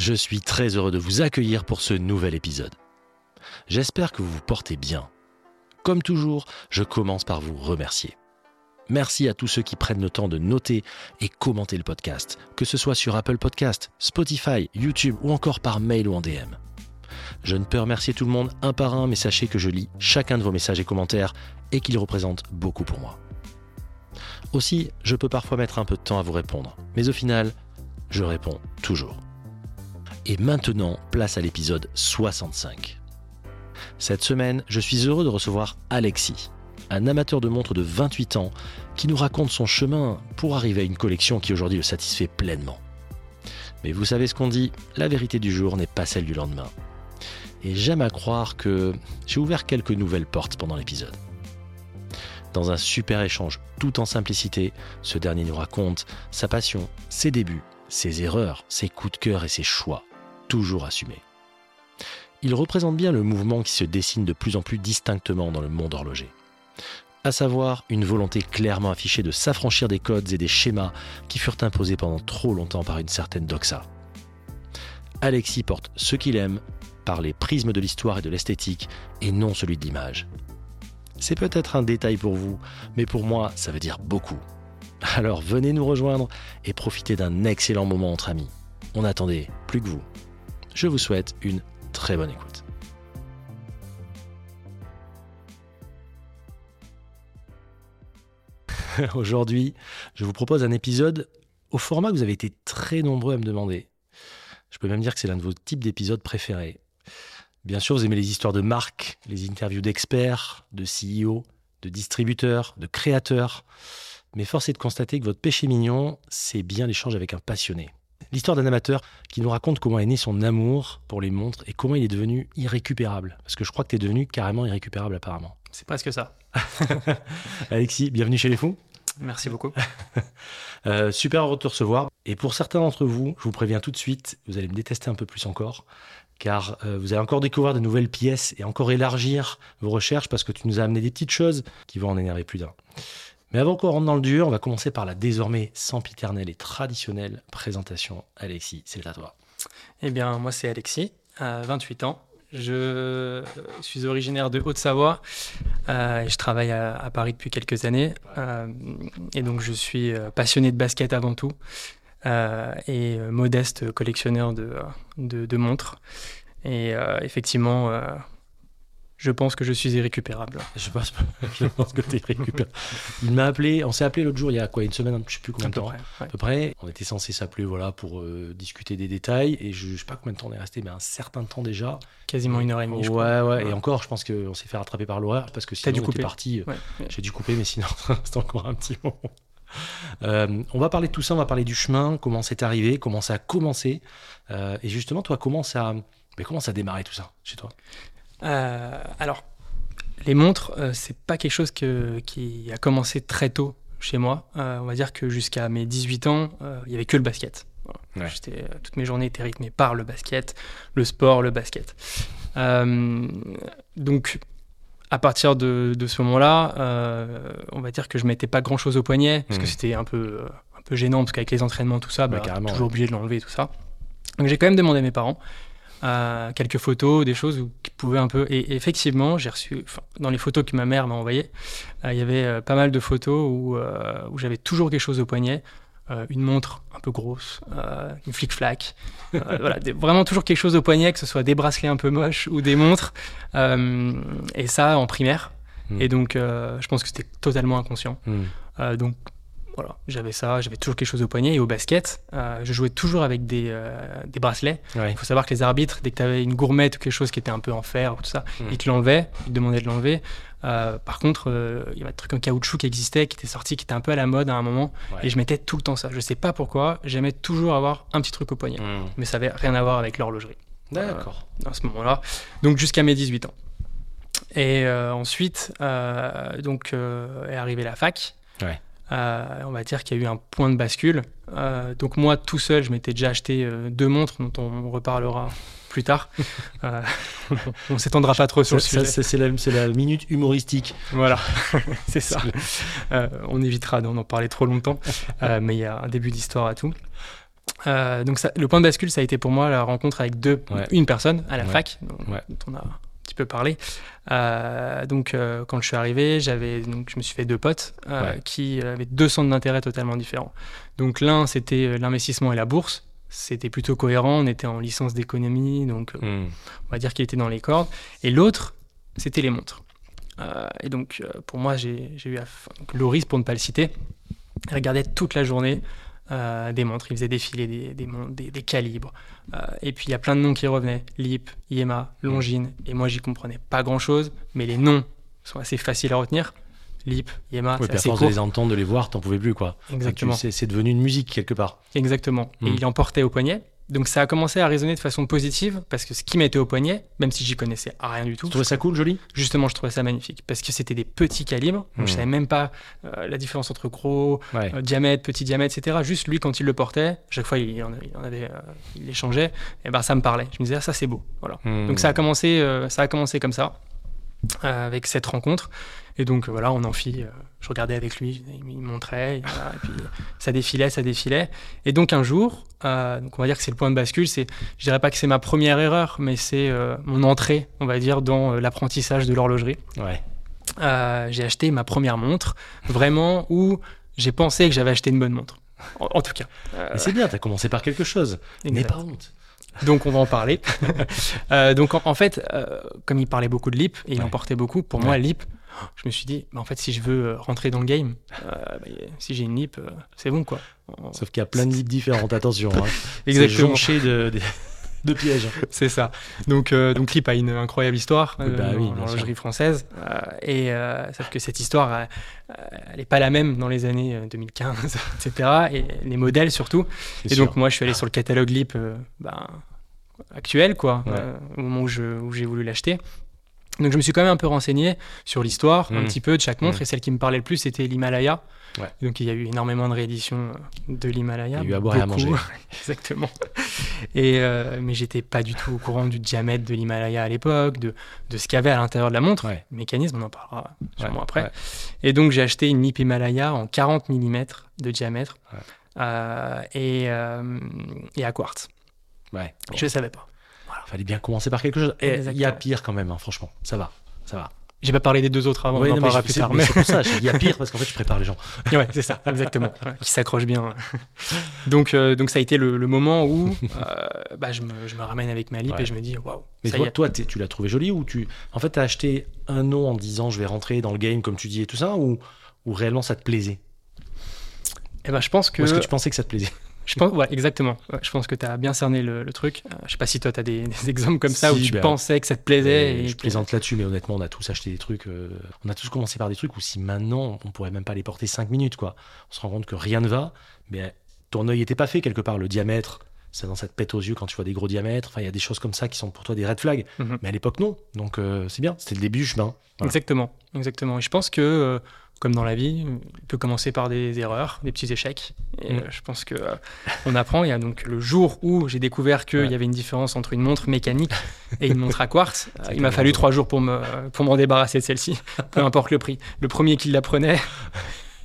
Je suis très heureux de vous accueillir pour ce nouvel épisode. J'espère que vous vous portez bien. Comme toujours, je commence par vous remercier. Merci à tous ceux qui prennent le temps de noter et commenter le podcast, que ce soit sur Apple Podcast, Spotify, YouTube ou encore par mail ou en DM. Je ne peux remercier tout le monde un par un, mais sachez que je lis chacun de vos messages et commentaires et qu'ils représentent beaucoup pour moi. Aussi, je peux parfois mettre un peu de temps à vous répondre, mais au final, je réponds toujours. Et maintenant, place à l'épisode 65. Cette semaine, je suis heureux de recevoir Alexis, un amateur de montres de 28 ans qui nous raconte son chemin pour arriver à une collection qui aujourd'hui le satisfait pleinement. Mais vous savez ce qu'on dit, la vérité du jour n'est pas celle du lendemain. Et j'aime à croire que j'ai ouvert quelques nouvelles portes pendant l'épisode. Dans un super échange tout en simplicité, ce dernier nous raconte sa passion, ses débuts, ses erreurs, ses coups de cœur et ses choix toujours assumé. Il représente bien le mouvement qui se dessine de plus en plus distinctement dans le monde horloger. À savoir une volonté clairement affichée de s'affranchir des codes et des schémas qui furent imposés pendant trop longtemps par une certaine doxa. Alexis porte ce qu'il aime par les prismes de l'histoire et de l'esthétique et non celui de l'image. C'est peut-être un détail pour vous, mais pour moi, ça veut dire beaucoup. Alors venez nous rejoindre et profitez d'un excellent moment entre amis. On attendait plus que vous. Je vous souhaite une très bonne écoute. Aujourd'hui, je vous propose un épisode au format que vous avez été très nombreux à me demander. Je peux même dire que c'est l'un de vos types d'épisodes préférés. Bien sûr, vous aimez les histoires de marques, les interviews d'experts, de CEO, de distributeurs, de créateurs. Mais force est de constater que votre péché mignon, c'est bien l'échange avec un passionné. L'histoire d'un amateur qui nous raconte comment est né son amour pour les montres et comment il est devenu irrécupérable. Parce que je crois que tu es devenu carrément irrécupérable apparemment. C'est presque ça. Alexis, bienvenue chez les fous. Merci beaucoup. euh, super heureux de te recevoir. Et pour certains d'entre vous, je vous préviens tout de suite, vous allez me détester un peu plus encore, car euh, vous allez encore découvrir de nouvelles pièces et encore élargir vos recherches parce que tu nous as amené des petites choses qui vont en énerver plus d'un. Mais avant qu'on rentre dans le dur, on va commencer par la désormais sempiternelle et traditionnelle présentation. Alexis, c'est à toi. Eh bien, moi, c'est Alexis, à 28 ans. Je suis originaire de Haute-Savoie euh, et je travaille à, Paris depuis quelques années. Euh, et donc, je suis euh, passionné de basket avant tout et modeste collectionneur de montres. Et effectivement, je pense que je suis irrécupérable. Je pense, je pense que tu es irrécupérable. Il m'a appelé, on s'est appelé l'autre jour, il y a quoi, une semaine, je sais plus combien de temps. À peu près. On était censé s'appeler voilà, pour euh, discuter des détails. Et je, ne sais pas combien de temps on est resté, mais un certain temps déjà. Quasiment une heure et demie. Ouais, ouais, ouais. Et encore, je pense qu'on s'est fait rattraper par l'horaire parce que sinon, on était parti. Euh, j'ai dû couper, mais sinon, c'est encore un petit moment. Euh, on va parler de tout ça, on va parler du chemin, comment c'est arrivé, comment ça a commencé. et justement, toi, comment ça, mais comment ça a démarré tout ça chez toi? euh, alors, les montres, euh, c'est pas quelque chose qui a commencé très tôt chez moi. Euh, on va dire que jusqu'à mes 18 ans, il y avait que le basket. toutes mes journées étaient rythmées par le basket, le sport, le basket. donc, à partir de, ce moment-là, on va dire que je mettais pas grand-chose au poignet, parce que hmm. c'était un peu, un peu gênant, parce qu'avec les entraînements, tout ça, bah, toujours obligé de l'enlever, tout ça. Donc j'ai quand même demandé à mes parents quelques photos, des choses qui pouvaient un peu. Et, effectivement, j'ai reçu, dans les photos que ma mère m'a envoyées, euh, il y avait euh, pas mal de photos où, euh, où j'avais toujours quelque chose au poignet. une montre un peu grosse, une flic-flac, voilà, vraiment toujours quelque chose au poignet, que ce soit des bracelets un peu moches ou des montres, et ça en primaire. Hmm. Et donc, je pense que c'était totalement inconscient. Hmm. donc, voilà, j'avais ça, j'avais toujours quelque chose au poignet. Et au basket, euh, je jouais toujours avec des, euh, des bracelets. Il faut savoir que les arbitres, dès que tu avais une gourmette ou quelque chose qui était un peu en fer ou tout ça, hmm. ils te l'enlevaient, ils te demandaient de l'enlever. Euh, par contre, il y avait un truc en caoutchouc qui existait, qui était sorti, qui était un peu à la mode à un moment. Et je mettais tout le temps ça. Je sais pas pourquoi, j'aimais toujours avoir un petit truc au poignet. Hmm. Mais ça avait rien à voir avec l'horlogerie. D'accord. à ce moment-là. Donc jusqu'à mes 18 ans. Et ensuite, donc, est arrivée la fac. Euh, on va dire qu'il y a eu un point de bascule. Euh, donc moi, tout seul, je m'étais déjà acheté euh, deux montres dont on reparlera plus tard. on s'étendra pas trop sur le sujet. c'est la, minute humoristique. Voilà, c'est ça. on évitera d'en parler trop longtemps, mais il y a un début d'histoire à tout. donc le point de bascule, ça a été pour moi la rencontre avec deux, une personne à la fac, dont, on a petit peu parler. Euh, donc, euh, quand je suis arrivé, j'avais donc je me suis fait deux potes euh, qui avaient deux centres d'intérêt totalement différents. Donc, l'un c'était l'investissement et la bourse. C'était plutôt cohérent. On était en licence d'économie, donc hmm. on va dire qu'il était dans les cordes. Et l'autre, c'était les montres. et donc, pour moi, j'ai eu Loris, pour ne pas le citer, regardait toute la journée euh, des montres, il faisait défiler des, des, des, calibres. Euh, et puis il y a plein de noms qui revenaient LIP, IEMA, Longines. Et moi, j'y comprenais pas grand chose, mais les noms sont assez faciles à retenir. LIP, IEMA, c'est assez force de les entendre, de les voir, t'en pouvais plus, quoi. Exactement. C'est devenu une musique quelque part. Exactement. Et hmm. il en portait au poignet. Donc ça a commencé à résonner de façon positive parce que ce qui m'était au poignet, même si j'y connaissais rien du tout. Tu trouvais ça cool, joli? Justement, je trouvais ça magnifique parce que c'était des petits calibres. Donc je hmm. savais même pas euh, la différence entre gros, euh, diamètre, petit diamètre, etc. Juste lui, quand il le portait, chaque fois il en, avait, euh, il échangeait, et ben ça me parlait. Je me disais ah, ça c'est beau, voilà. Hmm. Donc ça a commencé, ça a commencé comme ça avec cette rencontre. Et donc voilà, on en fit. Je regardais avec lui, il me montrait, et, puis ça défilait, ça défilait. Et donc un jour, euh, donc on va dire que c'est le point de bascule. C'est, je dirais pas que c'est ma première erreur, mais c'est euh, mon entrée, on va dire, dans euh, l'apprentissage de l'horlogerie. Ouais. j'ai acheté ma première montre, vraiment où j'ai pensé que j'avais acheté une bonne montre. En, tout cas. Mais c'est bien, tu as commencé par quelque chose. N'aie pas honte. Donc on va en parler. donc en, fait, comme il parlait beaucoup de LIP et il en portait beaucoup, pour moi LIP, je me suis dit, bah, en fait, si je veux euh, rentrer dans le game, euh, bah, si j'ai une NIP, euh, c'est bon, quoi. Sauf qu'il y a plein de NIP différentes, attention. Hein. Exactement. C'est de, de, pièges. c'est ça. Donc, donc LIP a une incroyable histoire oui, bah, l'horlogerie française. et sauf que cette histoire, elle n'est pas la même dans les années 2015, etc. Et les modèles surtout. Et donc, moi, je suis allé sur le catalogue LIP ben, actuel, quoi, au moment où j'ai voulu l'acheter. Donc je me suis quand même un peu renseigné sur l'histoire, un mmh. petit peu de chaque montre, mmh. et celle qui me parlait le plus, c'était l'Himalaya. Donc il y a eu énormément de rééditions euh, de l'Himalaya. Il y a eu à boire et à manger. Exactement. Et, euh, mais j'étais pas du tout au courant du diamètre de l'Himalaya à l'époque, de, de ce qu'il y avait à l'intérieur de la montre. Le mécanisme, on en parlera sûrement après. Et donc j'ai acheté une NIP Himalaya en 40 mm de diamètre euh, et, et à quartz. Ouais. Je ne savais pas. Il fallait bien commencer par quelque chose. Et il y a pire quand même, hein, franchement. Ça va, ça va. J'ai pas parlé des deux autres avant, on en parlera plus tard. Mais c'est pour ça, il y a pire parce qu'en fait, je prépare les gens. ouais, c'est ça, exactement. qui s'accrochent bien. donc, euh, donc, ça a été le, moment où euh, bah, je, me, je, me, ramène avec ma lip et je me dis waouh. Mais toi, toi tu l'as trouvé joli ou tu. En fait, tu as acheté un nom en disant je vais rentrer dans le game comme tu dis et tout ça ou, ou réellement ça te plaisait? Eh ben, je pense que. Ou est-ce que tu pensais que ça te plaisait? Je pense, ouais, exactement. je pense que tu as bien cerné le, truc. Euh, je sais pas si toi, tu as des, exemples comme ça où tu ben, pensais que ça te plaisait. Et je plaisante là-dessus, mais honnêtement, on a tous acheté des trucs. Euh, on a tous commencé par des trucs où si maintenant, on pourrait même pas les porter 5 minutes, quoi. On se rend compte que rien ne va, mais ton œil était pas fait quelque part. Le diamètre, ça dans cette pète aux yeux quand tu vois des gros diamètres. Enfin, il y a des choses comme ça qui sont pour toi des red flags. Mhm. Mais à l'époque, non. Donc, euh, c'est bien. C'était le début du chemin. Exactement. Exactement. Et je pense que comme dans la vie, il peut commencer par des erreurs, des petits échecs. Et mm. euh, je pense que euh, on apprend. Il y a donc le jour où j'ai découvert qu'il y avait une différence entre une montre mécanique et une montre à quartz. Euh, il m'a fallu trois jours pour me pour m'en débarrasser de celle-ci, peu importe le prix. Le premier qui la prenait,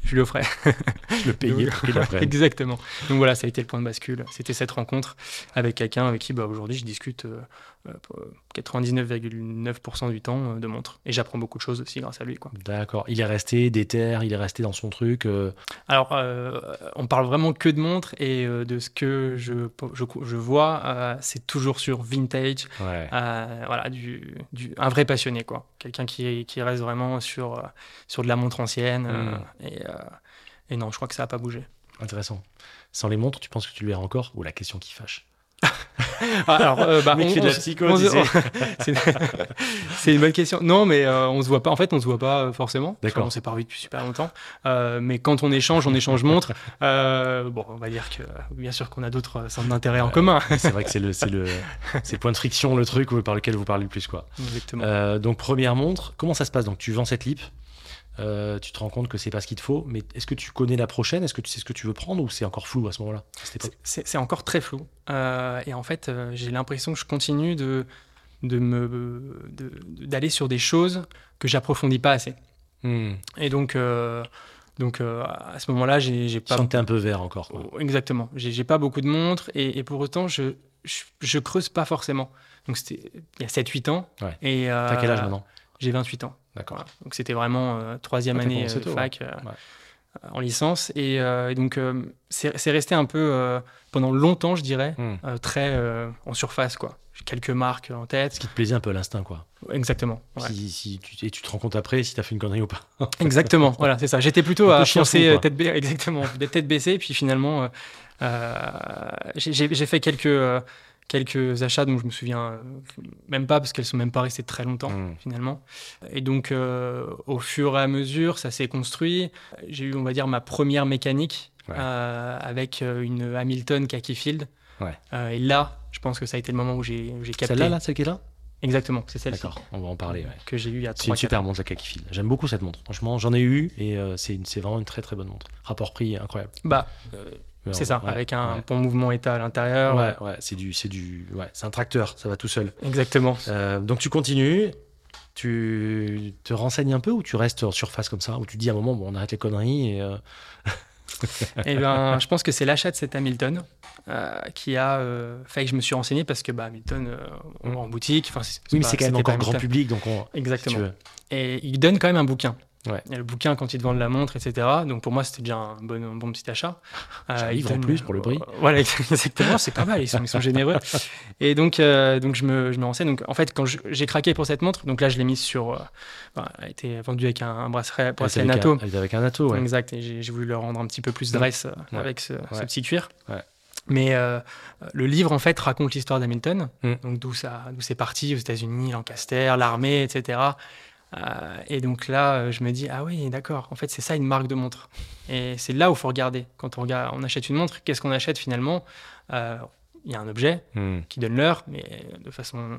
je le ferai. je le payais Exactement. Donc voilà, ça a été le point de bascule. C'était cette rencontre avec quelqu'un avec qui bah, aujourd'hui je discute 99,9% euh, du temps euh, de montre. Et j'apprends beaucoup de choses aussi grâce à lui. D'accord. Il est resté déter, il est resté dans son truc. Euh. Alors, on parle vraiment que de montre et de ce que je, je, vois, c'est toujours sur vintage. voilà, du, du, un vrai passionné, quoi. Quelqu'un qui, qui reste vraiment sur, sur de la montre ancienne. Hmm. et et non, je crois que ça n'a pas bougé. Intéressant. Sans les montres, tu penses que tu lui as encore Ou la question qui fâche? alors, euh, bah, on, de la psycho, c'est une bonne question. Non, mais euh, on se voit pas. En fait, on se voit pas euh, forcément. D'accord. on s'est pas vu depuis super longtemps. mais quand on échange, on échange montre. bon, on va dire que bien sûr qu'on a d'autres centres d'intérêt en commun. c'est vrai que c'est le, c'est le, c'est point de friction, le truc par lequel vous parlez le plus, quoi. Exactement. donc première montre. Comment ça se passe? Donc tu vends cette lip. Euh, tu te rends compte que c'est pas ce qu'il te faut. Mais est-ce que tu connais la prochaine? Est-ce que tu sais ce que tu veux prendre ou c'est encore flou à ce moment-là C'est encore très flou. Euh, et en fait, euh, j'ai l'impression que je continue de d'aller sur des choses que j'approfondis pas assez. Hmm. Et donc donc à ce moment-là, j'ai pas. Sens un peu vert encore. Quoi. Exactement. J'ai pas beaucoup de montres et, pour autant je, je, creuse pas forcément. Donc c'était il y a 7-8 ans. Ouais. Et t'as quel âge maintenant? J'ai 28 ans. D'accord. Donc c'était vraiment euh, troisième ah, année de euh, fac euh, en licence. Et, donc c'est resté un peu, pendant longtemps, je dirais, hmm. très en surface. quoi. Quelques marques en tête. Ce qui te plaisait un peu à l'instinct, quoi. Exactement. Si, tu, et tu te rends compte après si tu as fait une connerie ou pas. Exactement, voilà, c'est ça. J'étais plutôt à foncer tête, exactement, tête baissée, puis finalement, j'ai fait quelques quelques achats dont je me souviens euh, même pas parce qu'elles sont même pas restées très longtemps hmm. finalement. Et donc euh, au fur et à mesure, ça s'est construit. J'ai eu, on va dire, ma première mécanique euh, avec une Hamilton Khaki Field. et là, je pense que ça a été le moment où j'ai capté. Celle-là, là, celle qui est là? Exactement, c'est celle-ci. D'accord, on va en parler. Que j'ai eu il y a C'est une super montre, la Khaki Field. J'aime beaucoup cette montre. Franchement, j'en ai eu et c'est vraiment une très très bonne montre. Rapport prix incroyable. Bah, c'est ça, avec un bon mouvement état à l'intérieur. Ouais, ouais, c'est du, c'est du, ouais, c'est un tracteur, ça va tout seul. Exactement. Euh, donc tu continues, tu te renseignes un peu ou tu restes en surface comme ça, ou tu dis à un moment, bon, on arrête les conneries et. Euh... eh ben, je pense que c'est l'achat de cet Hamilton euh, qui a euh, fait que je me suis renseigné parce que bah, Hamilton, on mm. en boutique. Oui, mais c'est quand même encore grand public, donc on. Exactement. et il donne quand même un bouquin. Il y a le bouquin quand ils te vendent la montre, etc. Donc pour moi, c'était déjà un bon, bon petit achat. Euh, ils en plus pour le prix. Euh, voilà, exactement, c'est pas mal, ils sont, ils sont généreux. Et donc, euh, donc je, me, je me renseigne. Donc en fait, quand j'ai craqué pour cette montre, donc là, je l'ai mise sur. Euh, elle a été vendue avec un, bracelet, bracelet NATO. Elle était avec un NATO, ouais. Exact, et j'ai voulu le rendre un petit peu plus dress avec ce, petit cuir. Mais le livre, en fait, raconte l'histoire d'Hamilton, mm. donc d'où c'est parti aux États-Unis, Lancaster, l'armée, etc. Euh, et donc là, euh, je me dis, ah oui, d'accord, en fait, c'est ça une marque de montre. Et c'est là où il faut regarder. Quand on, regarde, on achète une montre, qu'est-ce qu'on achète finalement? Euh, Il y a un objet hmm. qui donne l'heure, mais de façon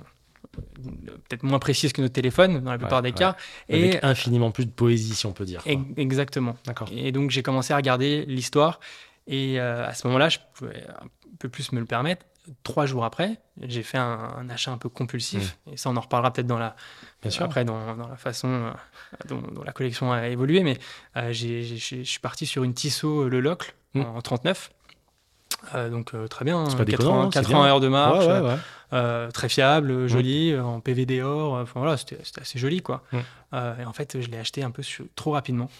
peut-être moins précise que notre téléphone dans la plupart des cas. Avec et infiniment plus de poésie, si on peut dire. Exactement. D'accord. Et donc j'ai commencé à regarder l'histoire. Et à ce moment-là, je pouvais un peu plus me le permettre trois jours après, j'ai fait un, achat un peu compulsif. Hmm. Et ça, on en reparlera peut-être dans la, Bien sûr. après dans, la façon euh, dont, la collection a évolué. Mais euh, je suis parti sur une Tissot euh, Le Locle hmm. en, 39. donc très bien, 4, ans, 4 ans à heure de marche, très fiable, hmm. joli, en PVD or, enfin voilà, c'était assez joli quoi. et en fait, je l'ai acheté un peu trop rapidement,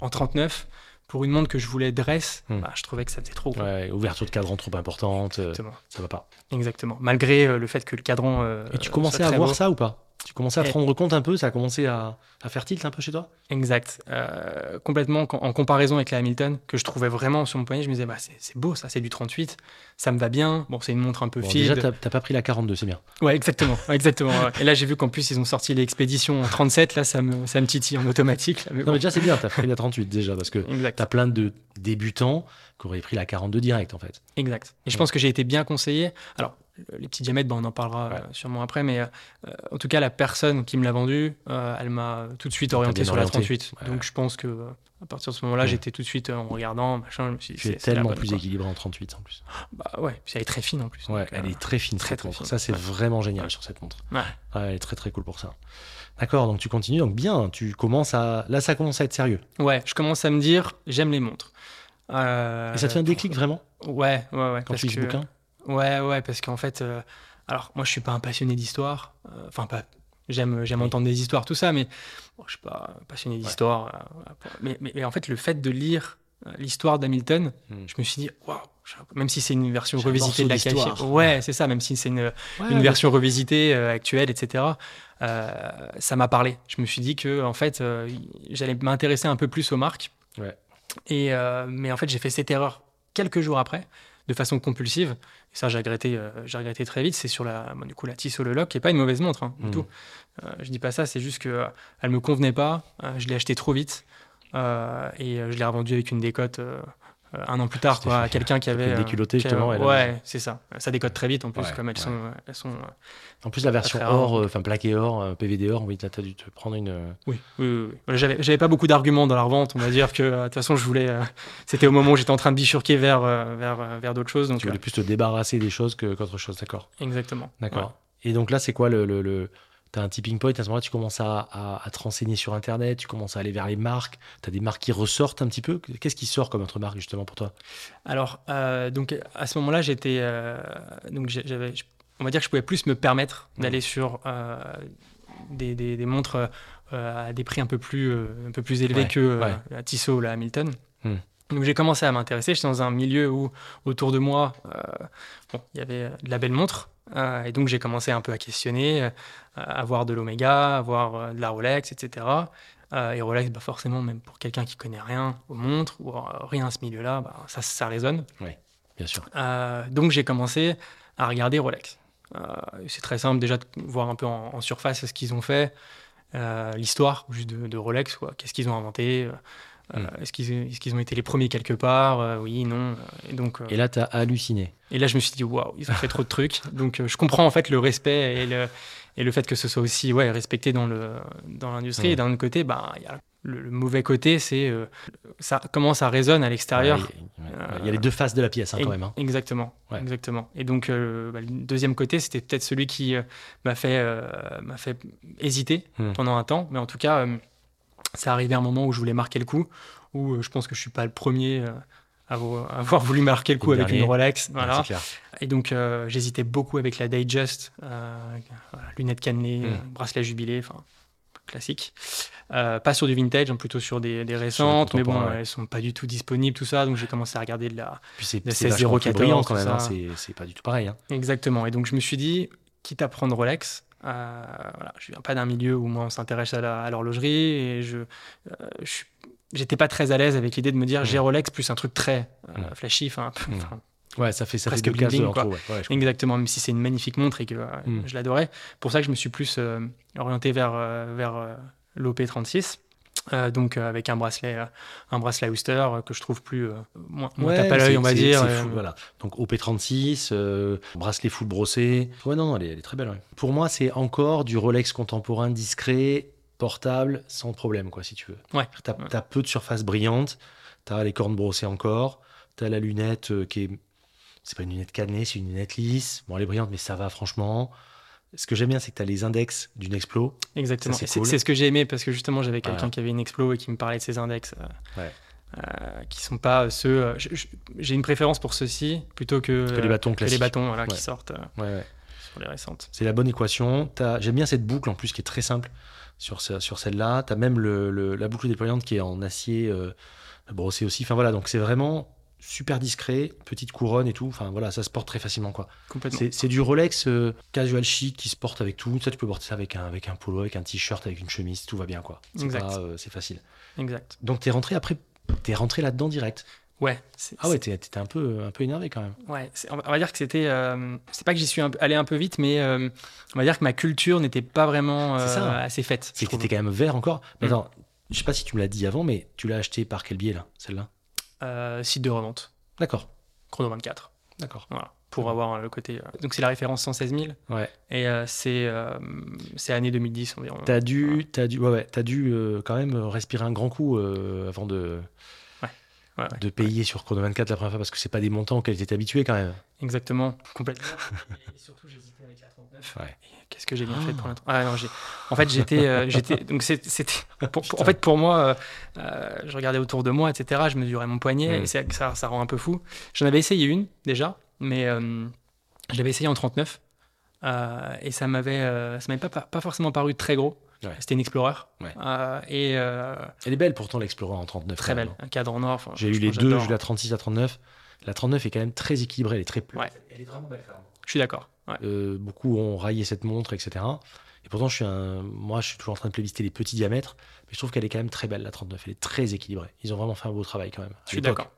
en 39, pour une montre que je voulais dress, hmm. bah, je trouvais que ça faisait trop. Ouais, ouverture de cadran trop importante, euh, ça va pas. Exactement. Malgré euh, le fait que le cadran. Euh, et tu commençais à voir ça ou pas? Tu commençais à te rendre compte un peu, ça a commencé à, faire tilt un peu chez toi? Exact. Euh, complètement en comparaison avec la Hamilton, que je trouvais vraiment sur mon poignet, je me disais, bah, c'est beau ça, c'est du 38, ça me va bien. Bon, c'est une montre un peu bon, Déjà, t'as pas pris la 42, c'est bien. Ouais, exactement. exactement Et là, j'ai vu qu'en plus, ils ont sorti l'expédition en 37, là, ça me, ça me titille en automatique. mais Non, mais déjà, c'est bien, t'as pris la 38 déjà, parce que t'as plein de débutants qui auraient pris la 42 direct, en fait. Exact. Et je pense que j'ai été bien conseillé. Alors, les petits diamètres, on en parlera euh, sûrement après, mais euh, en tout cas, la personne qui me l'a vendu, euh, elle m'a tout de suite orienté sur la 38. Donc je pense que à partir de ce moment-là, j'étais tout de suite en regardant, machin, je c'est tellement plus équilibré en 38 en plus. Bah ouais, puis elle est très fine en plus. Ouais, elle est très fine, très, très, Ça, c'est vraiment génial sur cette montre. Ouais. Elle est très très cool pour ça. D'accord, donc tu continues, donc bien, tu commences à. Là, ça commence à être sérieux. Ouais, je commence à me dire, j'aime les montres. Et ça te fait un déclic vraiment? Ouais, ouais, ouais. Quand tu lis ce bouquin? Ouais, ouais, parce qu'en fait, euh, alors moi je suis pas un passionné d'histoire, euh, enfin pas, j'aime j'aime entendre des histoires, tout ça, mais bon, je suis pas passionné d'histoire. Euh, mais, mais, en fait, le fait de lire l'histoire d'Hamilton, hmm. je me suis dit, waouh, même si c'est une version revisitée de la cachette, ouais, c'est ça, même si c'est une, une version revisitée actuelle, etc. ça m'a parlé. Je me suis dit que en fait, j'allais m'intéresser un peu plus aux marques. Ouais. Et, mais en fait, j'ai fait cette erreur quelques jours après, de façon compulsive. Et ça, j'ai regretté, j'ai regretté très vite. C'est sur la, du coup, la Tissot Le Lock, qui n'est pas une mauvaise montre hein, du mmh. tout. je dis pas ça, c'est juste qu'elle ne me convenait pas. je l'ai acheté trop vite. et je l'ai revendue avec une décote euh, un an plus tard, quoi, à quelqu'un qui avait. Déculotté, justement. ouais, c'est ça. Ça décode très vite en plus, comme elles, sont, elles sont. Euh, en plus, la version or, euh, enfin plaqué or, PVD or, oui, t'as dû te prendre une. Oui, oui, oui. J'avais pas beaucoup d'arguments dans la revente, on va dire que de toute façon, je voulais. C'était au moment où j'étais en train de bifurquer vers, vers, vers d'autres choses. Donc, tu voulais plus te débarrasser des choses qu'autre chose, d'accord? Exactement. D'accord. Et donc là, c'est quoi le, le tu as un tipping point, à ce moment-là, tu commences à, te renseigner sur Internet, tu commences à aller vers les marques, tu as des marques qui ressortent un petit peu. Qu'est-ce qui sort comme autre marque justement pour toi? Alors, euh, donc à ce moment-là, j'étais. Euh, donc j'avais. On va dire que je pouvais plus me permettre mmh. d'aller sur euh, des, des, montres à des prix un peu plus, un peu plus élevés que la Tissot ou la Hamilton. Mmh. Donc j'ai commencé à m'intéresser. J'étais dans un milieu où autour de moi, bon, il y avait de la belle montre. Et donc j'ai commencé un peu à questionner, avoir de l'Omega, avoir euh, de la Rolex, etc. Euh, et Rolex, bah forcément, même pour quelqu'un qui connaît rien aux montres ou euh, rien à ce milieu-là, bah, ça, ça résonne. Oui, bien sûr. donc j'ai commencé à regarder Rolex. c'est très simple déjà de voir un peu en, surface ce qu'ils ont fait, l'histoire juste de, Rolex, quoi. Qu'est-ce qu'ils ont inventé hmm. Est-ce qu'ils ont été les premiers quelque part Oui, non. Et, donc, et là, tu as halluciné. Et là, je me suis dit, waouh, ils ont fait trop de trucs. Donc, je comprends en fait le respect et le, et le fait que ce soit aussi ouais, respecté dans l'industrie. Dans et d'un autre côté, bah, y a le, mauvais côté, c'est euh, ça, comment ça résonne à l'extérieur. il y a les deux faces de la pièce hein, quand même. Hein. Exactement, exactement. Et donc, euh, bah, le deuxième côté, c'était peut-être celui qui euh, m'a fait, m'a fait hésiter hmm. pendant un temps. Mais en tout cas, ça arrivé à un moment où je voulais marquer le coup, où je pense que je suis pas le premier avoir voulu marquer le coup avec une Rolex. Voilà. et donc, euh, j'hésitais beaucoup avec la Datejust, euh, lunettes cannelées, hmm. bracelet jubilé, enfin, classique. Euh, pas sur du vintage, hein, plutôt sur des, récentes, mais bon, elles sont pas du tout disponibles, tout ça. Donc, j'ai commencé à regarder de la, Puis c'est, 1604 quand même, hein, c'est, pas du tout pareil. Hein. Exactement. Et donc, je me suis dit, quitte à prendre Rolex, voilà, je viens pas d'un milieu où moi on s'intéresse à, l'horlogerie et je, je suis j'étais pas très à l'aise avec l'idée de me dire j'ai Rolex plus un truc très euh, flashy, enfin Ouais, ça fait ça presque fait bling, quoi. Exactement, même si c'est une magnifique montre et que euh, mm. je l'adorais. Pour ça que je me suis plus euh, orienté vers vers l'OP36. Donc avec un bracelet, un bracelet Oyster que je trouve plus moins, tape à l'œil, on va dire. voilà. Donc OP36, bracelet full brossé. Ouais, non, elle est, elle est très belle. Pour moi, c'est encore du Rolex contemporain discret portable sans problème, quoi, si tu veux. Ouais. Tu as, peu de surface brillante, tu as les cornes brossées encore, tu as la lunette euh, qui est. C'est pas une lunette cannelée, c'est une lunette lisse. Bon, elle est brillante, mais ça va, franchement. Ce que j'aime bien, c'est que tu as les index d'une Explo. Exactement. C'est ce que j'ai aimé parce que justement, j'avais quelqu'un qui avait une Explo et qui me parlait de ses index. Euh, ouais. Euh, qui sont pas ceux. j'ai une préférence pour ceux-ci plutôt que, que les bâtons classiques. les bâtons voilà, qui sortent ouais, sur les récentes. C'est la bonne équation. J'aime bien cette boucle en plus qui est très simple sur, sur celle-là. Tu as même le, la boucle déployante qui est en acier euh, brossé aussi. Enfin voilà, donc c'est vraiment super discret, petite couronne et tout. Enfin voilà, ça se porte très facilement quoi. C'est du Rolex euh, casual chic qui se porte avec tout. Ça, tu peux porter ça avec un, avec un polo, avec un t-shirt, avec une chemise, tout va bien quoi. C'est euh, facile. Exact. Donc tu es rentré après, tu es rentré là-dedans direct. Ouais. Ah ouais, t'étais un peu, un peu énervé quand même. Ouais, on va dire que c'était. Euh, c'est pas que j'y suis allé un peu vite, mais euh, on va dire que ma culture n'était pas vraiment euh, assez faite. C'est que t'étais quand même vert encore. Mais mm. attends, je sais pas si tu me l'as dit avant, mais tu l'as acheté par quel biais là, celle-là? Site de revente. D'accord. Chrono 24. D'accord. Voilà. Pour avoir le côté. Donc c'est la référence 116 000. Ouais. Et c'est c'est année 2010 environ. T'as dû, as dû, ouais, ouais, as dû quand même respirer un grand coup avant de de payer sur Chrono 24 la première fois parce que c'est pas des montants auxquels tu étais habitué quand même. Exactement, complètement. et surtout, avec la 39. Qu'est-ce que j'ai bien fait pour la ah, non, En fait, j'étais. Euh, j'étais donc, c'était. en fait, pour moi, euh, euh, je regardais autour de moi, etc. Je mesurais mon poignet et ça, ça rend un peu fou. J'en avais essayé une déjà, mais je l'avais essayé en 39. et ça m'avait ça m'avait pas, pas forcément paru très gros. C'était une Explorer. Euh, et, euh, Elle est belle pourtant l'Explorer en 39. Très belle, hein. un cadre en or. J'ai eu les deux, j'ai eu la 36 à 39. La 39 est quand même très équilibrée, elle est très Ouais. Elle est vraiment belle. Je suis d'accord. Beaucoup ont raillé cette montre, etc. Et pourtant, je suis un, moi, je suis toujours en train de plébisciter les petits diamètres, mais je trouve qu'elle est quand même très belle, la 39. Elle est très équilibrée. Ils ont vraiment fait un beau travail quand même. Je suis d'accord.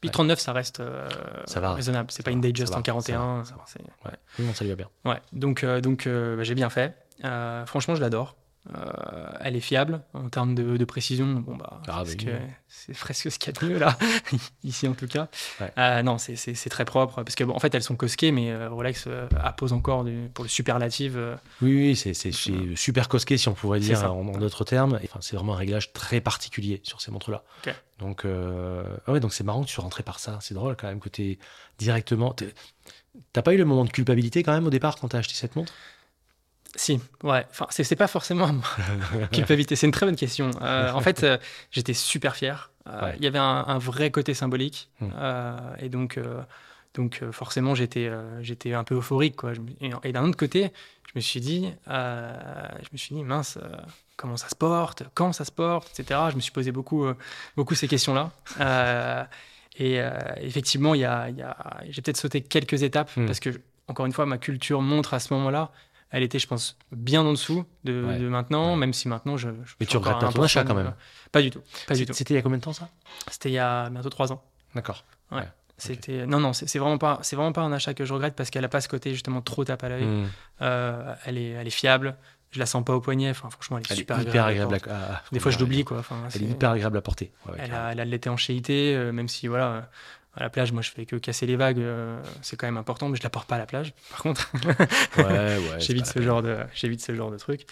Puis 39, ça reste euh, ça va, raisonnable. C'est pas une Datejust en 41. Ça, ouais. ça lui va bien. Ouais. Donc, euh, donc euh, bah, j'ai bien fait. franchement, je l'adore. Euh, elle est fiable en termes de, précision. Bon, bah, ah, c'est presque ce qu'il y a de mieux là, ici en tout cas. Euh, non, c'est très propre parce que bon, en fait elles sont cosquées, mais euh, Rolex appose encore du, pour le superlative. Oui, oui, c'est super cosqué si on pourrait dire en d'autres termes. Enfin, c'est vraiment un réglage très particulier sur ces montres là. Donc, ah ouais, donc c'est marrant que tu sois rentré par ça. C'est drôle quand même que tu directement. T'as pas eu le moment de culpabilité quand même au départ quand t'as acheté cette montre? Si, ouais. Enfin, c'est pas forcément culpabilité. C'est une très bonne question. Euh, en fait, euh, j'étais super fier. Euh, il y avait un, vrai côté symbolique. Hmm. et donc, donc forcément, j'étais j'étais un peu euphorique. Quoi. Et, d'un autre côté, je me suis dit, je me suis dit mince, comment ça se porte? Quand ça se porte? Etc. Je me suis posé beaucoup, beaucoup ces questions-là. et effectivement, y a, y a, j'ai peut-être sauté quelques étapes hmm. parce que, encore une fois, ma culture montre à ce moment-là elle était, je pense, bien en dessous de, maintenant, même si maintenant je. Mais tu regrettes pas ton achat quand même Pas du tout. Pas du tout. C'était il y a combien de temps ça? C'était il y a bientôt trois ans. D'accord. Ouais. C'était non non c'est vraiment pas c'est vraiment pas un achat que je regrette parce qu'elle a pas ce côté justement trop tape à l'œil. Hmm. Euh, elle est elle est fiable. Je la sens pas au poignet. Enfin franchement elle est super hyper agréable. à, Des fois je l'oublie quoi. Enfin, elle est hyper agréable à porter. elle, a, elle a de l'étanchéité euh, même si voilà à la plage, moi, je fais que casser les vagues. Euh, c'est quand même important, mais je la porte pas à la plage. Par contre, j'évite ce genre de, j'évite ce genre de truc.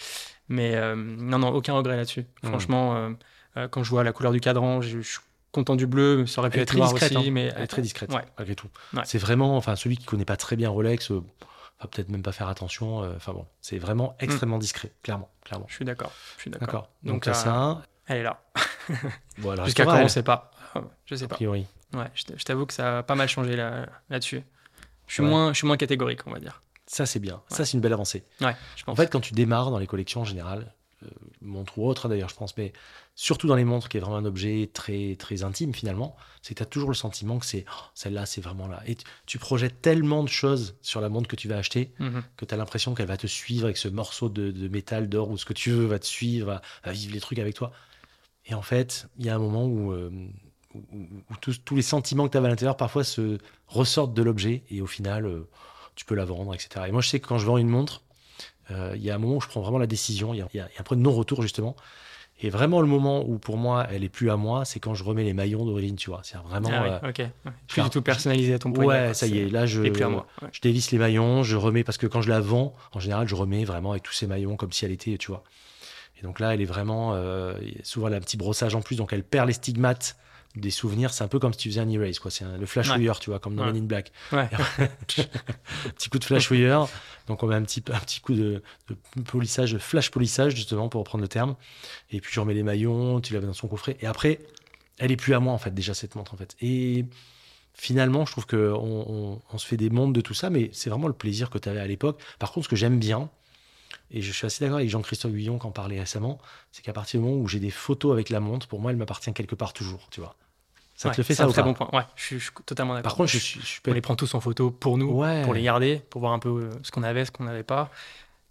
Mais euh, non, non, aucun regret là-dessus. Hmm. Franchement, euh, quand je vois la couleur du cadran, je, suis content du bleu. Ça aurait pu être discrète, aussi, hein. mais elle est très discrète malgré tout. C'est vraiment, enfin, celui qui connaît pas très bien Rolex va peut-être même pas faire attention. Enfin bon, c'est vraiment hmm. extrêmement discret, clairement, clairement. Je suis d'accord. Je suis d'accord. Donc, Donc ça. Elle est là. Jusqu'à quand, on ne sait pas. Je sais pas. A priori. Ouais, je t'avoue que ça a pas mal changé là, là-dessus. je, suis moins, je suis moins catégorique, on va dire. Ça, c'est bien. Ça, c'est une belle avancée. Ouais, je pense. En fait, quand tu démarres dans les collections en général, euh, montres ou autres hein, d'ailleurs, je pense, mais surtout dans les montres, qui est vraiment un objet très, très intime finalement, c'est que tu as toujours le sentiment que c'est oh, celle-là, c'est vraiment là. Et tu, projettes tellement de choses sur la montre que tu vas acheter mhm. que tu as l'impression qu'elle va te suivre avec ce morceau de, de métal, d'or ou ce que tu veux, va te suivre, va, vivre les trucs avec toi. Et en fait, il y a un moment où. Euh, où, tous, les sentiments que tu avais à l'intérieur parfois se ressortent de l'objet et au final, euh, tu peux la vendre, etc. Et moi, je sais que quand je vends une montre, euh, il y a un moment où je prends vraiment la décision, il y, a un point de non-retour justement. Et vraiment, le moment où pour moi, elle est plus à moi, c'est quand je remets les maillons d'origine, tu vois. C'est vraiment. Ah euh, ok. Plus du tout personnalisé à ton point. Ouais, ça y est. Là, je, je dévisse les maillons, je remets, parce que quand je la vends, en général, je remets vraiment avec tous ces maillons comme si elle était, tu vois. Et donc là, elle est vraiment. souvent, elle a un petit brossage en plus, donc elle perd les stigmates des souvenirs, c'est un peu comme si tu faisais un erase, quoi. C'est le flash tu vois, comme dans Men in Black. petit coup de flash Donc on met un petit, un petit coup de, polissage, flash polissage, justement, pour reprendre le terme. Et puis je remets les maillons, tu l'avais dans son coffret. Et après, elle est plus à moi, en fait, déjà, cette montre, en fait. Et finalement, je trouve qu'on on, se fait des montres de tout ça, mais c'est vraiment le plaisir que tu avais à l'époque. Par contre, ce que j'aime bien, et je suis assez d'accord avec Jean-Christophe Guillon qui en parlait récemment, c'est qu'à partir du moment où j'ai des photos avec la montre, pour moi, elle m'appartient quelque part toujours, tu vois. Ça te le fait ça un très bon point. Ouais, je suis, totalement d'accord. Par contre, je, je, on les prend tous en photo pour nous, pour les garder, pour voir un peu euh, ce qu'on avait, ce qu'on n'avait pas.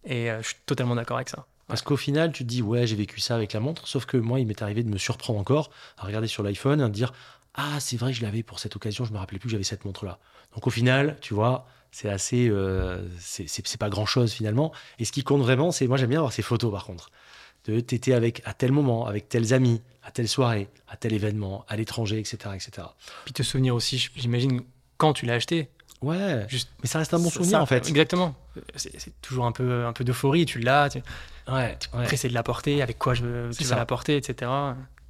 Et euh, je suis totalement d'accord avec ça. Parce qu'au final, tu te dis, ouais, j'ai vécu ça avec la montre, sauf que moi, il m'est arrivé de me surprendre encore à regarder sur l'iPhone et de dire, ah, c'est vrai, je l'avais pour cette occasion, je me rappelais plus que j'avais cette montre-là. Donc au final, tu vois, c'est assez. Euh, c'est pas grand chose finalement. Et ce qui compte vraiment, c'est. Moi, j'aime bien avoir ces photos par contre de t'étais avec à tel moment, avec tels amis, à telle soirée, à tel événement, à l'étranger, etc., etc. Puis te souvenir aussi, j'imagine, quand tu l'as acheté. Ouais. Juste, mais ça reste un bon souvenir en fait. Exactement. C'est toujours un peu, un peu d'euphorie. Tu l'as. Tu... Ouais. Pressé de la porter. Avec quoi je, tu vas la porter, etc.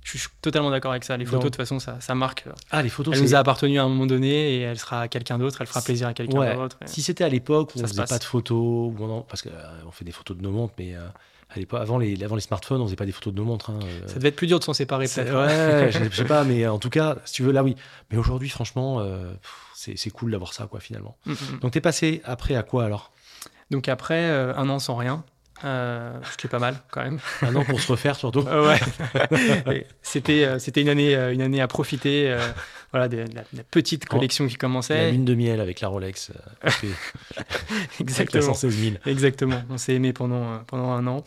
Je suis totalement d'accord avec ça. Les photos, de toute façon, ça, ça marque. Ah, les photos. Elle nous a appartenu à un moment donné et elle sera à quelqu'un d'autre. Elle fera plaisir à quelqu'un d'autre. Si c'était à l'époque où on faisait pas de photos, parce qu'on euh, fait des photos de nos montres, mais euh, avant les, avant les smartphones, on faisait pas des photos de nos montres. Hein, euh. Ça devait être plus dur de s'en séparer, peut-être. Ouais, je, sais pas, mais en tout cas, si tu veux, là, oui. Mais aujourd'hui, franchement, euh, c'est cool d'avoir ça, quoi, finalement. Mm, mm, mm. Donc, tu es passé après à quoi alors? Donc, après, euh, un an sans rien. Euh, ce qui est pas mal quand même. Un an pour se refaire surtout. ouais. c'était c'était une année une année à profiter. voilà, de, la, petite collection qui commençait. La lune de miel avec la Rolex. Exactement. 116 000. Exactement. On s'est aimé pendant pendant un an.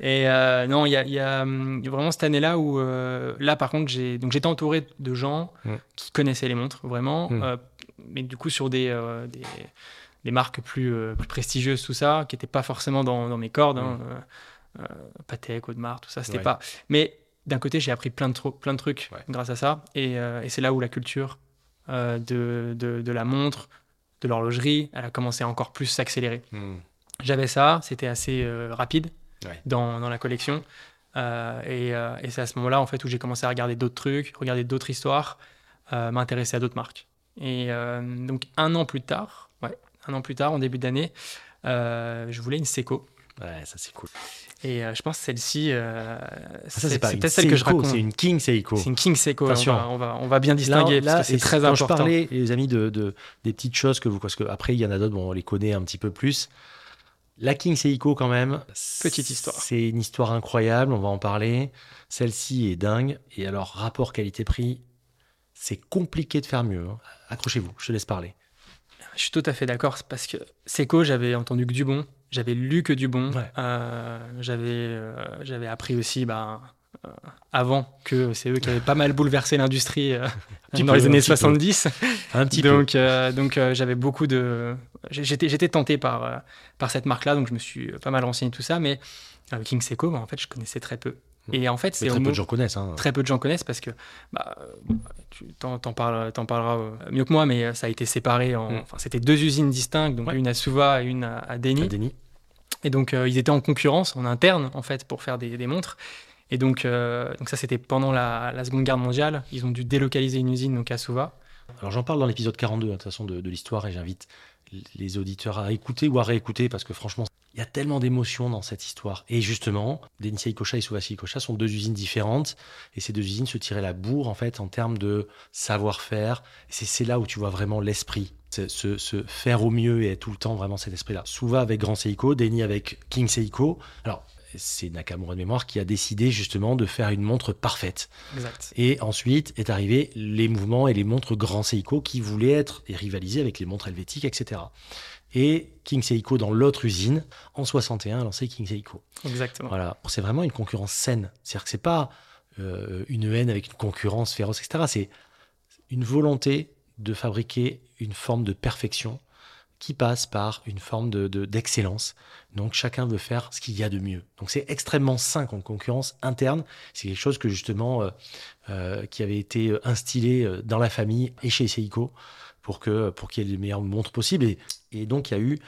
Et non, il y a, y a, vraiment cette année-là où là par contre j'ai donc j'étais entouré de gens mm. qui connaissaient les montres vraiment, mm. mais du coup sur des, des des marques plus, euh, plus prestigieuses, tout ça, qui n'étaient pas forcément dans, dans mes cordes. Hein, euh, euh, Patek, Audemars, tout ça, c'était pas. Mais d'un côté, j'ai appris plein de, plein de trucs grâce à ça. Et, et c'est là où la culture de, de, de, la montre, de l'horlogerie, elle a commencé à encore plus s'accélérer. Mm. J'avais ça, c'était assez rapide dans, dans, la collection. et, et c'est à ce moment-là, en fait, où j'ai commencé à regarder d'autres trucs, regarder d'autres histoires, m'intéresser à d'autres marques. Et donc, un an plus tard, ouais, un an plus tard, en début d'année, euh, je voulais une Seiko. Ouais, ça c'est cool. Et euh, je pense que celle-ci, euh, ah, c'est peut-être celle que je raconte. C'est une King Seiko. C'est une King Seiko. On va, on va, bien distinguer là, c'est très important. Quand je parlais, les amis, de, de, des petites choses que vous, parce que après il y en a d'autres, bon, on les connaît un petit peu plus. La King Seiko quand même. Petite histoire. C'est une histoire incroyable. On va en parler. Celle-ci est dingue. Et alors rapport qualité-prix, c'est compliqué de faire mieux. Hein. Accrochez-vous. Je te laisse parler. Je suis tout à fait d'accord parce que Seco, j'avais entendu que du bon, j'avais lu que du bon, euh, j'avais euh, j'avais appris aussi bah, euh, avant que c'est eux qui avaient pas mal bouleversé l'industrie dans les années 70. Un petit donc, peu. donc j'avais beaucoup de j'étais j'étais tenté par par cette marque là donc je me suis pas mal renseigné tout ça mais King Seco bah, en fait je connaissais très peu. Et en fait, c'est très peu de gens connaissent. Hein. Très peu de gens connaissent parce que bah, tu t'en, parles, parleras euh, mieux que moi, mais euh, ça a été séparé. En, mm. enfin, c'était deux usines distinctes, donc une à Suva et une à, à Denny. Et donc euh, ils étaient en concurrence en interne en fait pour faire des, montres. Et donc, donc ça c'était pendant la, Seconde Guerre mondiale. Ils ont dû délocaliser une usine donc à Suva. Alors j'en parle dans l'épisode 42 hein, de toute façon de, de l'histoire et j'invite les auditeurs à écouter ou à réécouter parce que franchement il y a tellement d'émotions dans cette histoire. Et justement, Denisia Kocha et Souvasi Kocha sont deux usines différentes. Et ces deux usines se tiraient la bourre, en fait, en termes de savoir-faire. C'est là où tu vois vraiment l'esprit. Se, se, faire au mieux et tout le temps vraiment cet esprit-là. Souva avec Grand Seiko, Deni avec King Seiko. Alors, c'est Nakamura de mémoire qui a décidé justement de faire une montre parfaite. Exact. Et ensuite est arrivé les mouvements et les montres Grand Seiko qui voulaient être et rivaliser avec les montres helvétiques, etc et King Seiko dans l'autre usine en 61 a lancé King Seiko. Exactement. Voilà, c'est vraiment une concurrence saine. C'est-à-dire que c'est pas euh, une haine avec une concurrence féroce, etc. C'est une volonté de fabriquer une forme de perfection qui passe par une forme de, d'excellence. Donc chacun veut faire ce qu'il y a de mieux. Donc c'est extrêmement sain comme concurrence interne. C'est quelque chose que justement euh, euh, qui avait été instillé dans la famille et chez Seiko pour que pour qu'il y ait les meilleures montres possibles. Et, et donc il y a eu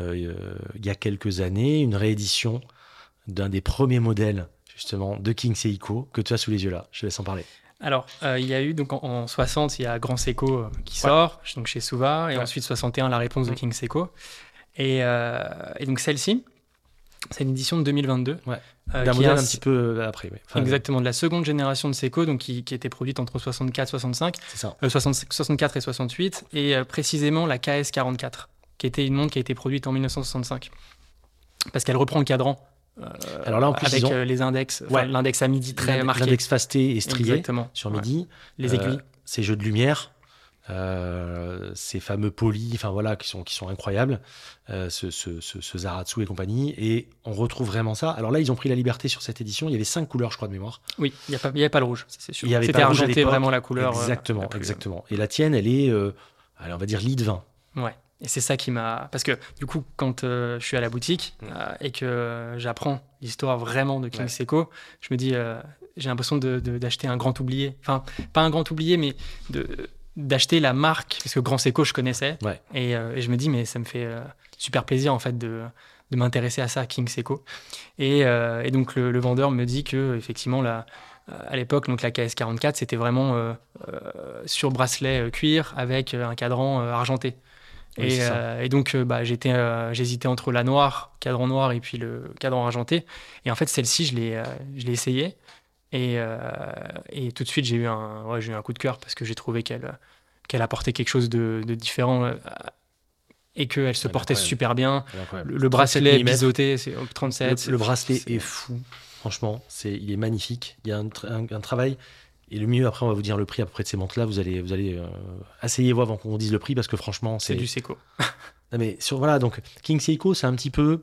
euh, il y a quelques années une réédition d'un des premiers modèles justement de King Seiko que tu as sous les yeux là. Je laisse en parler. Alors, euh, il y a eu, donc en, 60, il y a Grand Seiko euh, qui sort, donc chez Suva, et ensuite 61, la réponse de mm. King Seiko. Et, et donc celle-ci, c'est une édition de 2022. Ouais. Euh, D'un modèle un petit peu euh, après. exactement, de la seconde génération de Seiko, donc qui, qui était produite entre 64 65. C'est ça. 64 euh, et 68, et précisément la KS44, qui était une montre qui a été produite en 1965. Parce qu'elle reprend le cadran. Alors là, en plus, avec les index, l'index à midi très marqué. L'index fasté et strié sur midi. Les aiguilles. ces jeux de lumière. Euh, ces fameux polis, enfin voilà, qui sont, qui sont incroyables, euh, ce, ce, ce, Zaratsu et compagnie, et on retrouve vraiment ça. Alors là, ils ont pris la liberté sur cette édition, il y avait cinq couleurs, je crois, de mémoire. Oui, il n'y avait pas le rouge, c'est sûr. C'était argenté vraiment la couleur. Euh, exactement, exactement. Et la tienne, elle est, allez, on va dire, lit de vin. Ouais. Et c'est ça qui m'a. Parce que du coup, quand je suis à la boutique mm. et que j'apprends l'histoire vraiment de King Seiko, je me dis, j'ai l'impression d'acheter un grand oublié. Enfin, pas un grand oublié, mais de, d'acheter la marque, parce que Grand Seco, je connaissais. Euh, et, je me dis, mais ça me fait euh, super plaisir, en fait, de, de m'intéresser à ça, King Seco. Et, euh, et donc, le, vendeur me dit que, effectivement, la, à l'époque, donc la KS44, c'était vraiment sur bracelet cuir avec un cadran argenté. et, et, donc, bah, j'étais, j'hésitais entre la noire, cadran noir, et puis le cadran argenté. Et en fait, celle-ci, je l'ai, je l'ai essayée. Et, euh, et, tout de suite, j'ai eu, un, ouais, eu un coup de cœur parce que j'ai trouvé qu'elle, qu'elle apportait quelque chose de, différent. et qu'elle se portait super bien. Le, bracelet biseauté, c'est 37. Le, bracelet est... fou, franchement, c'est, il est magnifique. Il y a un, un, travail. Et le mieux, après, on va vous dire le prix à peu près de ces montres-là. Vous allez, vous allez euh, asseyez-vous avant qu'on vous dise le prix parce que franchement, c'est. C'est du Seiko. mais sur, voilà, donc King Seiko, c'est un petit peu.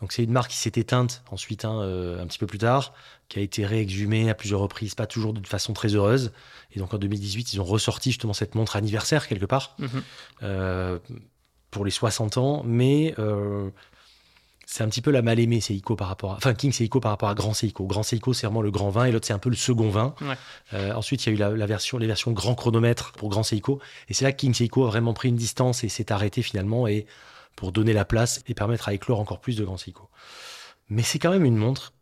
Donc c'est une marque qui s'est éteinte ensuite, hein, euh, un petit peu plus tard, qui a été réexhumée à plusieurs reprises, pas toujours de façon très heureuse. Et donc en 2018, ils ont ressorti justement cette montre anniversaire quelque part mhm. euh, pour les 60 ans, mais euh, c'est un petit peu la mal aimée Seiko par rapport à, enfin King Seiko par rapport à Grand Seiko. Grand Seiko c'est vraiment le grand vin et l'autre c'est un peu le second vin. ensuite il y a eu la, version, les versions grand chronomètre pour Grand Seiko et c'est là que King Seiko a vraiment pris une distance et s'est arrêté finalement et pour donner la place et permettre à éclore encore plus de grands Seiko. Mais c'est quand même une montre.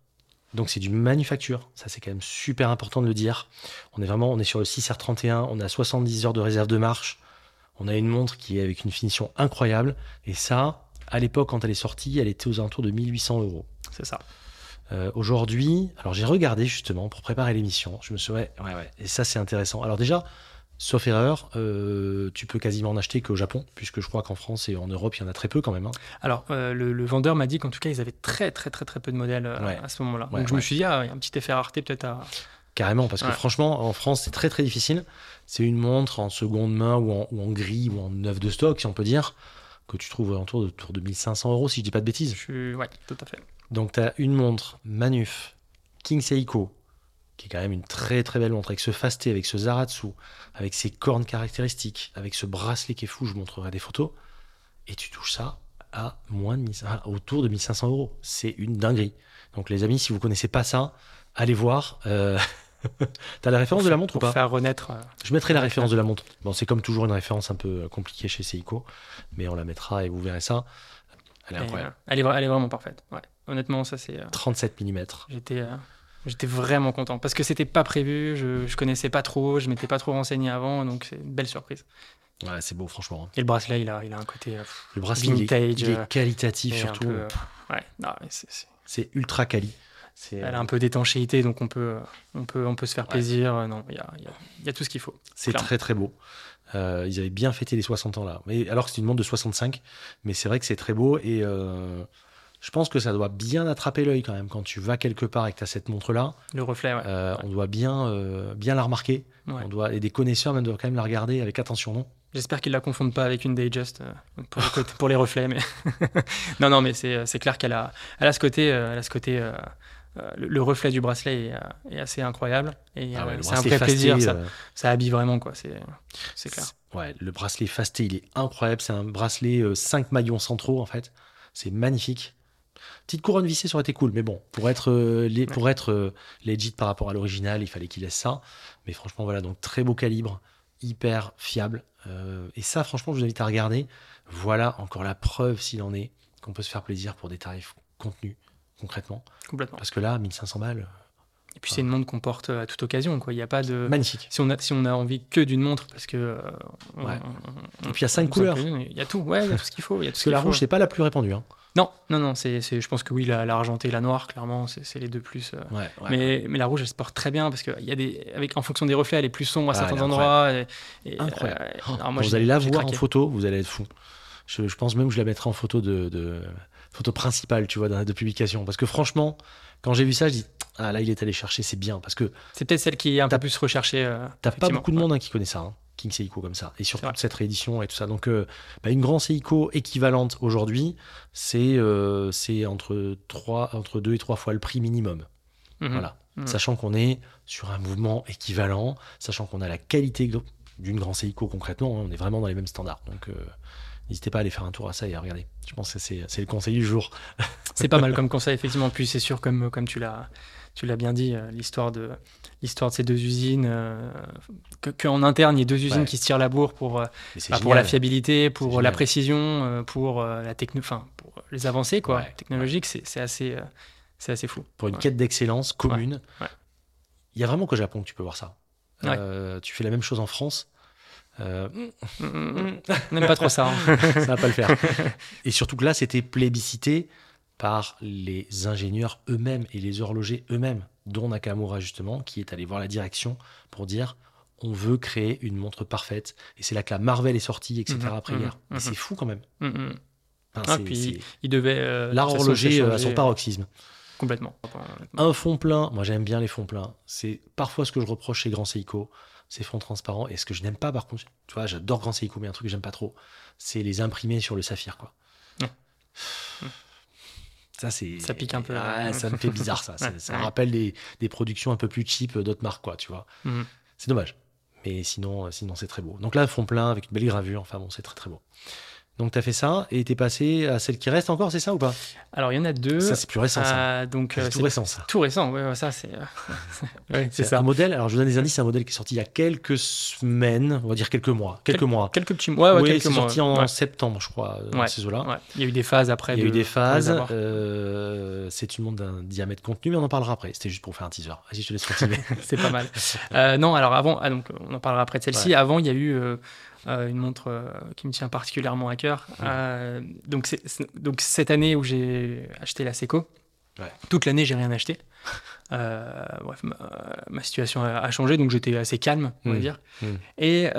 Donc c'est du manufacture, ça c'est quand même super important de le dire. On est vraiment, on est sur le 6R31, on a 70 heures de réserve de marche, on a une montre qui est avec une finition incroyable, et ça, à l'époque quand elle est sortie, elle était aux alentours de 1800 euros. C'est ça. Euh, aujourd'hui, alors j'ai regardé justement pour préparer l'émission, je me ouais, ouais, ouais, et ça c'est intéressant. Alors déjà, Sauf erreur, euh, tu peux quasiment en acheter qu'au Japon, puisque je crois qu'en France et en Europe, il y en a très peu quand même. Hein. Alors, euh, le, vendeur m'a dit qu'en tout cas, ils avaient très, très, très, très peu de modèles euh, à ce moment-là. Donc, je me suis dit, ah, il y a un petit effet rareté peut-être à. Carrément, parce que franchement, en France, c'est très, très difficile. C'est une montre en seconde main ou en, ou en, gris ou en neuf de stock, si on peut dire, que tu trouves autour de, autour de 1500 euros, si je dis pas de bêtises. Je Ouais, tout à fait. Donc, tu as une montre Manuf, King Seiko, qui est quand même une très très belle montre, avec ce fasté, avec ce Zaratsu, avec ses cornes caractéristiques, avec ce bracelet qui est fou, je vous montrerai des photos, et tu touches ça à moins de autour de 1500 euros. C'est une dinguerie. Donc les amis, si vous connaissez pas ça, allez voir. Euh... T'as la référence de la montre ou pas Faire renaître. Euh, je mettrai la référence de la montre. Bon, c'est comme toujours une référence un peu compliquée chez Seiko, mais on la mettra et vous verrez ça. Elle est incroyable. Elle est, elle est vraiment parfaite. Ouais. Honnêtement, ça c'est. 37 mm. J'étais. J'étais vraiment content parce que c'était pas prévu, je, je connaissais pas trop, je m'étais pas trop renseigné avant, donc c'est une belle surprise. Ouais, c'est beau, franchement. Et le bracelet, il a, il a un côté euh, le bracelet, vintage. Il est, euh, qualitatif surtout. Euh, ouais, c'est ultra quali. Elle a un peu d'étanchéité, donc on peut, on peut, on peut se faire plaisir. Non, il y a, y a, tout ce qu'il faut. C'est très très beau. ils avaient bien fêté les 60 ans là. Mais, alors que c'est une montre de 65, mais c'est vrai que c'est très beau et je pense que ça doit bien attraper l'œil quand même quand tu vas quelque part et que tu as cette montre-là. Le reflet, ouais. Euh, on doit bien, euh, bien la remarquer. On doit, et des connaisseurs même doivent quand même la regarder avec attention, non? J'espère qu'ils la confondent pas avec une Dayjust euh, pour, pour, les reflets. Mais non, non, mais c'est clair qu'elle a, elle a ce côté, elle a ce côté le, reflet du bracelet est, assez incroyable. Et ah c'est un vrai plaisir. Ça, ça, habille vraiment, quoi. C'est clair. Ouais, le bracelet fasté, il est incroyable. C'est un bracelet 5 maillons centraux, en fait. C'est magnifique. Petite couronne vissée, ça aurait été cool. Mais bon, pour être, euh, pour être euh, legit par rapport à l'original, il fallait qu'il laisse ça. Mais franchement, voilà, donc très beau calibre, hyper fiable. Euh, et ça, franchement, je vous invite à regarder. Voilà encore la preuve, s'il en est, qu'on peut se faire plaisir pour des tarifs contenus, concrètement. Complètement. Parce que là, 1500 balles. Et puis c'est une montre qu'on porte à toute occasion, quoi. Il n'y a pas de. Magnifique. Si on a, si on a envie que d'une montre, parce que. ouais. et puis il y a cinq couleurs. Il y a tout, ouais, il y a tout ce qu'il faut. parce que la rouge, c'est pas la plus répandue. Hein. Non, non, non, c'est, je pense que oui, la, et la noire, clairement, c'est, les deux plus. Euh. mais, mais la rouge, elle se porte très bien parce que y a des, avec, en fonction des reflets, elle est plus sombre à certains endroits. incroyable. Euh, oh, vous allez la voir en photo, vous allez être fou. Je, pense même que je la mettrai en photo de, photo principale, tu vois, de publication. Parce que franchement, quand j'ai vu ça, je dis ah là, il est allé chercher, c'est bien parce que c'est peut-être celle qui est un peu plus recherchée. Euh, t'as pas beaucoup de monde hein, qui connaît ça. Hein. King Seiko comme ça, et surtout cette réédition et tout ça. Donc, euh, bah, une grande Seiko équivalente aujourd'hui, c'est euh, entre, 3, entre 2 et 3 fois le prix minimum. Mhm. Voilà. Mhm. Sachant qu'on est sur un mouvement équivalent, sachant qu'on a la qualité d'une grande Seiko concrètement, hein, on est vraiment dans les mêmes standards. Donc, n'hésitez pas à aller faire un tour à ça et à regarder. Je pense que c'est le conseil du jour. c'est pas mal comme conseil, effectivement. Puis c'est sûr, comme, comme tu l'as tu l'as bien dit, euh, l'histoire de, l'histoire de ces deux usines, euh, qu'en interne, il y ait deux usines qui se tirent la bourre pour, euh, bah, pour la fiabilité, pour la précision, pour, la techno, enfin, pour les avancées quoi, technologiques, c'est assez, c'est assez fou. Pour une quête d'excellence commune, il y a vraiment qu'au Japon que tu peux voir ça. tu fais la même chose en France. Euh... N'aime pas trop ça. Hein. ça va pas le faire. Et surtout que là, c'était plébiscité par les ingénieurs eux-mêmes et les horlogers eux-mêmes, dont Nakamura justement, qui est allé voir la direction pour dire on veut créer une montre parfaite. Et c'est là que la Marvel est sortie, etc. Mhm, après hier. Mais c'est fou quand même. ah, puis il devait. Euh, L'art horloger à son paroxysme. Complètement. Un fond plein, moi j'aime bien les fonds pleins. C'est parfois ce que je reproche chez Grand Seiko, ces fonds transparents. Et ce que je n'aime pas par contre, tu vois, j'adore Grand Seiko, mais un truc que j'aime pas trop, c'est les imprimer sur le saphir, quoi. Ça, c'est. Ça pique un peu. ça me fait bizarre, ça. ça, rappelle des, des, productions un peu plus cheap d'autres marques, quoi, tu vois. Mhm. C'est dommage. Mais sinon, sinon c'est très beau. Donc là, fond plein avec une belle gravure. Enfin bon, c'est très très beau. Donc tu as fait ça et tu es passé à celle qui reste encore, c'est ça ou pas? Alors il y en a deux. Ça c'est plus récent. ça. Euh, donc c'est tout récent ça. Tout récent, ouais, ça c'est. Euh, c'est ça. Un modèle. Alors je vous donne des indices. C'est un modèle qui est sorti il y a quelques semaines, on va dire quelques mois, quelques mois. Quelques petits mois. Ouais, oui, c'est sorti en septembre, je crois, ouais. ces eaux-là. Il y a eu des phases après. Il y a eu des phases. Euh, c'est une montre d'un diamètre contenu, mais on en parlera après. C'était juste pour faire un teaser. Vas-y, je te laisse continuer. c'est pas mal. non, alors avant, ah, donc on en parlera après de celle-ci. Avant, il y a eu euh, une montre euh, qui me tient particulièrement à cœur. Euh, donc, donc cette année où j'ai acheté la Seco, toute l'année j'ai rien acheté. bref, ma, situation a, changé, donc j'étais assez calme, on va mmh. dire. Mmh. Et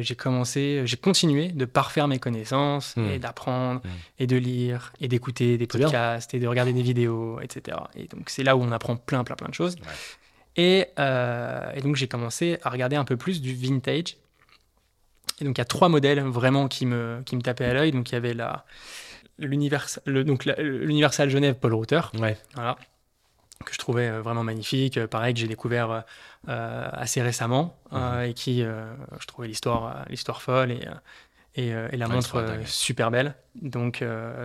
j'ai commencé, j'ai continué de parfaire mes connaissances mmh. et d'apprendre et de lire et d'écouter des podcasts et de regarder des vidéos, etc. Et donc c'est là où on apprend plein, plein, plein de choses. Et, et, donc j'ai commencé à regarder un peu plus du vintage et donc il y a trois modèles vraiment qui me, qui me tapaient à l'œil. Donc il y avait la, le, donc l'Universal Genève Paul Router. Ouais. Voilà. Que je trouvais euh, vraiment magnifique. Euh, pareil, que j'ai découvert euh, assez récemment mhm. et qui, je trouvais l'histoire, l'histoire folle et, et, et la montre super belle. Donc,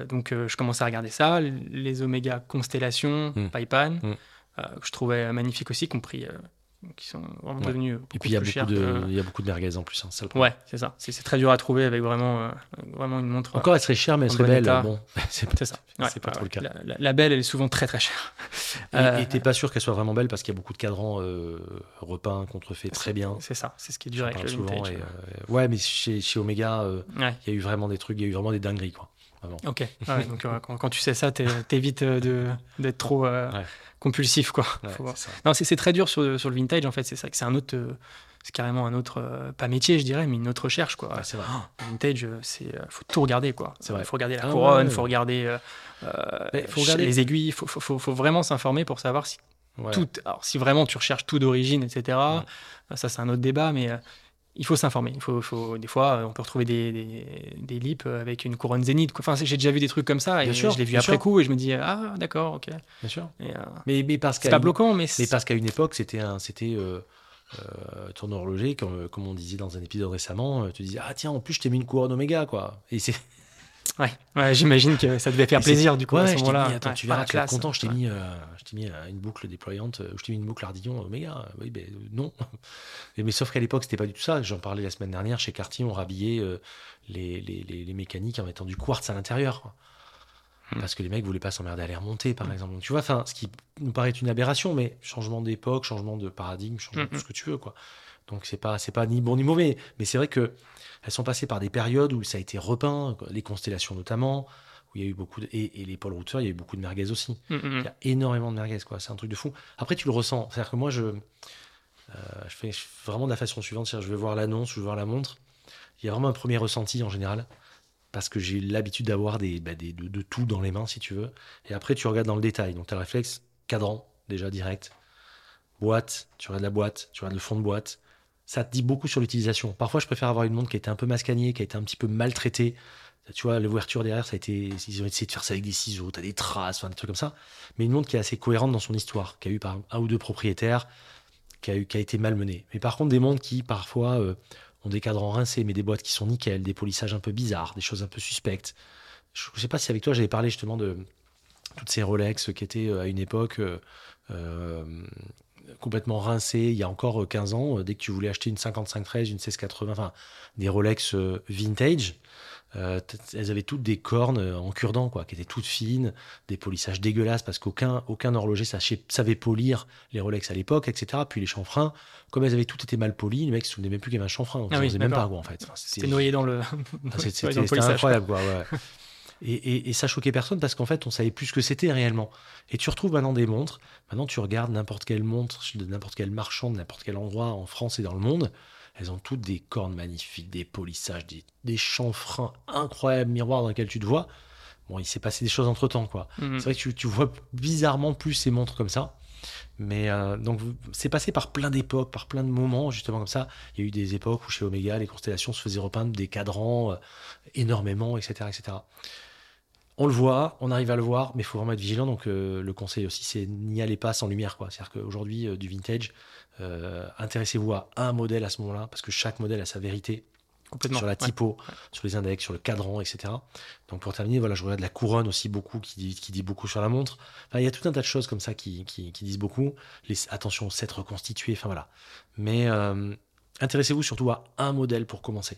donc je commençais à regarder ça. Les Omega Constellation, mm. Paipan, mm. que je trouvais magnifique aussi, compris qui sont vraiment devenus beaucoup Et puis il y a beaucoup de, il y a beaucoup de merguez en plus. Hein, ça ouais, c'est ça. C'est très dur à trouver avec vraiment, euh, vraiment une montre. Encore, elle serait chère, mais elle serait belle. Bon, c'est ça. c'est pas trop le cas. La, belle, elle est souvent très très chère. Et euh, t'es pas sûr qu'elle soit vraiment belle parce qu'il y a beaucoup de cadrans euh, repeints, contrefaits très bien. C'est ça. C'est ce qui est dur avec le souvent, vintage. ouais, mais chez, chez Omega, il y a eu vraiment des trucs, il y a eu vraiment des dingueries quoi. Ok. donc quand, tu sais ça, t'évites d'être trop compulsif quoi. Non, c'est très dur sur, sur, le vintage en fait. C'est ça que c'est un autre, euh, c'est carrément un autre, euh, pas métier je dirais, mais une autre recherche quoi. c'est vrai. Oh, vintage, euh, c'est, faut tout regarder quoi. C'est vrai. Faut regarder la ah couronne, faut regarder, faut regarder les aiguilles, faut, faut, faut, vraiment s'informer pour savoir si tout, alors si vraiment tu recherches tout d'origine, etc. Ça c'est un autre débat, mais il faut s'informer. Il faut, faut, des fois, on peut retrouver des, des, des lips avec une couronne zénith. Enfin, j'ai déjà vu des trucs comme ça et je l'ai vu après coup et je me dis ah d'accord, ok. Bien sûr. Euh, mais, mais parce c'est pas bloquant, mais mais parce qu'à une époque c'était un c'était euh, euh, ton horloger comme, comme on disait dans un épisode récemment, tu disais ah tiens en plus je t'ai mis une couronne Oméga quoi. Et c'est Ouais, j'imagine que ça devait faire plaisir du coup à ce moment-là. Attends, tu verras, tu content. Je t'ai mis, euh, je mis euh, une boucle déployante, euh, je t'ai mis une boucle Ardillon Omega. Oui, ben non. mais sauf qu'à l'époque, c'était pas du tout ça. J'en parlais la semaine dernière. Chez Cartier, on rhabillait les, les, les, mécaniques en mettant du quartz à l'intérieur. Hmm. Parce que les mecs voulaient pas s'emmerder à les remonter, par exemple. Donc, tu vois, enfin, ce qui nous paraît une aberration, mais changement d'époque, changement de paradigme, changement de tout hmm, ce que tu veux, quoi. Donc c'est pas c'est pas ni bon ni mauvais, mais c'est vrai que elles sont passées par des périodes où ça a été repeint, les constellations notamment, où il y a eu beaucoup de, et, les pôles routeurs, il y a eu beaucoup de merguez aussi. Mm, mm, mm. Il y a énormément de merguez quoi, c'est un truc de fou. Après tu le ressens, c'est-à-dire que moi je euh, je, fais, vraiment de la façon suivante, je vais voir l'annonce, je vais voir la montre, il y a vraiment un premier ressenti en général parce que j'ai l'habitude d'avoir des, bah, des de, de, tout dans les mains si tu veux. Et après tu regardes dans le détail, donc tu as le réflexe cadran déjà direct, boîte, tu regardes la boîte, tu regardes le fond de boîte ça te dit beaucoup sur l'utilisation. Parfois, je préfère avoir une montre qui a été un peu mascagnée, qui a été un petit peu maltraitée. Tu vois, l'ouverture derrière, ça a été, ils ont essayé de faire ça avec des ciseaux, t'as des traces, enfin, des trucs comme ça. Mais une montre qui est assez cohérente dans son histoire, qui a eu par un ou deux propriétaires, qui a, été malmenée. Mais par contre, des montres qui, parfois, euh, ont des cadrans rincés, mais des boîtes qui sont nickel, des polissages un peu bizarres, des choses un peu suspectes. Je ne sais pas si avec toi, j'avais parlé justement de toutes ces Rolex qui étaient euh, à une époque euh, complètement rincé il y a encore 15 euh, ans. Euh, dès que tu voulais acheter une 5513, une 1680, enfin des Rolex euh, vintage, elles avaient toutes des cornes en cure-dent, quoi, qui étaient toutes fines, des polissages dégueulasses parce qu'aucun aucun horloger savait polir les Rolex à l'époque, etc. Puis les chanfreins, comme elles avaient toutes été mal polies, les mecs se souvenaient même plus qu'il y avait un chanfrein, donc ah ils même pas quoi en fait. c'était noyé dans le. c'était incroyable quoi. Ouais. Et, ça choquait personne parce qu'en fait, on savait plus ce que c'était réellement. Et tu retrouves maintenant des montres. Maintenant, tu regardes n'importe quelle montre de n'importe quel marchand, de n'importe quel endroit en France et dans le monde. Elles ont toutes des cornes magnifiques, des polissages, des, des chanfreins incroyables, miroirs dans lesquels tu te vois. Bon, il s'est passé des choses entre temps, quoi. Mhm. C'est vrai que tu, tu, vois bizarrement plus ces montres comme ça. Mais euh, donc, c'est passé par plein d'époques, par plein de moments, justement comme ça. Il y a eu des époques où chez Omega, les constellations se faisaient repeindre des cadrans euh, énormément, etc., etc. On le voit, on arrive à le voir, mais il faut vraiment être vigilant. Donc, euh, le conseil aussi, c'est n'y allez pas sans lumière. C'est-à-dire qu'aujourd'hui, du vintage, intéressez-vous à un modèle à ce moment-là, parce que chaque modèle a sa vérité sur la typo, sur les index, sur le cadran, etc. Donc pour terminer, voilà, je regarde la couronne aussi beaucoup, qui dit, qui dit beaucoup sur la montre. il y a tout un tas de choses comme ça qui, qui, disent beaucoup. Les, attention, 7 reconstitué, enfin voilà. Mais euh, intéressez-vous surtout à un modèle pour commencer.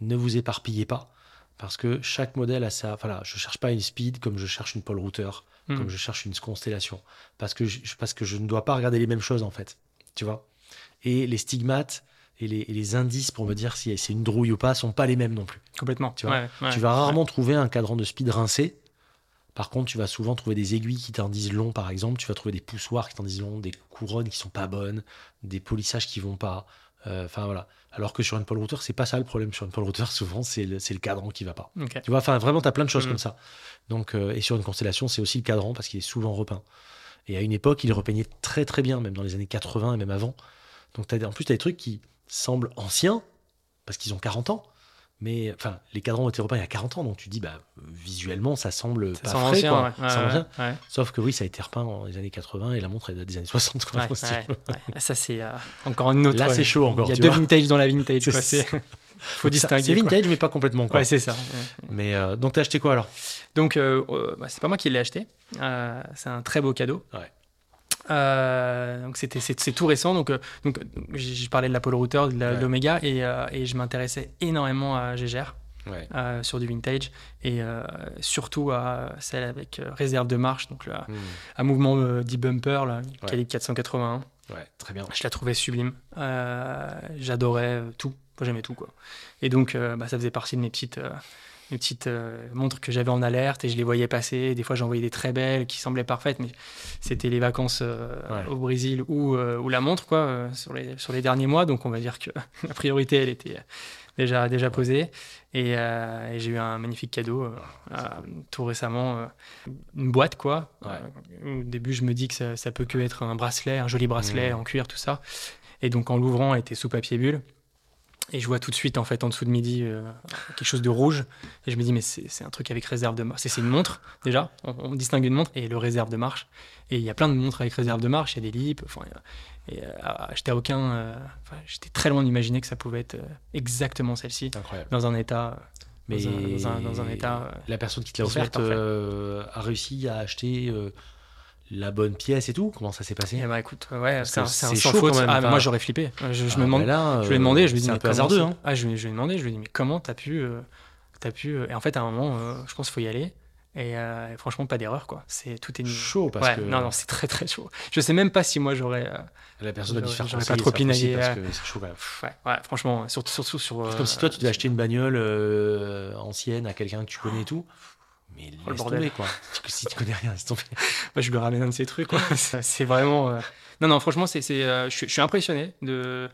Ne vous éparpillez pas, parce que chaque modèle a sa... Voilà, je cherche pas une speed comme je cherche une pole router, hmm. comme je cherche une constellation, parce que, je, parce que je ne dois pas regarder les mêmes choses en fait, tu vois? Et les stigmates, et les, indices pour me dire si c'est une drouille ou pas sont pas les mêmes non plus. Complètement. Tu, vois? Tu vas rarement trouver un cadran de speed rincé. Par contre, tu vas souvent trouver des aiguilles qui t'en disent long, par exemple. Tu vas trouver des poussoirs qui t'en disent long, des couronnes qui sont pas bonnes, des polissages qui vont pas. Euh, enfin voilà. Alors que sur une pole router, c'est pas ça le problème. Sur une pole router, souvent, c'est le, le, cadran qui va pas. Tu vois, enfin vraiment, tu as plein de choses mm. comme ça. Donc, euh, et sur une constellation, c'est aussi le cadran parce qu'il est souvent repeint. Et à une époque, il repeignait très très bien, même dans les années 80 et même avant. Donc as, en plus, tu as des trucs qui, semblent anciens, parce qu'ils ont 40 ans. Mais enfin, les cadrans ont été repeints il y a 40 ans, donc tu dis, bah, visuellement, ça semble pas frais, ancien, quoi. Sauf que oui, ça a été repeint dans les années 80 et la montre est des années 60. Quoi, ça, c'est euh, encore une autre. Là, c'est chaud encore. Il y a deux vintage dans la vintage. Il faut distinguer. C'est vintage, mais pas complètement. Quoi. Ouais, c'est ça. Mais euh, donc, t'as acheté quoi alors? Donc, euh, bah, c'est pas moi qui l'ai acheté. c'est un très beau cadeau. Ouais. Euh, donc c'était c'est tout récent donc euh, donc je parlais de l'Apollo Router de l'Omega et, euh, et, je m'intéressais énormément à Gégère sur du vintage et surtout à celle avec réserve de marche donc là, hmm. un mouvement deep bumper là, calibre 481 ouais très bien. Je la trouvais sublime. J'adorais tout j'aimais tout quoi. Et donc bah, ça faisait partie de mes petites une petite euh, montre que j'avais en alerte et je les voyais passer. Des fois, j'en voyais des très belles qui semblaient parfaites, mais c'était les vacances euh, au Brésil ou, euh, ou, la montre quoi, sur, les, sur les derniers mois. Donc, on va dire que la priorité, elle était déjà, déjà posée. Et, j'ai eu un magnifique cadeau tout récemment, une boîte quoi. au début, je me dis que ça, ça, peut que être un bracelet, un joli bracelet mmh. en cuir, tout ça. Et donc, en l'ouvrant, elle était sous papier bulle. Et je vois tout de suite, en fait, en dessous de midi, euh, quelque chose de rouge. Et je me dis, mais c'est un truc avec réserve de marche. C'est une montre, déjà. On, distingue une montre et le réserve de marche. Et il y a plein de montres avec réserve de marche. Il y a des lips. Enfin, et euh, j'étais aucun. Euh, j'étais très loin d'imaginer que ça pouvait être exactement celle-ci. Dans un état. Mais dans un, dans un, état. La personne qui te l'a offerte a réussi à acheter la bonne pièce et tout Comment ça s'est passé? Eh ben, écoute, ouais, c'est un, sans faute. Ah, moi j'aurais flippé. Je, je ah, me demande, là, je lui ai demandé, je lui ai dit, un peu hasardeux. Hein. Ah, je, lui ai demandé, je lui ai dit, mais comment t'as pu, euh, as pu euh, Et en fait, à un moment, euh, je pense qu'il faut y aller. Et, franchement, pas d'erreur, quoi. C'est tout est chaud parce que non, non, c'est très très chaud. Je sais même pas si moi j'aurais. la personne doit faire J'aurais pas trop pinaillé. Parce que c'est chaud quand même. Ouais, ouais, franchement, surtout, surtout sur. C'est comme si toi tu devais acheter une bagnole ancienne à quelqu'un que tu connais et tout. Mais oh, le bordel. quoi. si tu connais rien, laisse tomber. Moi, je lui ramène un de ces trucs, quoi. c'est vraiment. Euh, non, non, franchement, c'est, euh, je, suis impressionné de.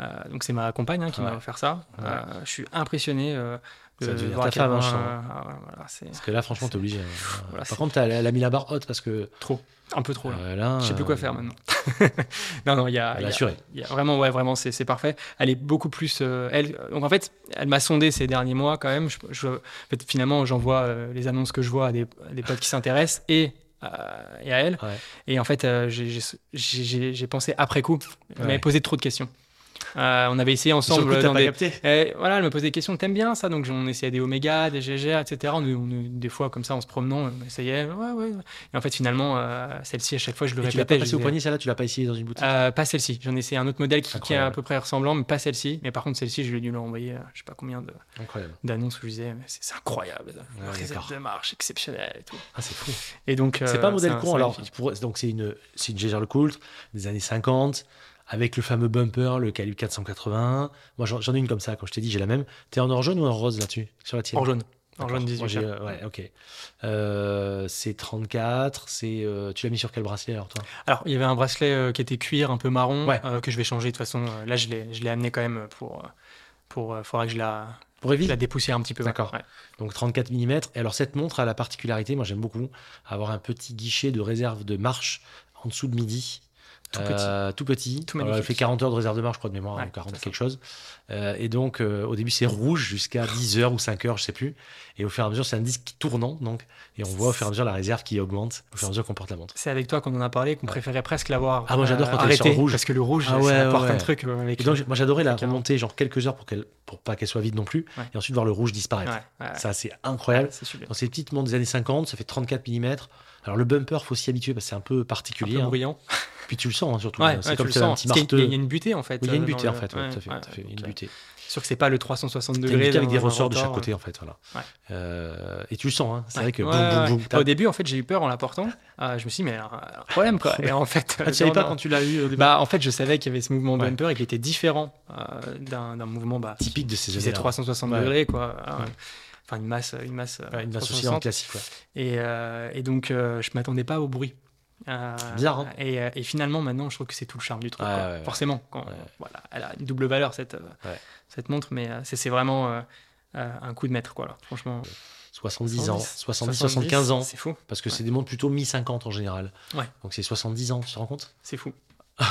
Euh, donc, c'est ma compagne hein, qui m'a offert ça. je suis impressionné. ça de voir ta femme, hein, Parce que là, franchement, t'es obligé. Hein. Par contre, elle a mis la barre haute parce que. Trop un peu trop. Là. je sais plus quoi faire maintenant. non, non, il y a, y a, vraiment, ouais, vraiment, c'est parfait. Elle est beaucoup plus. Euh, elle, donc en fait, elle m'a sondé ces derniers mois quand même. Je, en fait, finalement, j'envoie euh, les annonces que je vois à des, des potes qui s'intéressent et, euh, et à elle. Et en fait, j'ai pensé après coup, elle m'avait posé trop de questions. Euh, on avait essayé ensemble. Coup, dans des... Et, voilà, elle me posait des questions. T'aimes bien ça? Donc on essayait des Oméga, des GGR, etc. On, des fois comme ça en se promenant, on essayait. Ouais, ouais. Et en fait finalement, euh, celle-ci à chaque fois je le et répétais. Tu l'as pas au poignet celle-là Tu l'as pas essayé dans une boutique? Euh, Pas celle-ci. J'en ai essayé un autre modèle qui, est à peu près ressemblant, mais pas celle-ci. Mais par contre celle-ci, je lui ai dû leur envoyer, je sais pas combien de d'annonces où je disais, c'est incroyable, ouais, réserve de marche exceptionnelle et tout. Ah c'est fou. Et donc c'est pas un modèle con alors. Donc c'est une c'est une GGR le Coult des années 50 avec le fameux bumper, le calibre 481. Moi, j'en ai une comme ça, quand je t'ai dit, j'ai la même. T'es en or jaune ou en rose là-dessus Sur la tienne En jaune. En jaune 18. ouais, ok. Euh, c'est 34. C'est, euh, tu l'as mis sur quel bracelet alors toi? Alors, il y avait un bracelet euh, qui était cuir, un peu marron, que je vais changer de toute façon. là, je l'ai, je l'ai amené quand même pour. pour faudra que je la. Pour la dépoussière un petit peu. D'accord. Donc 34 mm. Et alors, cette montre a la particularité, moi j'aime beaucoup, avoir un petit guichet de réserve de marche en dessous de midi. Tout petit. Euh, tout petit. elle fait 40 heures de réserve de marche, je crois, de mémoire, ou 40 quelque chose. Euh, et donc, euh, au début, c'est rouge jusqu'à 10 heures ou 5 heures, je sais plus. Et au fur et à mesure, c'est un disque tournant, donc. Et on voit au fur et à mesure la réserve qui augmente au fur et à mesure qu'on porte la montre. C'est avec toi qu'on en a parlé, qu'on préférait presque l'avoir. Ah, moi j'adore quand elle est rouge. Parce que le rouge, ah ça apporte un truc. Avec donc, moi j'adorais la remonter genre quelques heures pour, qu'elle, pour pas qu'elle soit vide non plus. Et ensuite voir le rouge disparaître. Ça, c'est incroyable. Dans ces petites montres des années 50, ça fait 34 mm. Alors le bumper, faut s'y habituer parce que c'est un peu particulier. Un peu hein. bruyant. Puis tu le sens hein, surtout. Ouais, c'est comme si un petit marteau. Il y a une butée en fait. il y a une butée en fait. tout fait, une butée. Sûr que c'est pas le 360 degrés. avec des ressorts de chaque côté en fait. Voilà. Euh, et tu le sens. Hein. C'est vrai que Au début en fait j'ai eu peur en la portant. Ah, je me suis dit mais un problème quoi. Et en fait. Ah, tu savais pas quand tu l'as eu Bah en fait je savais qu'il y avait ce mouvement bumper et qu'il était différent euh, d'un mouvement bah, typique de ces années. 360 degrés quoi enfin une masse, une masse, une masse aussi en classique. Et, euh, et, donc je m'attendais pas au bruit. Euh, Bizarre. Hein et, et, finalement maintenant je trouve que c'est tout le charme du truc. Forcément, quand, voilà, elle a une double valeur cette cette montre, mais c'est vraiment un coup de maître quoi. Là, franchement. 70 ans, 70, 75 ans. C'est fou. Parce que c'est des montres plutôt mi-50 en général. Donc c'est 70 ans, tu te rends compte? C'est fou.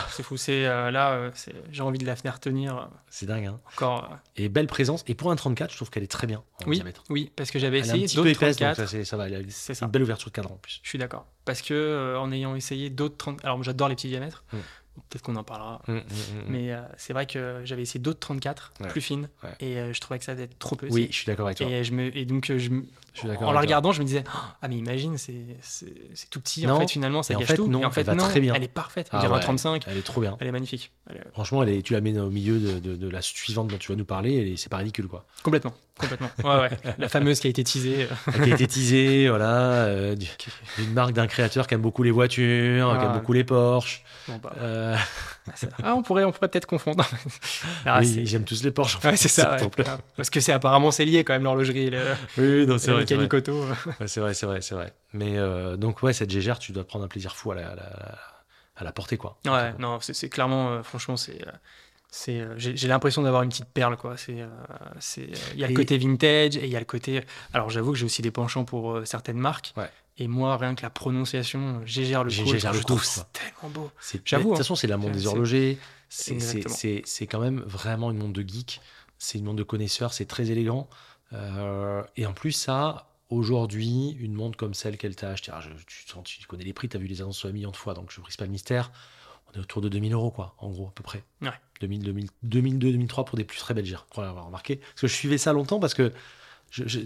C'est fou. C'est euh, là, euh, j'ai envie de la faire tenir. Euh, c'est dingue. Hein. Encore. Et belle présence. Et pour un 34, je trouve qu'elle est très bien en oui, diamètre. Oui, parce que j'avais essayé d'autres 34. Donc ça, ça va. C'est une belle ouverture de cadran en plus. Je suis d'accord. Parce que en ayant essayé d'autres 30. Alors j'adore les petits diamètres. Mm. Peut-être qu'on en parlera. Mm, mm, mais c'est vrai que j'avais essayé d'autres 34 plus fines et je trouvais que ça allait être trop petit. Oui, je suis d'accord avec toi. Et, je me, et donc je, en la regardant, je me disais Ah, mais imagine, c'est tout petit. En fait, finalement, ça gâche tout. Non, en fait, elle, non, très bien. elle est parfaite. Ah, ouais, 35. Elle est trop bien. Elle est magnifique. Franchement, elle est, tu la mets au milieu de, de, la suivante dont tu vas nous parler, c'est pas ridicule. Quoi. Complètement. Complètement. Ouais, ouais. La fameuse qui a été teasée. qui a été teasée, voilà. Euh, d'une marque d'un créateur qui aime beaucoup les voitures, qui aime beaucoup les Porsche. Bon, bah. euh... Ah, on pourrait, on pourrait peut-être confondre. Ah, oui, j'aime tous les Porsche. ouais, c'est ça. Parce que c'est apparemment c'est lié quand même l'horlogerie. Le... Oui, non, c'est vrai. c'est vrai, c'est vrai, c'est vrai. Mais euh, donc ouais, cette gégère, tu dois prendre un plaisir fou à la, à la, porter quoi. Ouais, non, c'est clairement, euh, franchement, c'est euh, c'est j'ai l'impression d'avoir une petite perle quoi c'est c'est il y a le côté vintage et il y a le côté alors j'avoue que j'ai aussi des penchants pour certaines marques ouais. Et moi, rien que la prononciation, Gégère le Gégère je trouve c'est tellement beau. J'avoue. De toute hein. façon, c'est la montre des horlogers. C'est quand même vraiment une montre de geek. C'est une montre de connaisseur. C'est très élégant. Euh, et en plus, ça, aujourd'hui, une montre comme celle qu'elle t'a achetée, tu, connais les prix, tu as vu les annonces un million de fois, donc je ne brise pas le mystère. On est autour de 2000 euros, quoi, en gros, à peu près. Ouais. 2000, 2002, 2003 pour des plus très belles gires, pour l'avoir remarqué. Parce que je suivais ça longtemps parce que je,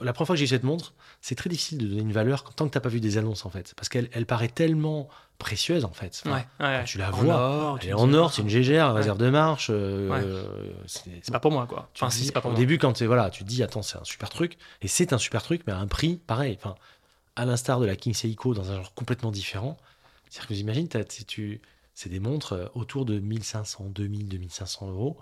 la première fois que j'ai eu cette montre, c'est très difficile de donner une valeur tant que tu n'as pas vu des annonces en fait, parce qu'elle elle paraît tellement précieuse en fait. tu la vois, elle est en or, c'est une gégère, réserve de marche. Euh, c'est pas pour moi quoi. Enfin, si, pas pour au début quand voilà, tu te dis attends c'est un super truc et c'est un super truc mais à un prix pareil. Enfin, à l'instar de la King Seiko dans un genre complètement différent. C'est-à-dire que vous imaginez, tu, c'est des montres euh, autour de 1500, 2000, 2500 euros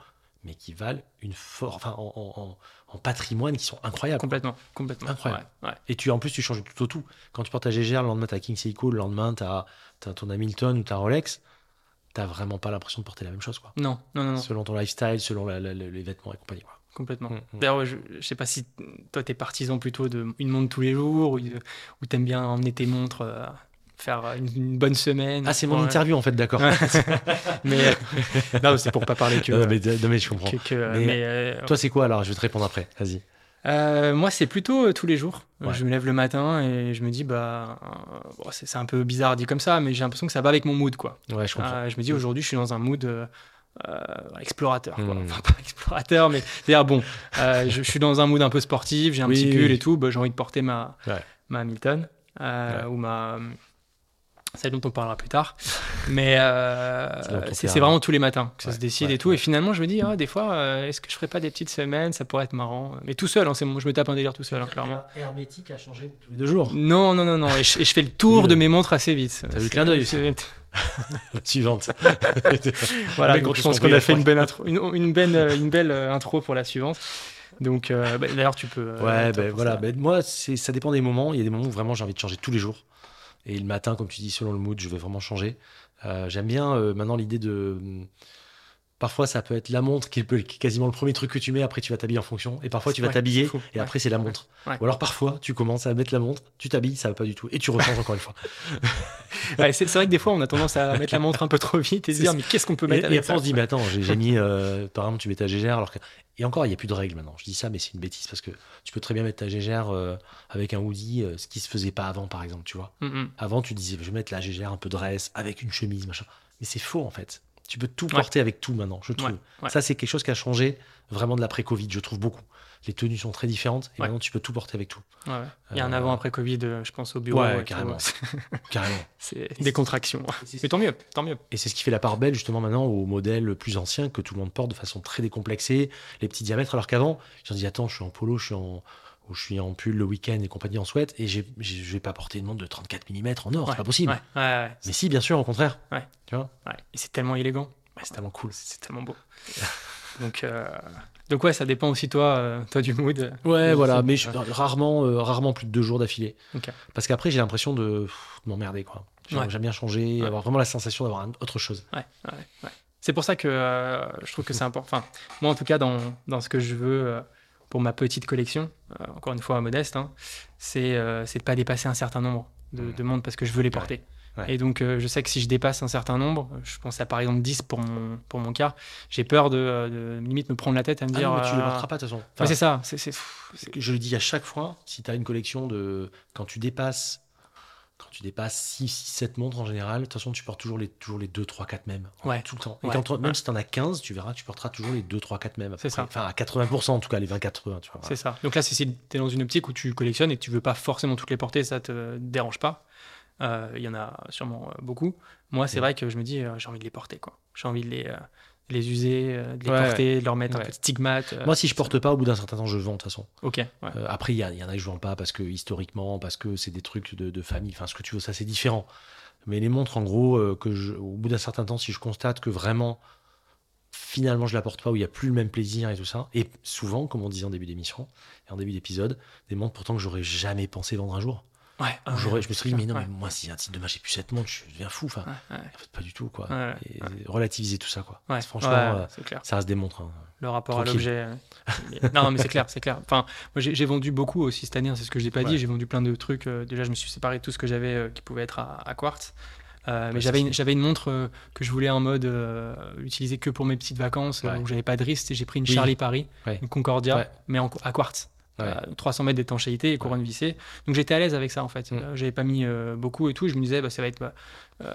mais qui valent une force, enfin, en, patrimoine qui sont incroyables. Complètement, complètement. Incroyable. Et tu, en plus, tu changes tout au tout. Quand tu portes ta GGR, le lendemain, tu as King Seiko, le lendemain, tu as, ton Hamilton ou ta Rolex, tu vraiment pas l'impression de porter la même chose. Quoi. Non, non, non. Selon ton lifestyle, selon les vêtements et compagnie. Quoi. Complètement. Mm, mm. D'ailleurs, je, ne sais pas si toi, tu es partisan plutôt d'une montre tous les jours ou, ou tu aimes bien emmener tes montres. Euh, faire une, bonne semaine. Ah, c'est mon interview en fait, d'accord. mais euh, non, c'est pour pas parler que. Non, mais, mais je comprends. mais, euh, toi, c'est quoi alors? Je vais te répondre après. Vas-y. Euh, moi, c'est plutôt tous les jours. Je me lève le matin et je me dis, bah, c'est un peu bizarre dit comme ça, mais j'ai l'impression que ça va avec mon mood, quoi. Ouais, je comprends. je me dis, aujourd'hui, je suis dans un mood explorateur. Quoi. Hmm. Enfin, pas explorateur, mais c'est-à-dire, bon, je, je, suis dans un mood un peu sportif, j'ai un petit pull et tout, bah, j'ai envie de porter ma, ma Hamilton ou ma celle dont on parlera plus tard. Mais euh, c'est vraiment tous les matins que ça se décide et tout. Et finalement, je me dis, ah, des fois, euh, est-ce que je ferais pas des petites semaines? Ça pourrait être marrant. Mais tout seul, hein, c'est je me tape un délire tout seul, hein, clairement. Hermétique à changer tous les deux jours Non, non, non, non. Et je, fais le tour de mes montres assez vite. T'as vu le clin d'œil Suivante. voilà, je pense qu'on a fait une belle, intro, une, belle, une belle intro pour la suivante. Donc, bah, d'ailleurs, tu peux. ouais, ben voilà. Ben, moi, ça dépend des moments. Il y a des moments où vraiment j'ai envie de changer tous les jours. Et le matin, comme tu dis, selon le mood, je vais vraiment changer. J'aime bien maintenant l'idée de Parfois, ça peut être la montre qui est quasiment le premier truc que tu mets. Après, tu vas t'habiller en fonction. Et parfois, tu vas t'habiller et après, c'est la montre. Ou alors, parfois, tu commences à mettre la montre, tu t'habilles, ça va pas du tout. Et tu rechanges encore une fois. c'est vrai que des fois, on a tendance à mettre la montre un peu trop vite et se dire, mais qu'est-ce qu'on peut mettre et, et après, on se dit, mais attends, j'ai mis, euh, par exemple, tu mets ta gégère. Alors que... Et encore, il n'y a plus de règles maintenant. Je dis ça, mais c'est une bêtise parce que tu peux très bien mettre ta gégère euh, avec un hoodie, euh, ce qui se faisait pas avant, par exemple, tu vois. Mm, mm. Avant, tu disais, je vais mettre la gégère un peu dress avec une chemise, machin. Mais c'est faux, en fait. Tu peux tout porter avec tout maintenant, je trouve. Ça, c'est quelque chose qui a changé vraiment de l'après-Covid, je trouve beaucoup. Les tenues sont très différentes et maintenant tu peux tout porter avec tout. Il y a un avant après Covid, euh, je pense au bureau. Ouais, carrément. carrément. C'est des contractions. Mais tant mieux, tant mieux. Et c'est ce qui fait la part belle justement maintenant aux modèles plus anciens que tout le monde porte de façon très décomplexée, les petits diamètres. Alors qu'avant, je dis attends, je suis en polo, je suis en où je suis en pull le week-end et compagnie en sweat et je vais pas porter une montre de 34 mm en or, c'est pas possible. mais si, bien sûr, au contraire. Tu vois? Et c'est tellement élégant c'est tellement cool. C'est tellement beau. donc, euh, donc ouais, ça dépend aussi toi, euh, toi du mood. Ouais, voilà, mais rarement, euh, rarement plus de deux jours d'affilée. Parce qu'après, j'ai l'impression de, m'emmerder, quoi. J'aime bien changer, avoir vraiment la sensation d'avoir autre chose. Ouais, ouais, C'est pour ça que je trouve que c'est important. Enfin, moi, en tout cas, dans, dans ce que je veux pour ma petite collection, encore une fois modeste, hein, c'est de pas dépasser un certain nombre de, de parce que je veux les porter. Et donc, euh, je sais que si je dépasse un certain nombre, je pense à par exemple 10 pour mon, pour mon cas, j'ai peur de, limite me prendre la tête à me ah dire. Non, tu ne le porteras pas de toute façon. Enfin, c'est ça. je le dis à chaque fois, si tu as une collection de. Quand tu dépasses. Quand tu dépasses 6, 6 7 montres en général, de toute façon, tu portes toujours les, toujours les 2, 3, 4 mêmes. Ouais. Tout le temps. Et quand, même si tu en as 15, tu verras, tu porteras toujours les 2, 3, 4 mêmes. C'est ça. Enfin, à 80% en tout cas, les 20, 80. C'est ça. Donc là, si tu es dans une optique où tu collectionnes et que tu veux pas forcément toutes les porter, ça te dérange pas. Euh, il y en a sûrement euh, beaucoup. Moi, c'est vrai que je me dis, euh, j'ai envie de les porter. quoi. J'ai envie de les, les user, de les porter, de leur mettre un peu de stigmate. Moi, si je porte pas, au bout d'un certain temps, je vends de toute façon. Ok. après, il y, y, en a que je vends pas parce que historiquement, parce que c'est des trucs de, de, famille, enfin, ce que tu veux, ça c'est différent. Mais les montres, en gros, que je, au bout d'un certain temps, si je constate que vraiment, finalement, je la porte pas, où il n'y a plus le même plaisir et tout ça, et souvent, comme on disait en début d'émission et en début d'épisode, des montres pourtant que j'aurais jamais pensé vendre un jour. Ouais, je me suis dit, mais non, mais moi, si un titre demain j'ai plus cette montre, je deviens fou. Enfin, en fait, pas du tout, quoi. Et relativiser tout ça, quoi. Franchement, euh, ça reste des montres. Hein. Le rapport à l'objet. Euh, non, mais c'est clair, c'est clair. Enfin, moi, j'ai vendu beaucoup aussi cette année, hein, c'est ce que je n'ai pas dit. J'ai vendu plein de trucs. Euh, déjà, je me suis séparé de tout ce que j'avais qui pouvait être à, quartz. mais j'avais une, une, montre que je voulais en mode utiliser que pour mes petites vacances où j'avais pas de risque et j'ai pris une Charlie Paris, une Concordia, mais en, à quartz. 300 euh, mètres d'étanchéité et couronne vissée. Donc j'étais à l'aise avec ça en fait. Mm. Euh, j'avais pas mis euh, beaucoup et tout. Je me disais, bah, ça va être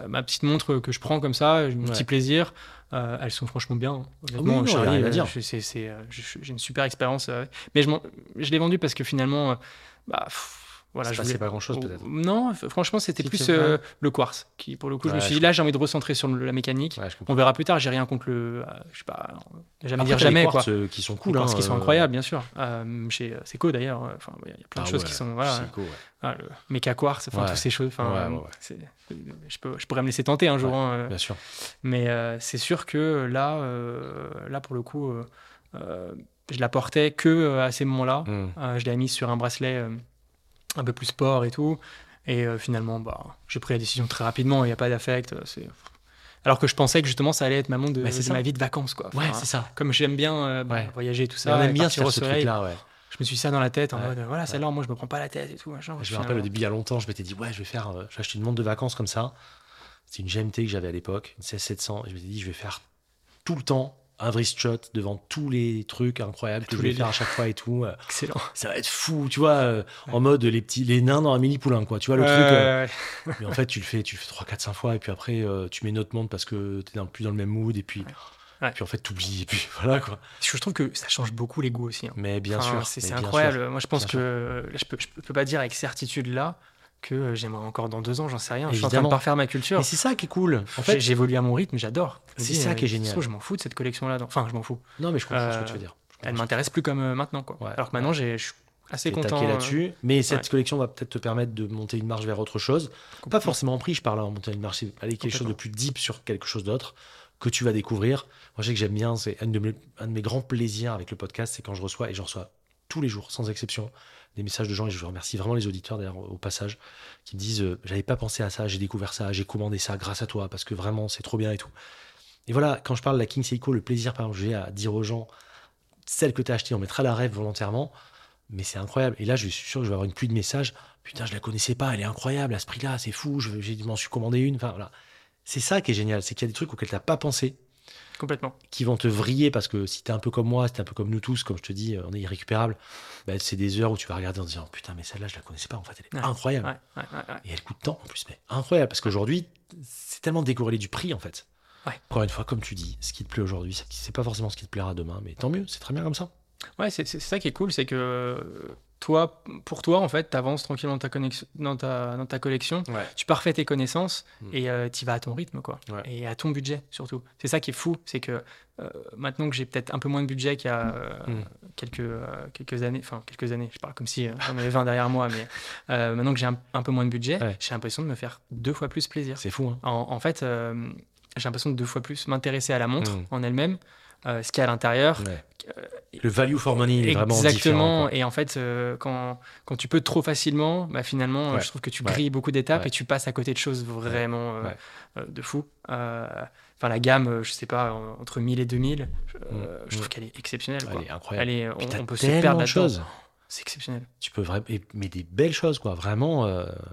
ma, petite montre que je prends comme ça, un petit plaisir. elles sont franchement bien. Honnêtement, j'ai une super expérience. mais je, je l'ai vendu parce que finalement, bah, voilà, je voulais pas grand chose oh, peut-être. Non, franchement, c'était plus euh, le quartz qui, pour le coup, je me suis dit là, j'ai envie de recentrer sur la mécanique. on verra plus tard. J'ai rien contre le, euh, je sais pas, jamais dire jamais quoi. Euh, qui sont cool, hein, qui sont incroyables, bien sûr. chez Seco d'ailleurs, enfin, il y a plein de ah choses qui sont voilà. Seco, ah, le méca quartz, enfin toutes ces choses. Enfin, je, peux, je pourrais me laisser tenter un jour. Hein, bien sûr. Mais c'est sûr que là, là pour le coup, je la portais que à ces moments-là. Hmm. je l'ai mise sur un bracelet un peu plus sport et tout. Et euh, finalement, bah, j'ai pris la décision très rapidement, il n'y a pas d'affect. Euh. Alors que je pensais que justement ça allait être ma montre de, ma vie de vacances. Quoi. ouais, c'est ça. Comme j'aime bien euh, bah, voyager tout ça. on aime bien ce truc-là, ouais. Je me suis ça dans la tête en mode voilà, celle-là, moi je me prends pas la tête et tout. Machin, je me rappelle au début, il y a longtemps, je m'étais dit ouais, je vais faire, acheter une montre de vacances comme ça. C'est une GMT que j'avais à l'époque, une CS700. Et je m'étais dit, je vais faire tout le temps un wrist shot devant tous les trucs incroyables que je vais faire à chaque fois et tout. Euh, Excellent. Ça va être fou, tu vois, euh, en mode les petits, les nains dans un mini poulain, quoi. Tu vois le truc. Euh, mais en fait, tu le fais, tu le fais 3, 4, 5 fois et puis après, tu mets une autre montre parce que tu dans, plus dans le même mood et puis. Puis en fait, tu oublies et puis voilà quoi. Je trouve que ça change beaucoup les goûts aussi. Hein. Mais bien sûr. C'est incroyable. Moi, je pense que je peux, je peux pas dire avec certitude là que euh, j'aimerais encore dans deux ans, j'en sais rien. Je suis en train de parfaire ma culture. Mais c'est ça qui est cool. En fait, j'évolue à mon rythme, j'adore. C'est ça qui est euh, génial. je m'en fous de cette collection-là. Enfin, je m'en fous. Non, mais je comprends ce que tu veux dire. Elle m'intéresse plus comme euh, maintenant, quoi. Alors que maintenant, je suis assez content. là-dessus. Mais cette collection va peut-être te permettre de monter une marche vers autre chose. Pas forcément en prix, je parle en monter une marche, aller quelque chose de plus deep sur quelque chose d'autre que tu vas découvrir. Moi, je sais que j'aime bien, c'est un, un de mes grands plaisirs avec le podcast, c'est quand je reçois, et je reçois tous les jours, sans exception, des messages de gens, et je remercie vraiment les auditeurs d'ailleurs au passage, qui me disent euh, J'avais pas pensé à ça, j'ai découvert ça, j'ai commandé ça grâce à toi, parce que vraiment, c'est trop bien et tout. Et voilà, quand je parle de la King Seiko, le plaisir, par exemple, j'ai à dire aux gens Celle que tu as achetée, on mettra la rêve volontairement, mais c'est incroyable. Et là, je suis sûr que je vais avoir une pluie de messages Putain, je la connaissais pas, elle est incroyable à ce prix-là, c'est fou, je, je m'en suis commandé une. Enfin, voilà. C'est ça qui est génial, c'est qu'il y a des trucs auxquels tu n'as pas pensé, Complètement. Qui vont te vriller parce que si tu es un peu comme moi, si un peu comme nous tous, comme je te dis, on est irrécupérable, bah, c'est des heures où tu vas regarder en disant putain, mais celle-là, je la connaissais pas, en fait, elle est incroyable. et elle coûte tant en plus, mais incroyable parce qu'aujourd'hui, c'est tellement décorrélé du prix en fait. Encore une fois, comme tu dis, ce qui te plaît aujourd'hui, c'est pas forcément ce qui te plaira demain, mais tant mieux, c'est très bien comme ça. Ouais, c'est ça qui est cool, c'est que toi, pour toi, en fait, tu avances tranquillement dans ta, connexion, dans ta, dans ta collection, tu parfais tes connaissances mm. et euh, tu vas à ton rythme, quoi. Et à ton budget, surtout. C'est ça qui est fou, c'est que euh, maintenant que j'ai peut-être un peu moins de budget qu'il y a euh, mm. quelques, quelques années, enfin, quelques années, je parle comme si j'en avais 20 derrière moi, mais maintenant que j'ai un, peu moins de budget, j'ai l'impression de me faire deux fois plus plaisir. C'est fou, hein. en, fait, j'ai l'impression de deux fois plus m'intéresser à la montre en elle-même, ce qu'il y a à l'intérieur, euh, le value for money est vraiment Exactement. Et en fait, euh, quand, quand tu peux trop facilement, bah, finalement, euh, je trouve que tu grilles beaucoup d'étapes et tu passes à côté de choses vraiment de fou. Enfin, la gamme, je sais pas, entre 1000 et 2000, mm. je trouve qu'elle est exceptionnelle. Elle est incroyable. Elle on, peut se perdre choses. C'est exceptionnel. Tu peux vraiment, mais des belles choses, quoi, vraiment.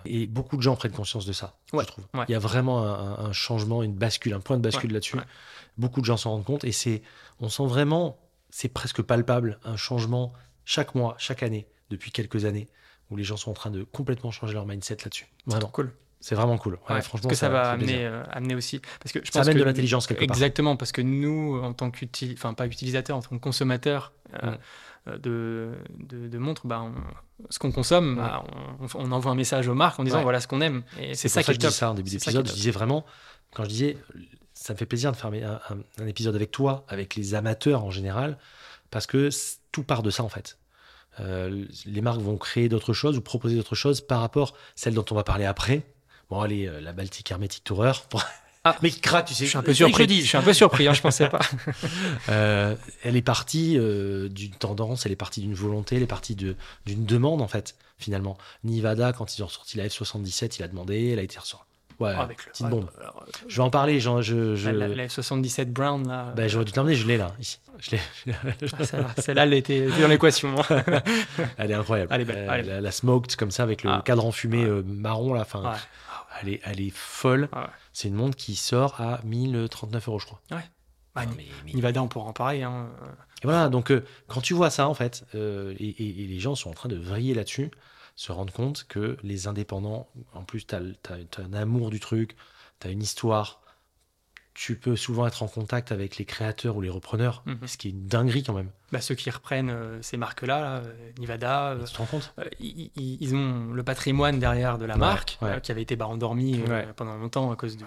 et beaucoup de gens prennent conscience de ça, je trouve. Il y a vraiment un, un, changement, une bascule, un point de bascule là-dessus. Beaucoup de gens s'en rendent compte et c'est, on sent vraiment c'est presque palpable, un changement chaque mois, chaque année, depuis quelques années, où les gens sont en train de complètement changer leur mindset là-dessus. Vraiment cool. C'est vraiment cool. franchement, que ça, va amener, euh, amener, aussi. Parce que je ça amène de l'intelligence quelque part. Exactement, parce que nous, en tant qu'utilisateur, enfin pas utilisateur, en tant que consommateur euh, euh, de, de, montres, bah, ce qu'on consomme, mm. bah, on, envoie un message aux marques en disant voilà ce qu'on aime. Et c'est ça, qui est Je dis ça en début d'épisode. Je disais vraiment, quand je disais ça me fait plaisir de faire un, épisode avec toi, avec les amateurs en général, parce que tout part de ça en fait. Euh, les marques vont créer d'autres choses ou proposer d'autres choses par rapport à celles dont on va parler après. Bon, allez, euh, la Baltic Hermetic Tourer. Ah, mais craque, tu sais. Je suis un peu surpris. Je, suis un peu surpris, hein, je pensais pas. Euh, elle est partie d'une tendance, elle est partie d'une volonté, elle est partie d'une demande en fait, finalement. Nivada, quand ils ont sorti la F77, il a demandé, elle a été ressortie Ouais, avec le, petite bombe. je vais en parler. Genre, je, je... La, 77 Brown, là. Ben, j'aurais dû t'emmener, je l'ai là, ici. Je ah, Celle-là, elle était dans l'équation. elle est incroyable. Elle est belle. La, smoked comme ça, avec le ah. cadre enfumé euh, marron, là. Fin, elle, est, elle est folle. C'est une montre qui sort à 1039 euros, je crois. Ouais. Bah, Nivada, on pourra en parler. Hein. Et voilà, donc euh, quand tu vois ça, en fait, euh, et, et, les gens sont en train de vriller là-dessus, se rendre compte que les indépendants, en plus, tu as, un amour du truc, tu as une histoire, tu peux souvent être en contact avec les créateurs ou les repreneurs, mhm. ce qui est une dinguerie quand même. Bah, ceux qui reprennent euh, ces marques-là, euh, Nivada, euh, te rends compte? ils, ont le patrimoine derrière de la marque, qui avait été bah, endormi pendant longtemps à cause de,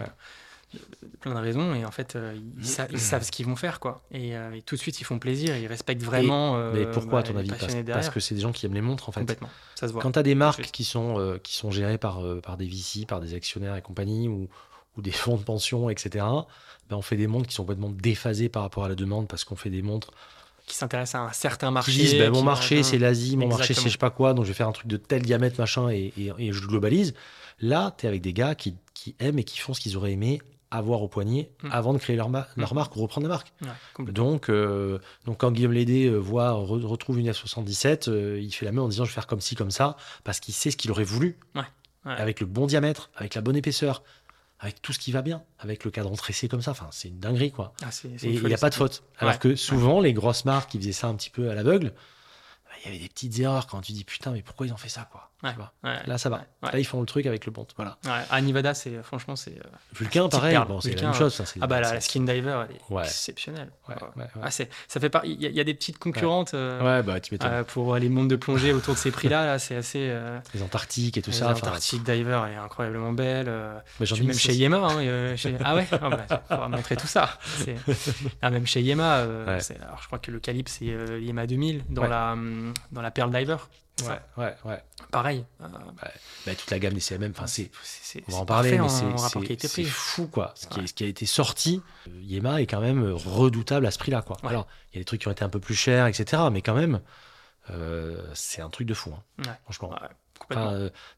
plein de raisons et en fait euh, ils, savent ce qu'ils vont faire quoi. Euh, et, tout de suite ils font plaisir ils respectent vraiment euh, mais pourquoi à ton avis? parce, que c'est des gens qui aiment les montres en fait. Complètement. Ça se voit. Quand tu as des marques qui sont qui sont gérées par par des VC par des actionnaires et compagnie ou, ou des fonds de pension etc ben on fait des montres qui sont complètement déphasées par rapport à la demande parce qu'on fait des montres qui s'intéressent à un certain marché. Qui disent, ben, mon marché, c'est l'Asie, mon marché, c'est je sais pas quoi, donc je vais faire un truc de tel diamètre, machin, et, et, je globalise. Là, tu es avec des gars qui, qui, aiment et qui font ce qu'ils auraient aimé avoir au poignet hmm. avant de créer leur, hmm. leur marque ou reprendre la marque. donc, euh, donc quand Guillaume Lédé euh, voit, retrouve une F77, euh, il fait la main en disant je vais faire comme ci, comme ça, parce qu'il sait ce qu'il aurait voulu, avec le bon diamètre, avec la bonne épaisseur, avec tout ce qui va bien, avec le cadre tressé comme ça. Enfin, c'est une dinguerie, quoi. Ah, Et il n'y a pas de faute. Alors que souvent, les grosses marques qui faisaient ça un petit peu à l'aveugle, bah, il y avait des petites erreurs quand tu dis putain, mais pourquoi ils ont fait ça, quoi? Là, ça va. Là, ils font le truc avec le bon. Voilà. À Nevada, c'est franchement, c'est. Euh, Vulcain, pareil. Bon, c'est la même chose. ah bah la, skin diver, elle est exceptionnelle. Ah, ça fait pas. Il y, a des petites concurrentes. Euh, bah, euh, pour les mondes de plongée autour de ces prix-là, là, c'est assez. les Antarctiques et tout les ça. Antarctique diver est incroyablement belle. Bah, même chez Yema. Hein, Ah ouais. On va montrer tout ça. Ah, même chez Yema. Alors, je crois que le calibre c'est Yema 2000 dans la hum, dans la Pearl Diver. Ouais, ouais, ouais. Pareil. Euh, bah, toute la gamme des CMM, enfin, c'est, on va en parler, mais c'est, fou, quoi. Ce qui, ce qui, a été sorti, euh, Yema est quand même redoutable à ce prix-là, quoi. Alors, il y a des trucs qui ont été un peu plus chers, etc., mais quand même, euh, c'est un truc de fou, hein, franchement.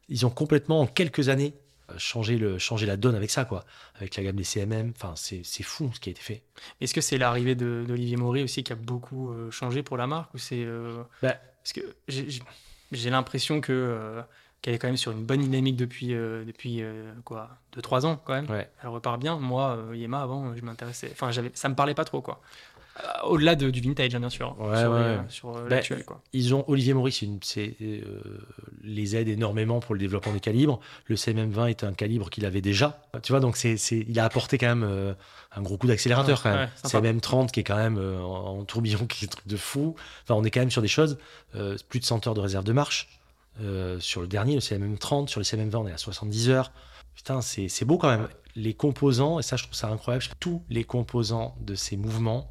ils ont complètement, en quelques années, changer, le, changer la donne avec ça, quoi. Avec la gamme des CMM. Enfin, c'est fou ce qui a été fait. Est-ce que c'est l'arrivée d'Olivier Maury aussi qui a beaucoup euh, changé pour la marque ou c'est euh, bah, Parce que j'ai l'impression que euh, qu'elle est quand même sur une bonne dynamique depuis depuis quoi 2-3 ans quand même. Elle repart bien. Moi, Yema avant, je m'intéressais. Enfin, j'avais, ça me parlait pas trop quoi. Euh, au-delà de, du vintage, hein, bien sûr. sur, euh, bah, l'actuel. Ils ont Olivier Maurice, c'est, euh, les aide énormément pour le développement des calibres. Le CMM20 est un calibre qu'il avait déjà. Tu vois, donc c'est, il a apporté quand même un gros coup d'accélérateur quand même. CMM30 qui est quand même en, tourbillon, qui est un truc de fou. Enfin, on est quand même sur des choses, plus de 100 heures de réserve de marche. sur le dernier, le CMM30, sur le CMM20, on est à 70 heures. Putain, c'est, c'est beau quand même. Les composants, et ça je trouve ça incroyable, tous les composants de ces mouvements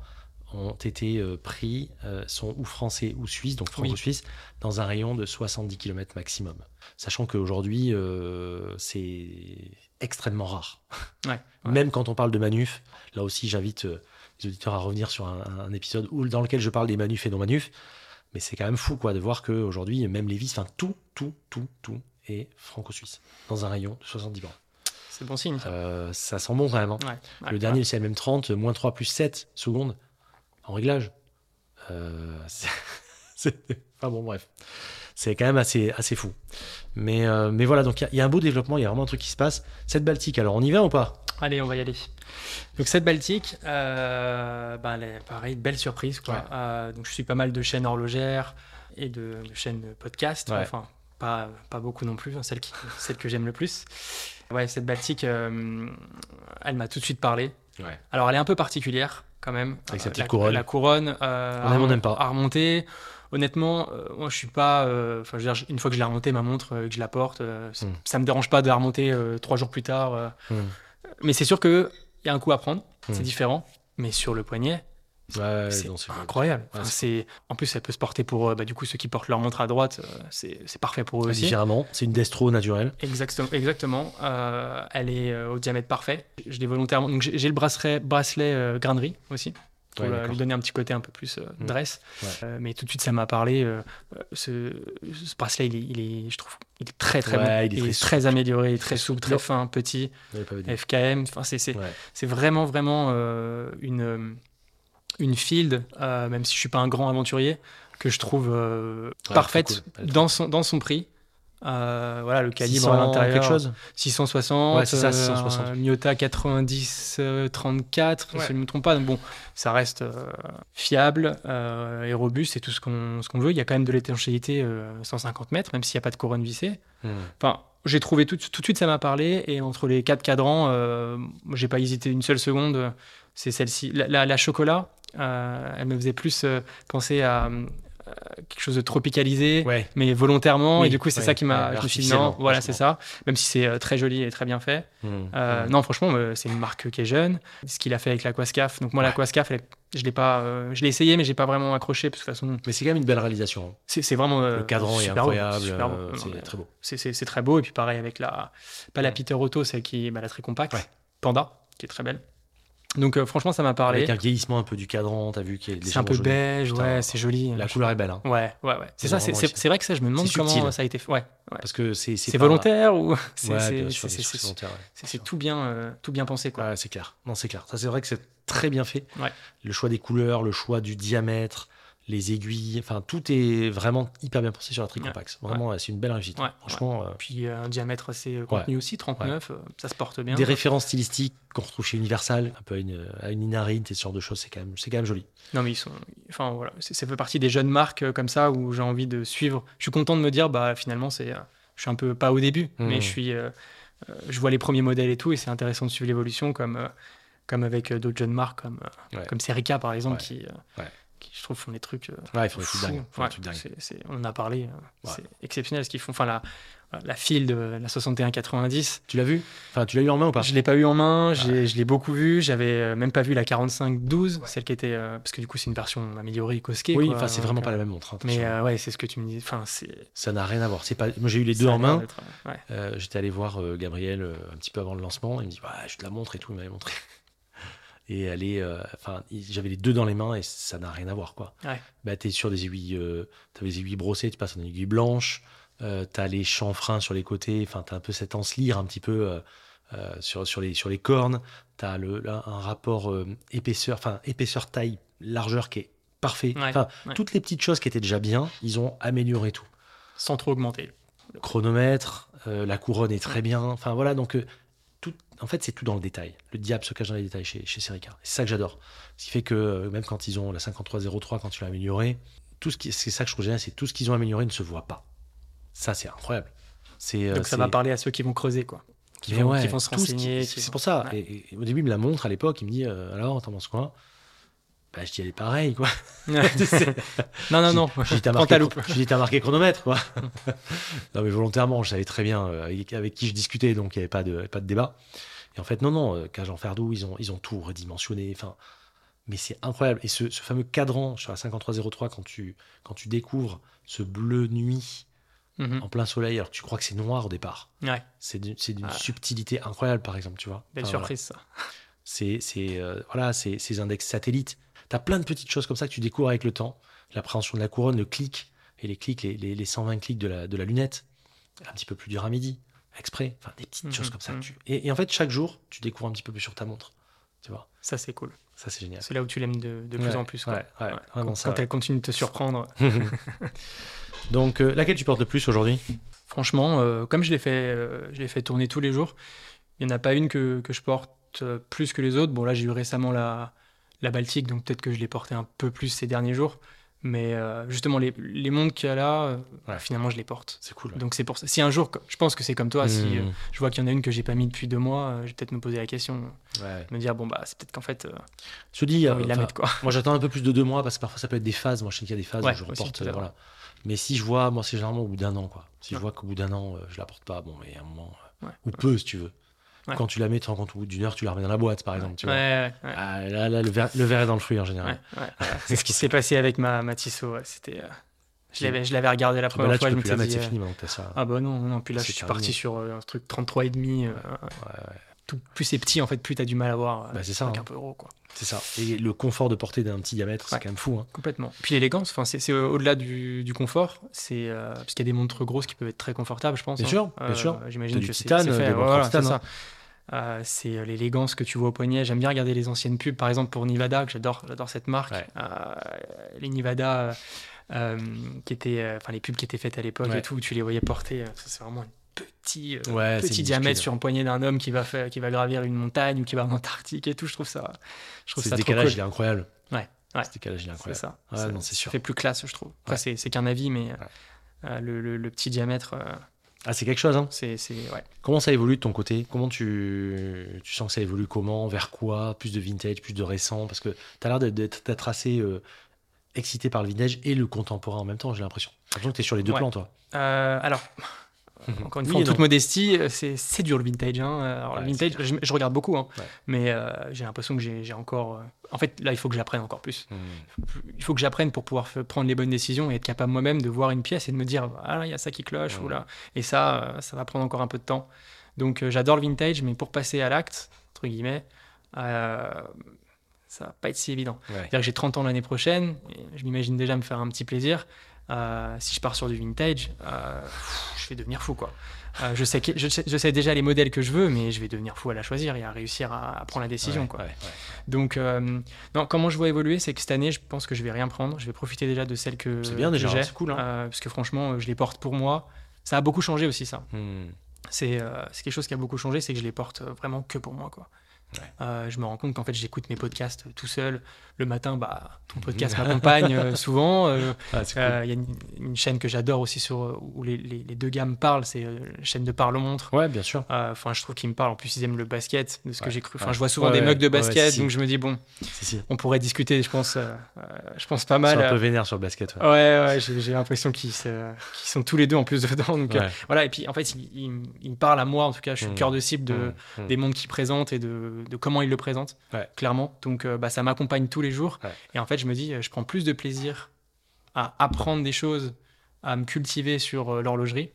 ont été euh, pris, euh, sont ou français ou suisses, donc franco-suisses, dans un rayon de 70 km maximum. Sachant qu'aujourd'hui, euh, c'est extrêmement rare. Même quand on parle de manuf, là aussi j'invite les auditeurs à revenir sur un, épisode où, dans lequel je parle des manufs et non-manufs. Mais c'est quand même fou quoi, de voir qu'aujourd'hui, même les vis, enfin tout, tout, tout, tout est franco-suisse, dans un rayon de 70 bornes. C'est bon signe. Ça. ça sent bon quand même. Hein. le dernier, le CMM 30, moins 3 plus 7 secondes en réglage. Euh, enfin bon, bref. C'est quand même assez, assez fou. Mais, euh, mais voilà, donc il y, a un beau développement, il y a vraiment un truc qui se passe. Cette Baltique, alors on y va ou pas? Allez, on va y aller. Donc cette Baltique, euh, bah, pareil, belle surprise. Quoi. Euh, donc je suis pas mal de chaînes horlogères et de, chaînes podcast. Enfin, pas, pas beaucoup non plus, hein, celle, qui, celle que j'aime le plus. Ouais, cette Baltique, elle m'a tout de suite parlé. Alors elle est un peu particulière quand même. Avec sa petite la, couronne. La couronne euh, on aime, pas. à remonter. Honnêtement, euh, moi je suis pas. Euh, enfin, une fois que je l'ai remontée, ma montre, que je la porte, hmm. ça me dérange pas de la remonter trois jours plus tard. Hmm. Mais c'est sûr qu'il y a un coup à prendre, c'est hmm. différent. Mais sur le poignet, c'est incroyable. c'est en plus, elle peut se porter pour euh, bah, du coup ceux qui portent leur montre à droite, euh, c'est parfait pour eux aussi. C'est une destro naturelle. Exactement, exactement. Euh, elle est au diamètre parfait. Je l'ai volontairement. Donc j'ai le bracelet, bracelet grainerie aussi pour lui donner un petit côté un peu plus mm. dress. mais tout de suite, ça m'a parlé. ce, bracelet, il est, je trouve, il est très très bon. Il est, très, amélioré, très, souple, très fin, petit. FKM. Enfin, c'est vraiment vraiment une une field, euh, même si je suis pas un grand aventurier, que je trouve euh, parfaite dans, son, dans son prix. Euh, voilà, le calibre à l'intérieur. quelque chose 660. Ouais, c'est ça, 660. Miyota 90 34, si je ne me trompe pas. Donc bon, ça reste fiable et robuste et tout ce qu'on ce qu'on veut. Il y a quand même de l'étanchéité 150 mètres, même s'il n'y a pas de couronne vissée. Hmm. Enfin, j'ai trouvé tout, tout de suite, ça m'a parlé. Et entre les quatre cadrans, j'ai pas hésité une seule seconde. C'est celle-ci. La, la, chocolat, euh, elle me faisait plus euh, penser à euh, quelque chose de tropicalisé, mais volontairement. et du coup, c'est ça qui m'a. je me suis dit non, voilà, c'est ça. Même si c'est très joli et très bien fait. Mmh, mmh. Non, franchement, c'est une marque qui est jeune. Ce qu'il a fait avec l'Aquascaf. Donc moi, l'Aquascaf, je l'ai pas, je l'ai essayé, mais j'ai pas vraiment accroché parce que de toute façon. Mais c'est quand même une belle réalisation. C'est vraiment. le cadran est incroyable. C'est très beau. C'est très beau. Et puis pareil avec la, pas la Peter Auto, celle qui est bah, la très compacte, Panda, qui est très belle. Donc euh, franchement, ça m'a parlé. Avec un vieillissement un peu du cadran, t'as vu qu'il est C'est un peu beige, ouais, c'est joli. La couleur est belle. Hein. Ouais, ouais, ouais. C'est ça, c'est vrai que ça, je me demande comment ça a été fait. Ouais, Parce que c'est c'est volontaire ou c'est tout bien euh, tout bien pensé quoi. Ouais, c'est clair. Non, c'est clair. Ça c'est vrai que c'est très bien fait. Ouais. Le choix des couleurs, le choix du diamètre, les aiguilles, enfin tout est vraiment hyper bien pensé sur la Tricompax. Vraiment, c'est une belle réussite. Franchement. Euh, Puis un diamètre assez contenu aussi, 39, ça se porte bien. Des références stylistiques qu'on retrouve chez Universal, un peu à une, à une Inarine, ce genre de choses, c'est quand même, c'est quand même joli. Non mais ils sont, enfin voilà, ça fait partie des jeunes marques euh, comme ça où j'ai envie de suivre. Je suis content de me dire, bah finalement c'est, euh, je suis un peu pas au début, mais mmh. je suis, je vois les premiers modèles et tout, et c'est intéressant de suivre l'évolution comme, comme avec d'autres jeunes marques comme, comme Serica par exemple qui je trouve, font des trucs. ouais, ils font des trucs dingues. on en a parlé. C'est exceptionnel ce qu'ils font. Enfin, la, la file de la 61-90. Tu l'as vu? Enfin, tu l'as eu en main ou pas? Je l'ai pas eu en main. Je l'ai beaucoup vu. J'avais même pas vu la 45-12, celle qui était parce que du coup c'est une version améliorée Cosquet. Oui, enfin c'est vraiment pas la même montre. Hein, mais ouais, c'est ce que tu me dis. Enfin, ça n'a rien à voir. C'est pas. Moi j'ai eu les deux en main. J'étais allé voir Gabriel un petit peu avant le lancement. Il me dit je te la montre et tout. Il m'avait montré et aller euh, enfin j'avais les deux dans les mains et ça n'a rien à voir quoi. Ouais. bah t'es sur des aiguilles euh, t'as des aiguilles brossées tu passes en aiguille blanche euh, t'as les chanfreins sur les côtés enfin t'as un peu cette encelire un petit peu sur, sur les sur les cornes. T'as le un rapport épaisseur enfin épaisseur taille largeur qui est parfait. Enfin toutes les petites choses qui étaient déjà bien ils ont amélioré tout. Sans trop augmenter. Le chronomètre la couronne est très bien. Enfin voilà donc en fait, c'est tout dans le détail. Le diable se cache dans les détails chez, chez Serica. C'est ça que j'adore. Ce qui fait que euh, même quand ils ont la 5303, quand tu l'as amélioré, tout ce qui, c'est ça que je trouve génial, c'est tout ce qu'ils ont amélioré ne se voit pas. Ça, c'est incroyable. C'est, euh, Donc ça va parler à ceux qui vont creuser, quoi. Qui vont, qui vont se renseigner. C'est pour ça. Et, au début, il me la montre à l'époque. Il me dit euh, Alors, t'en penses quoi? Bah, je dis, elle est pareille, quoi. non, non, non. Je dis, t'as marqué, as marqué chronomètre, quoi. non, mais volontairement, je savais très bien avec, qui je discutais, donc il n'y avait pas de, pas de débat. Et en fait, non, non, euh, Cage en Ferdou, ils ont, ils ont tout redimensionné. Enfin, mais c'est incroyable. Et ce, fameux cadran sur la 5303, quand tu, quand tu découvres ce bleu nuit mhm. en plein soleil, alors tu crois que c'est noir au départ. Ouais. C'est d'une subtilité incroyable, par exemple, tu vois. Belle surprise, ça. C'est euh, voilà, ces index satellites. Tu as plein de petites choses comme ça que tu découvres avec le temps. L'appréhension de la couronne, le clic, et les clics, les, les, 120 clics de la, de la lunette. Un petit peu plus dur à midi exprès, enfin des petites choses mhm, comme ça. Mhm. Et, en fait, chaque jour, tu découvres un petit peu plus sur ta montre. Tu vois Ça, c'est cool. Ça, c'est génial. C'est là où tu l'aimes de, plus en plus. Quoi. Ouais, quand, ça, elle continue de te surprendre. Donc, euh, laquelle tu portes le plus aujourd'hui? Franchement, euh, comme je l'ai fait, euh, je fait tourner tous les jours, il n'y en a pas une que, que je porte plus que les autres. Bon, là, j'ai eu récemment la, la Baltique, donc peut-être que je l'ai porté un peu plus ces derniers jours. Mais euh, justement, les, les mondes qu'il y a là, euh, finalement, je les porte. C'est cool. Donc, c'est pour ça. Si un jour, je pense que c'est comme toi, si euh, mmh. je vois qu'il y en a une que j'ai pas mis depuis deux mois, je vais peut-être me poser la question. Me dire, bon, bah, c'est peut-être qu'en fait. je dis, la mettre, quoi. moi, j'attends un peu plus de deux mois parce que parfois, ça peut être des phases. Moi, je sais qu'il y a des phases où je reporte. voilà. Mais si je vois, moi, c'est généralement au bout d'un an, quoi. Si je vois qu'au bout d'un an, je la porte pas, bon, mais à un moment. Ou peu, si tu veux. Quand tu la mets, tu te rends compte au bout d'une heure, tu la remets dans la boîte, par exemple. Tu vois. Ah, là, là, le verre, le verre, est dans le fruit en général. c'est ce qui s'est passé avec ma, ma Tissot. C'était. Euh, je l'avais, je l'avais regardé la première ah bah fois. je me suis dit, c'est fini maintenant ça. Ah bah non, non. Puis là, je suis parti sur euh, un truc 33 et demi. Euh, tout, plus c'est petit, en fait, plus tu as du mal à voir. Bah, c'est ça. Hein. un peu gros, quoi. C'est ça. Et le confort de porter d'un petit diamètre, c'est quand même fou. Hein. Complètement. Puis l'élégance, enfin, c'est, au-delà du, du, confort. C'est parce qu'il y a des montres grosses qui peuvent être très confortables, je pense. Bien sûr, bien sûr. J'imagine que c'est, fait. Voilà, c'est ça. Euh, c'est euh, l'élégance que tu vois au poignet. J'aime bien regarder les anciennes pubs, par exemple pour Nivada, que j'adore, j'adore cette marque. Euh, les Nivada, qui étaient, enfin les pubs qui étaient faites à l'époque et tout, tu les voyais porter. c'est vraiment un petit, petit diamètre sur un poignet d'un homme qui va faire, qui va gravir une montagne ou qui va en Antarctique et tout. Je trouve ça, je trouve ça décalage, il est incroyable. Ouais. Ouais. Ce décalage, il est incroyable. C'est ça. c'est sûr. fait plus classe, je trouve. Après, c'est qu'un avis, mais le, le, petit diamètre. Ah, c'est quelque chose, hein c'est, ouais. Comment ça évolue de ton côté? Comment tu, tu sens que ça évolue comment? Vers quoi? Plus de vintage, plus de récent? Parce que tu as l'air d'être, assez euh, excité par le vintage et le contemporain en même temps, j'ai l'impression. J'ai l'impression que tu es sur les deux plans, toi. Euh, alors. Encore une fois, en toute modestie, euh, c'est dur le vintage. Hein. Alors, le vintage, je, regarde beaucoup, hein. mais euh, j'ai l'impression que j'ai encore. Euh, en fait, là, il faut que j'apprenne encore plus. Mhm. Il faut que j'apprenne pour pouvoir prendre les bonnes décisions et être capable moi-même de voir une pièce et de me dire ah, il y a ça qui cloche. Ou là. Et ça, ça va prendre encore un peu de temps. Donc, j'adore le vintage, mais pour passer à l'acte, entre guillemets, ça va pas être si évident. C'est-à-dire que j'ai 30 ans l'année prochaine, et je m'imagine déjà me faire un petit plaisir. Euh, si je pars sur du vintage, euh, je vais devenir fou quoi. Euh, je, sais je, sais, déjà les modèles que je veux, mais je vais devenir fou à la choisir et à réussir à, prendre la décision. quoi. Donc, non, comment je vois évoluer, c'est que cette année, je pense que je vais rien prendre. Je vais profiter déjà de celles que, c'est bien déjà, j'ai. C'est cool. Hein. parce que franchement, je les porte pour moi. Ça a beaucoup changé aussi, ça. Hmm. C'est, quelque chose qui a beaucoup changé, c'est que je les porte vraiment que pour moi. quoi. Je me rends compte qu'en fait, j'écoute mes podcasts tout seul. Le matin, bah, ton podcast m'accompagne souvent. Ah, il y a une, chaîne que j'adore aussi sur, où les, les, deux gammes parlent, c'est la chaîne de Parle montre. Ouais, bien sûr. Enfin, je trouve qu'ils me parlent. En plus, ils aiment le basket, de ce que j'ai cru. Enfin, je vois souvent des mugs de basket, donc je me dis, bon, on pourrait discuter, je pense, je pense pas mal. C'est un peu vénère sur le basket. Ouais, ouais, j'ai l'impression qu'ils sont tous les deux en plus dedans. Donc, voilà, et puis en fait, ils, me parlent à moi, en tout cas, je suis le mmh. cœur de cible de, mmh. Mmh. des mondes qu'ils présentent et de, de, comment ils le présentent, clairement. Donc, bah, ça m'accompagne tous les jours. Et en fait, je me dis, je prends plus de plaisir à apprendre des choses, à me cultiver sur euh, l'horlogerie.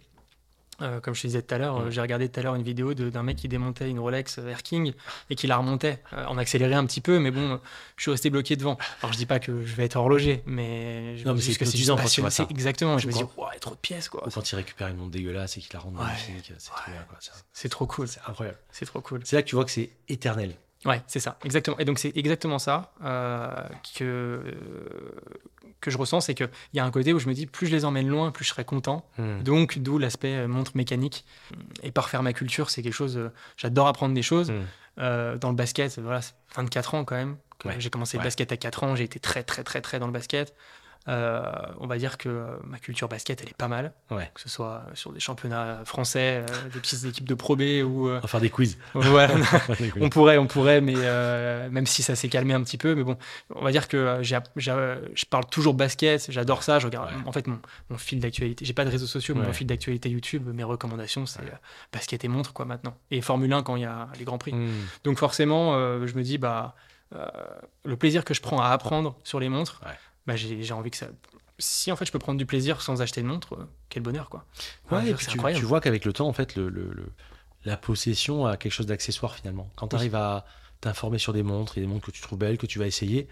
Euh, comme je te disais tout à l'heure, euh, j'ai regardé tout à l'heure une vidéo d'un mec qui démontait une Rolex Air King et qui la remontait en accéléré un petit peu, mais bon, je suis resté bloqué devant. Alors je dis pas que je vais être horloger, mais je non, mais c'est que c'est juste passionnant. C'est exactement. Je me dis, wow, il y a trop de pièces quoi. Ou quand il récupère une montre dégueulasse et qu'il la rend magnifique, c'est trop bien quoi. C'est trop cool. C'est incroyable. C'est trop cool. C'est là que tu vois que c'est éternel. Ouais, c'est ça, exactement. Et donc c'est exactement ça euh, que, que je ressens, c'est qu'il y a un côté où je me dis, plus je les emmène loin, plus je serai content. Hmm. Donc d'où l'aspect euh, montre mécanique. Et par faire ma culture, c'est quelque chose, euh, j'adore apprendre des choses. Hmm. dans le basket, voilà, 24 ans quand même. J'ai commencé le basket à 4 ans, j'ai été très très très très dans le basket. Euh, on va dire que euh, ma culture basket, elle est pas mal. Ouais. Que ce soit sur des championnats français, euh, des petites équipes de Pro B ou. On va faire des quiz. on pourrait, on pourrait, mais même si ça s'est calmé un petit peu. Mais bon, on va dire que je parle toujours basket, j'adore ça. Je regarde, en fait, mon, fil d'actualité, j'ai pas de réseaux sociaux, mais mon fil d'actualité YouTube, mes recommandations, c'est basket et montre, quoi, maintenant. Et Formule 1 quand il y a les Grands Prix. Hmm. Donc, forcément, je me dis, bah. le plaisir que je prends à apprendre sur les montres, bah, j'ai envie que ça. Si en fait je peux prendre du plaisir sans acheter de montre, euh, quel bonheur quoi. Ouais, et puis tu, tu, vois qu'avec le temps, en fait, le, le, la possession a quelque chose d'accessoire finalement. Quand tu arrives à t'informer sur des montres, et des montres que tu trouves belles, que tu vas essayer.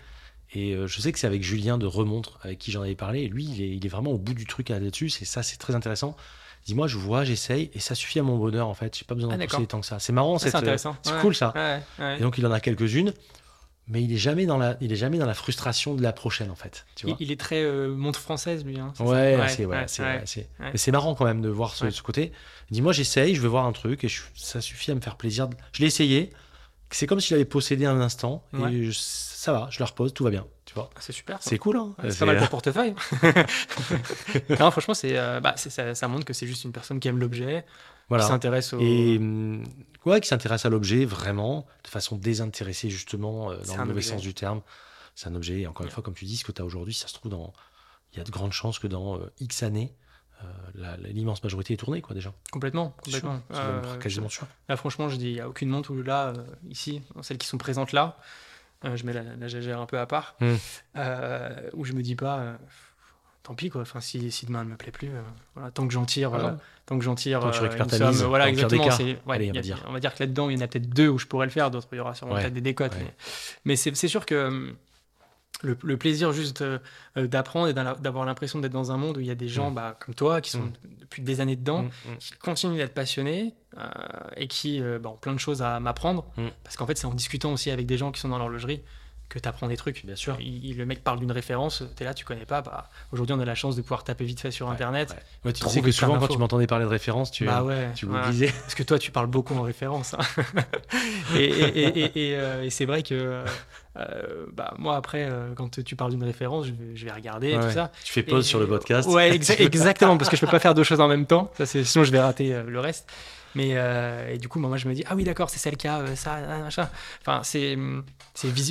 Et euh, je sais que c'est avec Julien de Remontre, avec qui j'en avais parlé, et lui, il est, il est, vraiment au bout du truc là-dessus, et ça, c'est très intéressant. Dis-moi, je vois, j'essaye, et ça suffit à mon bonheur en fait. J'ai pas besoin d'en ah, tant que ça. C'est marrant, c'est intéressant. C'est cool ça. et donc il en a quelques-unes mais il est jamais dans la il est jamais dans la frustration de la prochaine en fait tu vois. il, est très euh, montre française lui hein, ouais, c'est ouais, mais c'est marrant quand même de voir ce, côté. Dis-moi j'essaye je vais voir un truc et ça suffit à me faire plaisir je l'ai essayé. C'est comme s'il avait possédé un instant et ça va je le repose tout va bien tu vois. Ah, c'est super c'est cool hein. C'est pas mal pour portefeuille. Non franchement c'est euh, bah, ça, ça montre que c'est juste une personne qui aime l'objet voilà. qui s'intéresse au... et hum, ouais, qui s'intéresse à l'objet vraiment de façon désintéressée justement euh, dans le mauvais sens du terme. C'est un objet. Et encore une fois, comme tu dis, ce que tu as aujourd'hui, ça se trouve dans. Il y a de grandes chances que dans euh, X années, euh, l'immense majorité est tournée, quoi, déjà. Complètement, complètement. quasiment sûr. Là, franchement, je dis, il n'y a aucune montre où là, ici, celles qui sont présentes là, je mets la, la un peu à part, mmh. où je me dis pas, tant pis quoi. Enfin, si, si demain elle me plaît plus, euh, voilà, tant que j'en tire, euh, tant que j'en tire, tant que tu euh, récupères ta mise, voilà exactement. Allez, on, va dire. on va dire que là-dedans il y en a peut-être deux où je pourrais le faire, d'autres il y aura sûrement peut-être des décotes. Mais, mais c'est sûr que le, le, plaisir juste d'apprendre et d'avoir l'impression d'être dans un monde où il y a des gens mm. bah, comme toi qui sont mm. depuis des années dedans, mm, qui continuent d'être passionnés et qui bah, ont plein de choses à m'apprendre. Parce qu'en fait, c'est en discutant aussi avec des gens qui sont dans l'horlogerie que tu apprends des trucs. Bien sûr. Il, le mec parle d'une référence, tu es là, tu connais pas. Bah, Aujourd'hui, on a la chance de pouvoir taper vite fait sur Internet. tu sais que souvent, quand tu m'entendais parler de référence, tu, bah ouais, tu Parce que toi, tu parles beaucoup en référence. Hein. et, euh, et, c'est vrai que euh, bah, moi, après, euh, quand tu parles d'une référence, je vais, regarder tout ça. Tu fais pause sur le podcast. Ouais, exactement, parce que je peux pas faire deux choses en même temps. Ça, sinon, je vais rater le reste. Mais euh, et du coup, moi, je me dis, ah oui, d'accord, c'est celle qui a euh, ça, machin. Enfin, c'est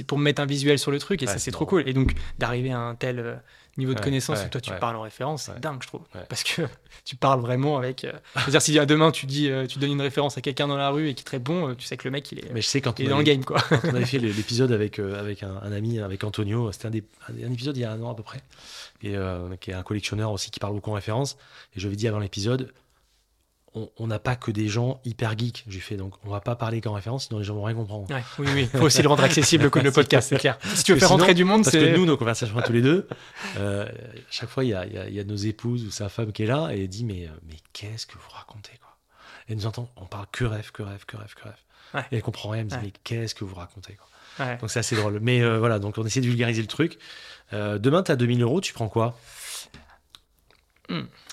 pour me mettre un visuel sur le truc et ça, c'est trop cool. Et donc, d'arriver à un tel euh, niveau de connaissance où toi, tu parles en référence, c'est dingue, je trouve. Parce que tu parles vraiment avec. C'est-à-dire, si demain, tu, dis, tu donnes une référence à quelqu'un dans la rue et qui est très bon, tu sais que le mec, il est, Mais je sais quand il est dans le game. Quoi. Quand on avait fait l'épisode avec, avec un, ami, avec Antonio, c'était un, un, épisode il y a un an à peu près, et qui est un collectionneur aussi qui parle beaucoup en référence. Et je lui ai dit avant l'épisode, on n'a pas que des gens hyper geeks. J'ai fait donc on va pas parler qu'en référence, sinon les gens vont rien comprendre. oui, oui, il faut aussi le rendre accessible le, le podcast, c'est clair. Si tu veux faire rentrer du monde, parce que nous, nos conversations tous les deux, euh, chaque fois il y a, y a, nos épouses ou sa femme qui est là et elle dit mais euh, mais qu'est-ce que vous racontez quoi? Et nous entend, on parle que rêve, que rêve, que rêve, que rêve. Et elle comprend rien, elle me dit mais qu'est-ce que vous racontez quoi? Donc c'est assez drôle. Mais euh, voilà, donc on essaie de vulgariser le truc. demain, tu as 2000 euros, tu prends quoi?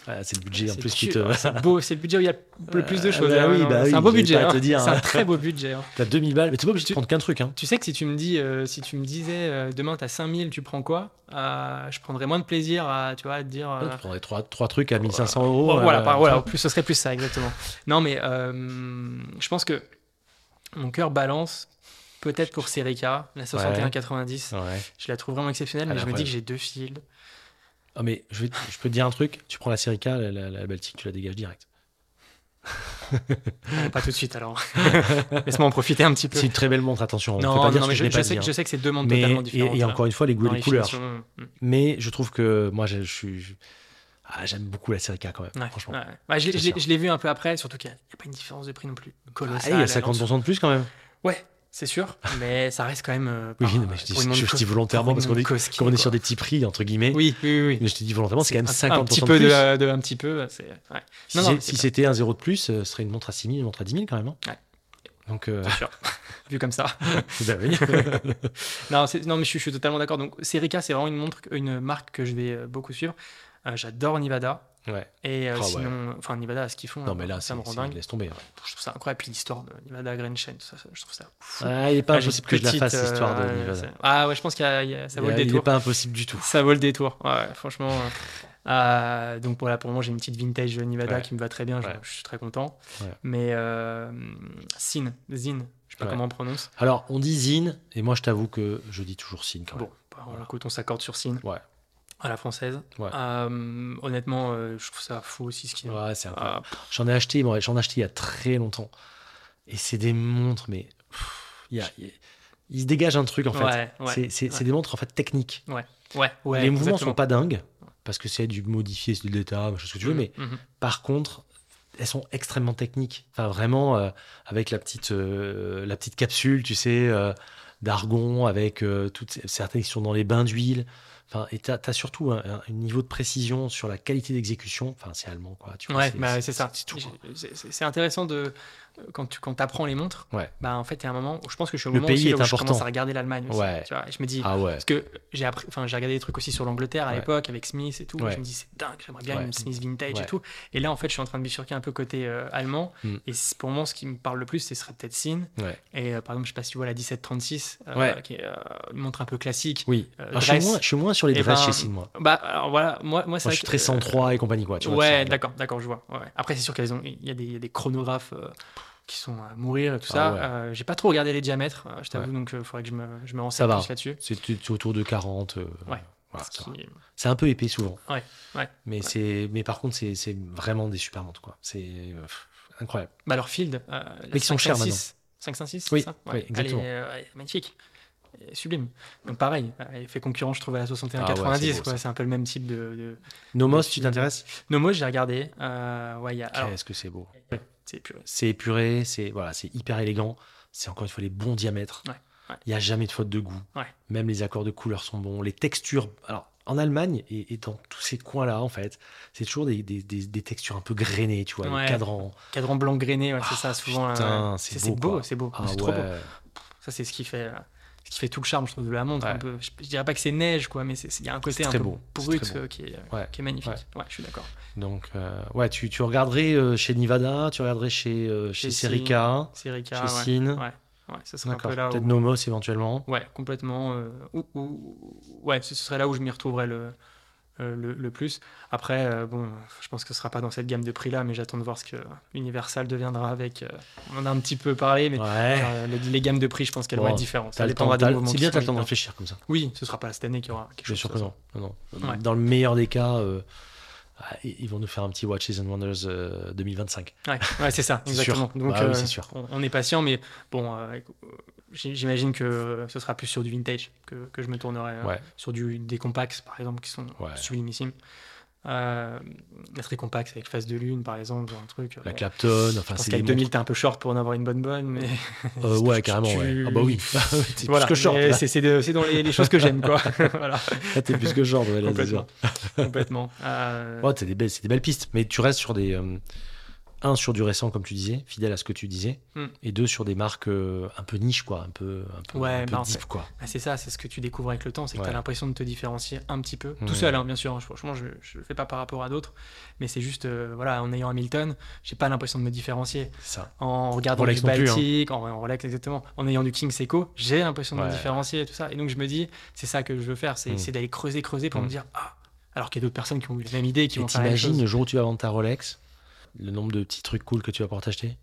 Hmm. c'est le budget en plus qui te. C'est beau, c'est le budget où il y a le plus de euh, choses. Bah hein. bah c'est un beau budget. Hein. C'est un hein. très beau budget. Hein. T'as 2000 balles, mais tu pas obligé de prendre qu'un truc. Hein. Tu sais que si tu me dis, euh, si tu me disais euh, demain t'as 5000, tu prends quoi? Je prendrais moins de plaisir à, tu vois, à te dire. tu prendrais trois, trois trucs à 1500 euros. voilà, voilà. plus, ce serait plus ça exactement. non, mais je pense que mon cœur balance peut-être pour Serica, la 6190. Je la trouve vraiment exceptionnelle, mais je me dis que j'ai deux fils. Ah, mais je, je, peux te dire un truc, tu prends la Serica, la, la, Baltique, tu la dégages direct. pas tout de suite alors. Laisse-moi en profiter un petit peu. C'est une très belle montre, attention. Non, pas dire mais je, sais, que, je, sais, que c'est deux montres totalement différentes. Et, encore une fois, les goûts et les couleurs. Mm. Mais je trouve que moi, je, suis. Ah, j'aime beaucoup la Serica quand même, franchement. je l'ai vu un peu après, surtout qu'il n'y a, pas une différence de prix non plus. Colossal, ah, il y a 50% de plus quand même. Ouais, c'est sûr, mais ça reste quand même. Euh, oui, mais je, dis, je, dis volontairement parce qu'on est, sur des petits prix, entre guillemets. Oui, oui, oui. Mais je te dis volontairement, c'est quand même 50% un petit de peu plus. De, un petit peu. Si, c'était un zéro de plus, ce serait une montre à 6 000, une montre à 10 000 quand même. Hein. Ouais. Donc, euh... sûr. Vu comme ça. bah non, non, mais je, suis totalement d'accord. Donc, Serica, c'est vraiment une montre, une marque que je vais euh, beaucoup suivre. Euh, j'adore Nivada. Ouais. Et euh, ah sinon, enfin Nivada, ce qu'ils font, non, mais là, ça me rend dingue. Laisse tomber. Je trouve ça incroyable. Puis l'histoire de Nivada Grenchen, ça, je trouve ça fou. Ah, il n'est pas ah, impossible que je la fasse, l'histoire de euh, Nivada. Ah ouais, je pense qu'il ça vaut le détour. Il n'est pas impossible du tout. Ça vaut le détour. Ouais, franchement. Euh, donc voilà, pour moi, j'ai une petite vintage Nivada qui me va très bien. Je, suis très content. Mais euh, Sin, Zin, je sais pas comment on prononce. Alors, on dit Zin, et moi, je t'avoue que je dis toujours Sin quand même. Bon, bah, voilà. écoute, on s'accorde sur Sin. Ouais à la française. Euh, honnêtement, euh, je trouve ça fou aussi ce qui. Ouais, c'est ah. J'en ai acheté, j'en ai acheté il y a très longtemps. Et c'est des montres, mais il, il, se dégage un truc en fait. c'est des montres en fait techniques. Ouais. Ouais. Les mouvements sont pas dingues parce que c'est du modifié, c'est du d'état, ce que tu veux. Mhm, mais mhm. par contre, elles sont extrêmement techniques. Enfin, vraiment, euh, avec la petite, la petite capsule, tu sais, d'argon, avec toutes certaines qui sont dans les bains d'huile. Enfin, et tu as, surtout un, niveau de précision sur la qualité d'exécution. Enfin, c'est allemand, quoi. Tu vois, ouais, bah, c'est ça. C'est intéressant de, quand tu quand apprends les montres, ouais. bah en fait, il y a un moment où je pense que je suis au le moment pays est où je commence à regarder l'Allemagne aussi. Ouais. Tu vois, et je me dis, ah ouais. parce que j'ai appris, enfin, j'ai regardé des trucs aussi sur l'Angleterre à l'époque avec Smith et tout. Je me dis, c'est dingue, j'aimerais bien une Smith vintage et tout. Et là, en fait, je suis en train de bifurquer un peu côté euh, allemand. Mm. Et pour moi, ce qui me parle le plus, ce serait peut-être Sin. Et euh, par exemple, je sais pas si tu vois la 1736, euh, qui est une montre un peu classique. Oui. je, suis moins, je, suis moins, sur les dresses ben, chez Sin, moi. Bah, alors voilà, moi, moi, je suis très 103 et compagnie, quoi. ouais, d'accord, d'accord, je vois. Après, c'est sûr qu'il y a des chronographes qui sont à mourir et tout ça. Ah euh, j'ai pas trop regardé les diamètres, euh, je t'avoue, donc il euh, faudrait que je me, je me renseigne plus là-dessus. C'est autour de 40. ouais. c'est un peu épais souvent. Ouais, ouais. Mais, c'est mais par contre, c'est vraiment des super montres. C'est incroyable. Bah alors, Field. mais qui sont chers maintenant. 556 Oui, ça? oui exactement. Elle est, magnifique. sublime. Donc pareil, elle fait concurrence, je trouve, à la 6190. Ah c'est un peu le même type de. Nomos, tu t'intéresses? Nomos, j'ai regardé. ouais, Qu'est-ce que c'est beau? C'est épuré. C'est voilà, c'est hyper élégant. C'est encore une fois les bons diamètres. Il n'y a jamais de faute de goût. Même les accords de couleur sont bons. Les textures. Alors, en Allemagne et, dans tous ces coins-là, en fait, c'est toujours des, des, des, textures un peu grainées, tu vois, ouais. cadran. Cadran blanc grainé, c'est ça, ah, souvent. c'est beau, c'est beau. Ah c'est trop beau. Ça, c'est ce qui fait qui fait tout le charme, je trouve, de la montre. Un peu, je, dirais pas que c'est neige, quoi, mais il y a un côté un peu beau. brut euh, qui, est, qui, est, magnifique. Ouais, je suis d'accord. Donc, euh, ouais, tu, tu regarderais euh, chez Nivada, tu regarderais chez, chez, chez Serica, chez Sin. Ouais. Ça serait un peu là. Peut-être Nomos éventuellement. Ouais, complètement. Ou, ou, ouais, ce serait là où je m'y retrouverais le, euh, le, plus. Après, euh, bon, je pense que ce sera pas dans cette gamme de prix là, mais j'attends de voir ce que Universal deviendra avec. Euh, on en a un petit peu parlé, mais les, gammes de prix, je pense qu'elles vont être différentes. Ça dépendra des mouvements. C'est bien, tu as le temps de réfléchir comme ça. Oui, ce sera pas cette année qu'il y aura quelque chose. Bien sûr que non. Dans le meilleur des cas. Ah, ils vont nous faire un petit Watches and Wonders 2025. Ouais, ouais c'est ça, exactement. Donc, bah sûr. On, est patient, mais bon, J'imagine que ce sera plus sur du vintage que, que je me tournerai euh, sur du, des compacts, par exemple, qui sont sublimissimes. Euh, la très compacts avec face de lune, par exemple, un truc. La Clapton, enfin, c'est. qu'avec 2000, t'es un peu short pour en avoir une bonne bonne, mais. Euh, ouais, carrément, ouais. Ah bah oui. c'est voilà, plus que short. C'est dans les, les, choses que j'aime, quoi. voilà. t'es plus que short, ouais, Complètement. Complètement. Euh... Ouais, c'est des, belles, des belles pistes, mais tu restes sur des un sur du récent, comme tu disais, fidèle à ce que tu disais, Hmm. et deux sur des marques euh, un peu niche, quoi, un peu, un peu, Ouais, un peu bah, en deep, quoi. Ah, c'est ça, c'est ce que tu découvres avec le temps, c'est que tu Ouais. as l'impression de te différencier un petit peu. Tout seul, hein, bien sûr. hein, franchement, je ne le fais pas par rapport à d'autres. Mais c'est juste, euh, voilà, en ayant Hamilton, j'ai pas l'impression de me différencier. Ça. En regardant Rolex du plus, hein. Baltic, en, en Rolex, exactement. En ayant du King Seiko, j'ai l'impression de me différencier, tout ça. Et donc, je me dis, c'est ça que je veux faire, c'est c'est d'aller creuser, creuser pour Mhm. me dire, ah, alors qu'il y a d'autres personnes qui ont eu la même idée qui Et vont faire la même chose. le jour où tu vas vendre ta Rolex, le nombre de petits trucs cool que tu vas pouvoir t'acheter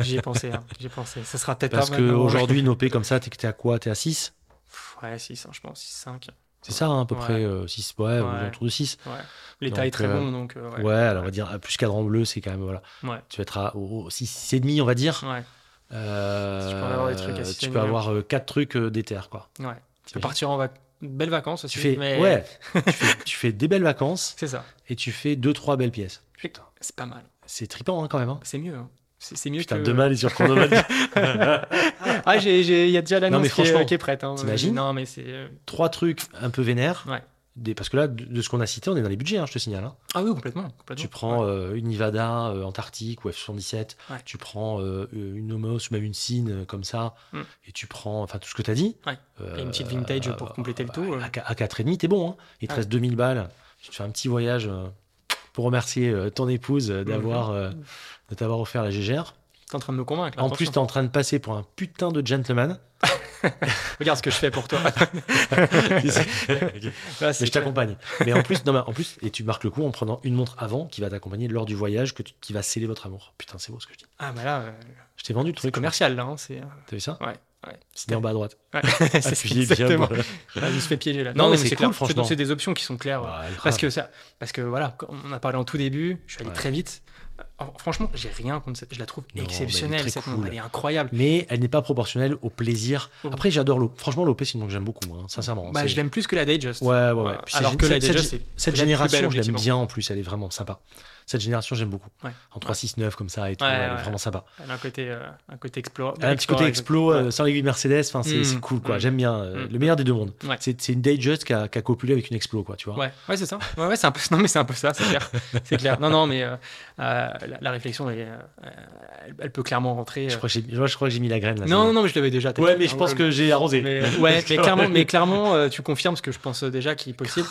J'y ai pensé, hein, j'y ai pensé. Ça sera peut-être Parce qu'aujourd'hui, une OP comme ça, t'es à quoi? T'es à 6 Pff, Ouais, 6, hein, je pense, 6, 5. C'est ça, hein, à peu Ouais. près euh, 6, ouais, Ouais. autour de 6. Ouais. L'état est très euh, bon, donc. euh, Ouais, alors on va dire, euh, plus cadran bleu, c'est quand même, voilà. Tu vas être à 6,5, on va dire. Ouais. Euh, Tu peux avoir des trucs à six Tu et peux demi, avoir 4 trucs euh, d'éther, quoi. Ouais. Tu peux partir en vac... belles vacances aussi. Tu fais, mais ouais, tu, fais, tu fais des belles vacances C'est ça. et tu fais 2-3 belles pièces. C'est pas mal. C'est trippant hein, quand même. hein. C'est mieux. hein. C'est mieux Putain, que. demain, les sur. Ah, il y a déjà Non, l'annonce qui, qui est prête. Hein. t'imagines Non, mais c'est. euh, Trois trucs un peu vénères. Ouais. Des, parce que là, de, de ce qu'on a cité, on est dans les budgets, hein, je te signale. hein. Ah oui, complètement. complètement. Tu prends Ouais. euh, une Nevada euh, Antarctique ou F77, Ouais. tu prends euh, une Homos ou même une Cine comme ça, Mm. et tu prends enfin tout ce que tu as dit. Ouais. Et une petite vintage pour compléter le tout. À, à 4,5, t'es bon. Hein. Il te reste 2000 balles. Tu te fais un petit voyage pour remercier euh, ton épouse euh, d'avoir Mhm. euh, de t'avoir offert la GGR. T'es en train de me convaincre. là, En plus, t'es en train de passer pour un putain de gentleman. Regarde ce que je fais pour toi. C'est mais je t'accompagne. Mais en plus, non, mais en plus, et tu marques le coup en prenant une montre avant qui va t'accompagner lors du voyage, que tu- qui va sceller votre amour. Putain, c'est beau ce que je dis. Ah, bah là, euh, Je t'ai vendu le truc. commercial, là. hein, C'est. euh, T'as vu ça? Ouais. Ouais. C'était en bas à droite. Ouais. c'est Appuyez bien. exactement. voilà. Ah, je me suis fait piéger là. Non, mais mais c'est cool, clair. franchement. C'est des options qui sont claires. Parce que ça, parce que voilà, on a parlé en tout début, je suis allé Ouais. très vite. Euh, Franchement, j'ai rien contre cette. Je la trouve Non, mais elle est exceptionnelle cette cool. Elle est incroyable. Mais elle n'est pas proportionnelle au plaisir. Oh. Après, j'adore l'OP. Franchement, l'OP, c'est que j'aime beaucoup, moi, hein, sincèrement. Bah, je l'aime plus que la Datejust. Ouais, ouais, ouais. Alors que la cette- cette- génération, je l'aime bien en plus. Elle est vraiment sympa. Cette génération, j'aime beaucoup. Ouais. En 369 comme ça et tout. Elle est vraiment sympa. Elle a un côté, euh, un côté explore. Elle a un petit côté explo euh, sans l'aiguille Mercedes. Enfin, c'est Mm, cool, quoi. mm. J'aime bien. euh, Mm. Le meilleur des deux mondes. C'est une Datejust qui a, qui a copulé avec une explo, quoi, tu vois. Ouais, ouais c'est ça. Ouais, ouais, c'est un peu. Non, mais c'est un peu ça, c'est clair. c'est clair. Non, non, mais euh, euh, la, la réflexion, elle, est, elle, elle peut clairement rentrer. Je crois que j'ai moi, je crois que j'ai mis la graine là. Non, non, non, mais je l'avais déjà. Ouais, mais je pense que j'ai arrosé. Mais, ouais, mais clairement, mais clairement tu confirmes ce que je pense déjà qui est possible.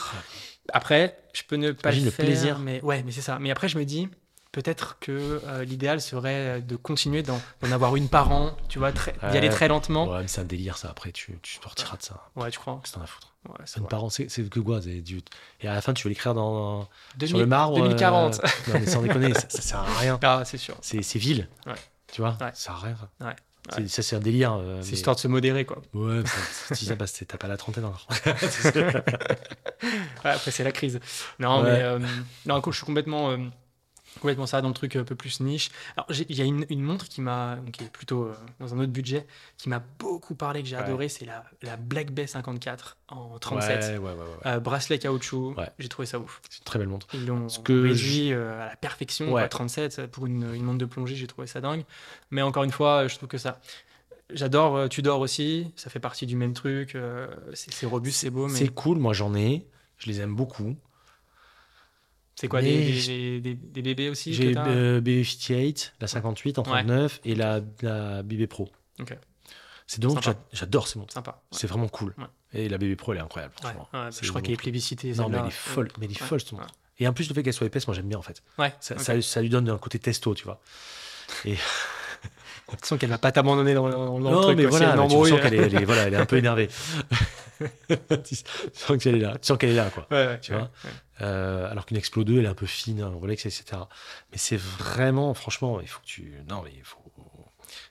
Après, je peux ne pas le le faire, plaisir. Mais ouais, mais c'est ça. Mais après, je me dis peut-être que euh, l'idéal serait de continuer d'en avoir une par an, tu vois, d'y aller très lentement. Ouais, mais c'est un délire, ça. Après, tu, tu sortiras de ça. Ouais, tu crois t'en as à foutre Ouais, c'est Une vrai. par an, c'est c'est que quoi c'est du- Et à la fin, tu veux l'écrire dans, sur 2000 le marbre. euh, 2040. Non, mais sans déconner, ça, ça sert à rien. Ah, c'est sûr. C'est c'est vil. Ouais. Tu vois. Ça sert à rien. Ouais. Ouais. Ça, c'est un délire. euh, C'est mais- histoire de se modérer, quoi. Ouais, mais ça- que t'as pas la trentaine encore. Ouais, après, c'est la crise. Non, Ouais. mais euh, non, je suis complètement, euh, complètement ça dans le truc un peu plus niche. Alors, il y a une, une montre qui m'a, qui est plutôt euh, dans un autre budget, qui m'a beaucoup parlé, que j'ai Ouais. adoré, c'est la, la Black Bay 54 en 37. Ouais, ouais, ouais, ouais. Euh, bracelet caoutchouc, j'ai trouvé ça ouf. C'est une très belle montre. Ils l'ont Ce que réduit euh, à la perfection, quoi, 37 pour une, une montre de plongée, j'ai trouvé ça dingue. Mais encore une fois, je trouve que ça. J'adore euh, Tudor aussi, ça fait partie du même truc. euh, c'est c'est robuste, c'est beau, mais C'est cool, moi j'en ai. Je les aime beaucoup. C'est quoi des, des, des- des bébés aussi J'ai euh, BB58, la 58 en 39 et la, la BB Pro. Ok. C'est j'a- j'adore ces montres. Sympa. C'est vraiment cool. Ouais. Et la BB Pro, elle est incroyable, franchement. je crois qu'elle est plébiscitée. Non, mais elle est folle, mais elle est folle cette montre. Et en plus, le fait qu'elle soit épaisse, moi j'aime bien en fait. Ouais, Ça, ça- ça lui donne un côté testo, tu vois. De toute façon, qu'elle va pas t'abandonner dans, dans- dans le non, truc. mais voilà, mais tu sens qu'elle est, elle est- voilà, elle est un peu énervée. tu sens qu'elle est là, tu sens qu'elle est là, quoi. Ouais, ouais, Tu vois. Euh, alors qu'une Explo 2, elle est un peu fine, un Rolex, etc. Mais c'est vraiment, franchement, il faut que tu. Non, mais il faut.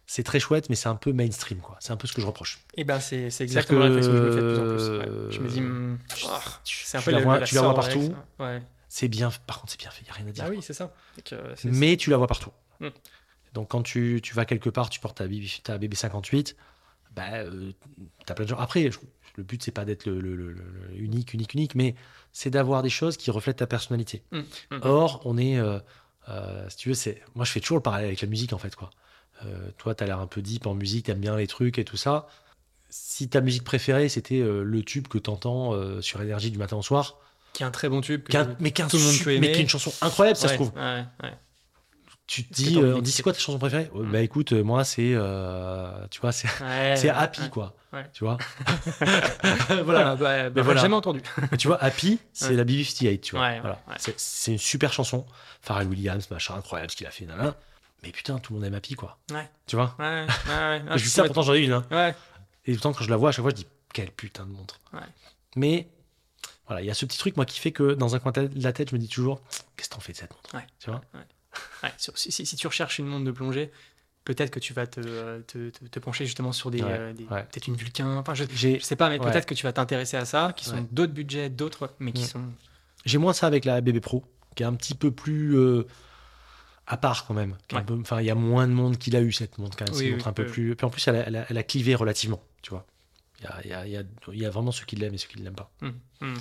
C'est très chouette, mais c'est un peu mainstream, quoi. C'est un peu ce que je reproche. Et ben, c'est exactement la réflexion que je me fais de plus en plus. ouais. Je me dis, hum, ah, c'est un tu peu la le- vois- la tu la vois partout. Rolex, Ouais. C'est bien, par contre, c'est bien fait, il n'y a rien à dire. Ah oui, c'est ça. Donc, euh, mais tu la vois partout. Hmm. Donc quand tu, tu vas quelque part, tu portes ta, BB ta BB58, bah, euh, t'as plein de gens. Après, je- le but, c'est pas d'être le, le- le- le unique, unique, unique, mais c'est d'avoir des choses qui reflètent ta personnalité. Hum, hum. Or, on est, euh, euh, si tu veux, c'est, moi je fais toujours le parallèle avec la musique en fait, quoi. Euh, toi, t'as l'air un peu deep en musique, t'aimes bien les trucs et tout ça. Si ta musique préférée, c'était euh, le tube que t'entends sur énergie du matin au soir, qui est un très bon tube. que mais qu'un tout le monde su- peut mais qui est une chanson incroyable, ça se trouve. ouais, ouais. Tu te dis, on dit c'est quoi ta chanson préférée? Mm. Bah écoute, moi c'est, tu vois, c'est Happy quoi. Tu vois? Voilà. Ah, bah, bah, voilà. jamais entendu. tu vois, Happy, c'est la B58, tu vois. Voilà. C'est une super chanson. Pharrell Williams, machin, incroyable ce qu'il a fait. Mais putain, tout le monde aime Happy quoi. Ouais. Tu vois? Ouais, ouais, je dis ça, pourtant j'en ai une. Hein. Ouais. Et pourtant, quand je la vois, à chaque fois, je dis, quelle putain de montre. Ouais. Mais voilà, il y a ce petit truc, moi, qui fait que dans un coin de la tête, je me dis toujours, qu'est-ce que t'en fais de cette montre? Ouais. Tu vois? Ouais. Si, si, tu recherches une montre de plongée, peut-être que tu vas te, te, te, pencher justement sur des, euh, peut-être une Vulcain. Enfin, je, je sais pas, mais peut-être que tu vas t'intéresser à ça, qui sont d'autres budgets, d'autres, mais qui sont. J'ai moins ça avec la BB Pro, qui est un petit peu plus euh, à part quand même. Enfin, il y a moins de monde qui l'a eu cette montre quand même. Oui, montre un peu plus. Puis en plus, elle a, elle a, clivé relativement, tu vois. Il y a, y, a, y, a, y a, vraiment ceux qui l'aiment et ceux qui ne l'aiment pas. Hum, hum.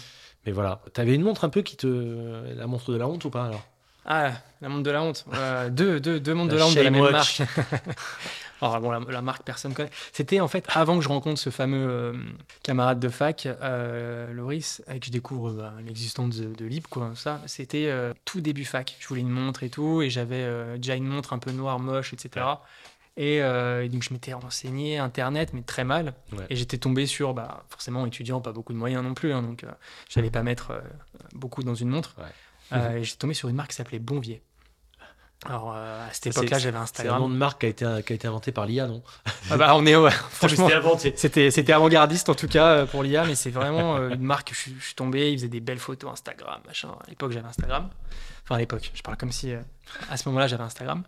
Mais voilà. Tu avais une montre un peu qui te. La montre de la honte ou pas alors? Ah, la montre de la honte. Euh, deux, deux, deux montres de la honte de la même marque. Alors, bon, la, marque, personne connaît. C'était en fait avant que je rencontre ce fameux euh, camarade de fac, euh, Loris, avec que je découvre bah, l'existence de, de Lib, quoi. Ça, c'était tout début fac. Je voulais une montre et tout, et j'avais déjà une montre un peu noire, moche, etc. Euh, et, donc je m'étais renseigné Internet, mais très mal. Et j'étais tombé sur, bah, forcément étudiant, pas beaucoup de moyens non plus, hein, donc euh, j'allais pas mettre euh, beaucoup dans une montre. Et j'étais tombé sur une marque qui s'appelait Bonvier. Alors à cette époque-là, j'avais Instagram. C'est un nom de marque qui a été, qui a été inventé par l'IA, non? Ah bah, On est, ouais, franchement, c'était avant-gardiste en tout cas pour l'IA, mais c'est vraiment une marque. Je, je, suis tombé, ils faisaient des belles photos Instagram, machin. À l'époque, j'avais Instagram. Enfin, à l'époque, je parle comme si à ce moment-là, j'avais Instagram.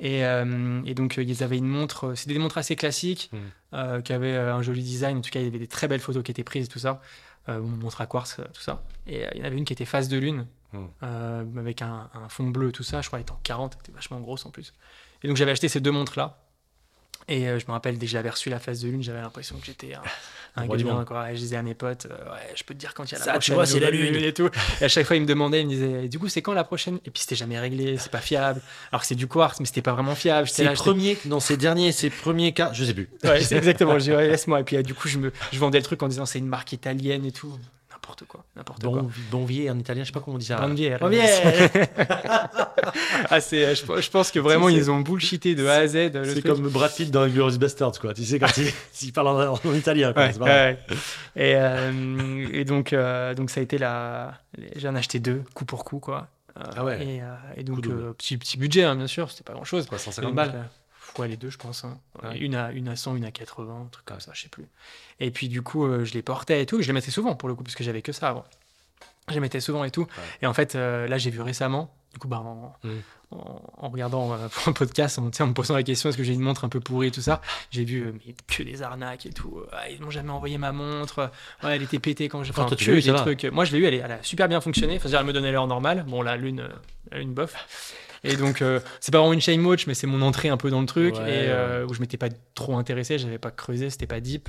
Et, euh, et, donc, euh, ils avaient une montre, euh, c'était des montres assez classiques, mm. qui avaient un joli design. En tout cas, il y avait des très belles photos qui étaient prises, tout ça. une montre à quartz, tout ça. Et il y en avait une qui était face de lune, mm. avec un, un, fond bleu, tout ça. Je crois qu'elle était en 40, elle était vachement grosse en plus. Et donc, j'avais acheté ces deux montres-là. Et je me rappelle, dès que j'avais reçu la face de lune, j'avais l'impression que j'étais un, un gamin, quoi. Et je disais à mes potes, ouais, je peux te dire quand il y a la prochaine. Tu vois, c'est la lune. et tout. Et à chaque fois, ils me demandaient, ils me disaient, du coup, c'est quand la prochaine? Et puis, c'était jamais réglé, c'est pas fiable. Alors que c'est du quartz, mais c'était pas vraiment fiable. C'est premier, non, c'est dernier, c'est premier cas, je sais plus. Ouais, c'est exactement. Je dis, ouais, laisse-moi. Et puis, du coup, je, me, je vendais le truc en disant, c'est une marque italienne et tout n'importe quoi. N'importe bon, quoi. Bonvier en italien, je sais pas comment on dit ça. Bonvier. Bonvier. ah, c'est, je, pense que vraiment, ils ont bullshité de A à Z. C'est comme Brad Pitt dans Glorious Bastards, quoi. Tu sais, quand il, parle en, italien, quoi. Ouais, Et, euh, et donc, euh, donc, ça a été la. J'en ai acheté deux, coup pour coup, quoi. ah ouais. Et, euh, et donc, petit, petit budget, hein, bien sûr, c'était pas grand chose. Quoi, 150 balles. Ouais, les deux, je pense. Hein. Une, à, une à 100, une à 80, un truc comme ça, je sais plus. Et puis, du coup, euh, je les portais et tout. Je les mettais souvent, pour le coup, parce que j'avais que ça avant. Je les mettais souvent et tout. Et en fait, euh, là, j'ai vu récemment, du coup, bah, en, mm. en, regardant euh, un podcast, en, en, me posant la question est-ce que j'ai une montre un peu pourrie et tout ça, j'ai vu mais, que des arnaques et tout. Ah, ils m'ont jamais envoyé ma montre. Ouais, elle était pétée quand je. Enfin, que des trucs. Moi, je l'ai eu, elle, elle, a super bien fonctionné. Enfin, elle me donnait l'heure normale. Bon, la lune, la lune bof. Et donc, euh, c'est pas vraiment une shame watch, mais c'est mon entrée un peu dans le truc. et euh, où je m'étais pas trop intéressé, j'avais pas creusé, c'était pas deep.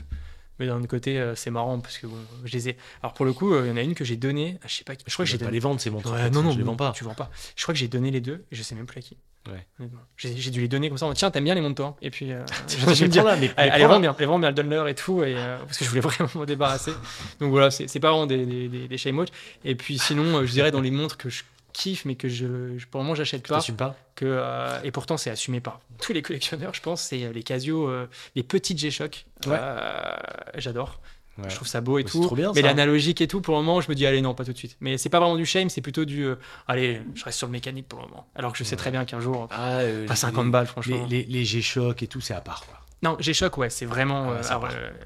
Mais d'un autre côté, euh, c'est marrant parce que bon, je les ai. Alors pour le coup, il y en a une que j'ai donnée. Je sais pas. Je crois que j'ai pas les vendre ces montres. non non, je les vends pas. Tu vends pas. Je crois que j'ai donné les deux. Et je sais même plus à qui. Ouais. J'ai dû les donner comme ça. Tiens, t'aimes bien les montres toi Et puis, euh, je me dire, là, mais elle, vend bien, elle vend bien, elle donne l'heure et tout, et parce que je voulais vraiment me débarrasser. Donc voilà, c'est pas vraiment des, des, des, des shame watch. Et puis sinon, je dirais dans les montres que je kiffe, mais que je, pour le moment, j'achète pas. pas? Que, euh, et pourtant, c'est assumé par tous les collectionneurs, je pense. C'est les Casio, euh, les petites G-Shock. Euh, j'adore. Je trouve ça beau et tout. Bien, mais l'analogique et tout, pour le moment, je me dis, allez, non, pas tout de suite. Mais c'est pas vraiment du shame, c'est plutôt du, allez, je reste sur le mécanique pour le moment. Alors que je sais très bien qu'un jour, ah, pas 50 balles, franchement. Les, les, G-Shock et tout, c'est à part, quoi. Non, G-Shock, ouais, c'est vraiment. Ah,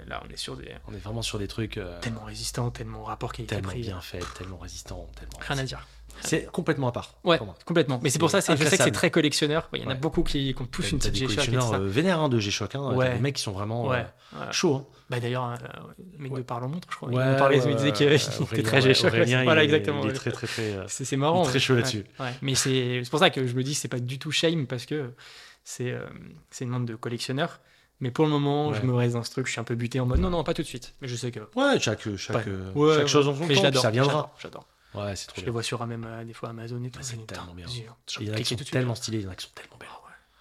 là, on est sur des. On est vraiment sur des trucs. Tellement résistants, tellement rapport qualité-prix. Tellement bien fait, tellement résistant, tellement. Rien à dire. C'est complètement à part. Ouais, complètement. Mais c'est pour ça, je sais que c'est très collectionneur. Il y en a beaucoup qui, ont tous une petite G-Shock. Collectionneurs vénères hein, de G-Shock. Hein. Ouais. Des mecs qui sont vraiment euh, chauds. Hein. Bah D'ailleurs, euh, le mec de Parlons Montre, je crois. il parlait, il disait qu'il était très G-Shock. Voilà, exactement. Il est très, très, très. Euh, c'est marrant. très chaud là-dessus. Mais c'est pour ça que je me dis, c'est pas du tout shame parce que c'est une montre de collectionneur. Mais pour le moment, je me reste dans ce truc, je suis un peu buté en mode non, non, pas tout de suite. Mais je sais que. Ouais, chaque, chaque, chaque chose en son temps, ça viendra. J'adore. Ouais, c'est trop Je les vois sur même euh, des fois Amazon et tout. c'est tellement bien. Il y en a qui sont tellement stylés, il y en a qui sont tellement belles.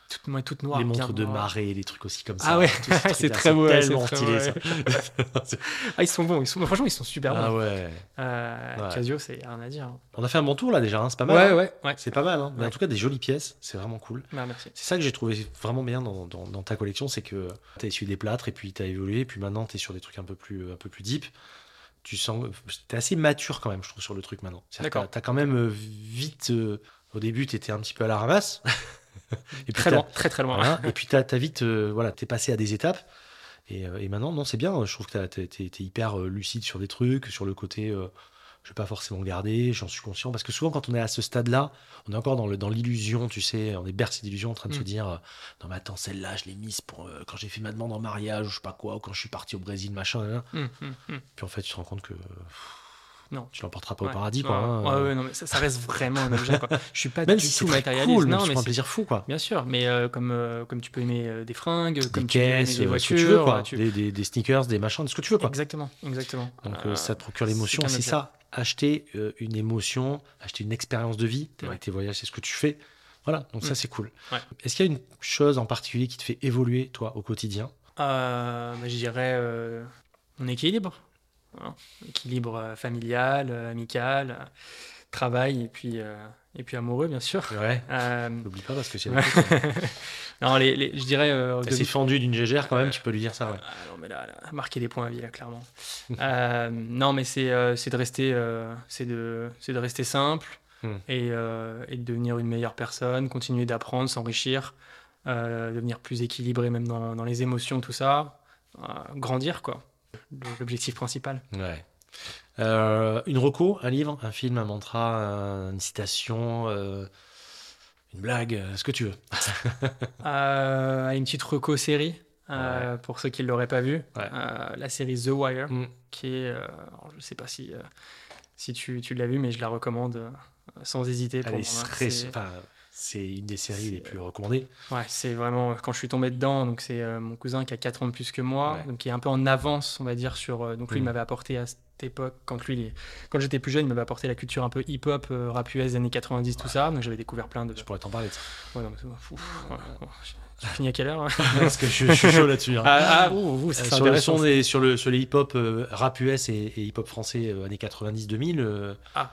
toute, toute noire. Les montres de marée, les trucs aussi comme ça. Ah ouais, c'est très beau. tellement stylé ça. ah, ils sont bons. Ils sont... Franchement, ils sont super bons. Ah ouais. Euh, Casio, c'est rien à dire. Hein. On a fait un bon tour là déjà, hein. c'est pas mal. Ouais, hein. ouais, ouais. C'est pas mal. Mais en tout cas, des jolies pièces, c'est vraiment cool. Bah, merci. C'est ça que j'ai trouvé vraiment bien dans, dans, ta collection, c'est que tu as essuyé des plâtres et puis tu as évolué, et puis maintenant tu es sur des trucs un peu plus, un peu plus deep tu sens t'es assez mature quand même je trouve sur le truc maintenant d'accord t'as quand même euh, vite euh, au début tu étais un petit peu à la ramasse et très loin, très très loin. et puis tu as, vite, euh, voilà, t'es passé à des étapes. Et, euh, et maintenant, non, c'est bien. Je trouve que tu es, hyper lucide sur des trucs, sur le côté, je vais pas forcément garder, j'en suis conscient. Parce que souvent, quand on est à ce stade-là, on est encore dans, le, dans l'illusion, tu sais, on est bercé d'illusion en train de se mm. dire, non, mais attends, celle-là, je l'ai mise pour quand j'ai fait ma demande en mariage, ou je sais pas quoi, ou quand je suis parti au Brésil, machin. Mm, mm, Puis en fait, tu te rends compte que non. Tu l'emporteras pas au paradis, quoi. Hein, ouais, ouais, non, mais ça, reste vraiment un objet, quoi. Je suis pas Même du si tout matérialiste. Cool, non, mais c'est un plaisir fou, quoi. Bien sûr, mais euh, comme, euh, comme tu peux aimer euh, des fringues, des comme caisses, tu peux aimer des voitures, tu veux, quoi. Des, des, des, sneakers, des machins, ce que tu veux, quoi. Exactement, exactement. Donc ça te procure l'émotion, c'est ça. Acheter une émotion, acheter une expérience de vie. Avec tes voyages, c'est ce que tu fais. Voilà, donc ça mm. c'est cool. Est-ce qu'il y a une chose en particulier qui te fait évoluer, toi, au quotidien? Bah, Je dirais mon équilibre. Équilibre euh, familial, euh, amical, euh, travail et puis, et puis amoureux, bien sûr. Ouais. N'oublie pas parce que c'est. non, les, les, je dirais. Euh, c'est fendu d'une gégère quand même, tu peux lui dire ça. Ouais. Ah, non, mais là, marquer des points à vie, là, clairement. non, mais c'est de, rester, c'est de, de rester simple hmm. et, et, de devenir une meilleure personne, continuer d'apprendre, s'enrichir, devenir plus équilibré même dans, dans les émotions, tout ça. grandir, quoi l'objectif principal. Ouais. Euh, une reco, un livre, un film, un mantra, une citation, euh, une blague, euh, ce que tu veux. une petite reco série. pour ceux qui ne l'auraient pas vu, la série The Wire, mm. qui est, je ne sais pas si, si tu, tu l'as vu, mais je la recommande sans hésiter. Pour c'est une des séries les plus recommandées. Ouais, c'est vraiment quand je suis tombé dedans. Donc c'est euh, mon cousin qui a 4 ans de plus que moi, donc qui est un peu en avance, on va dire sur. Euh, donc lui, il mm. m'avait apporté à cette époque, quand lui, quand j'étais plus jeune, il m'avait apporté la culture un peu hip-hop, euh, rap US des années 90, tout ça. Donc j'avais découvert plein de. Je pourrais t'en parler ça. Ouais, non, mais fou. Tu finis à quelle heure hein Parce que je, suis chaud là-dessus. Hein. Ah, ah ouh, c'est sur, le son sur le sur les hip-hop rap US et, et hip-hop français années 90-2000. ah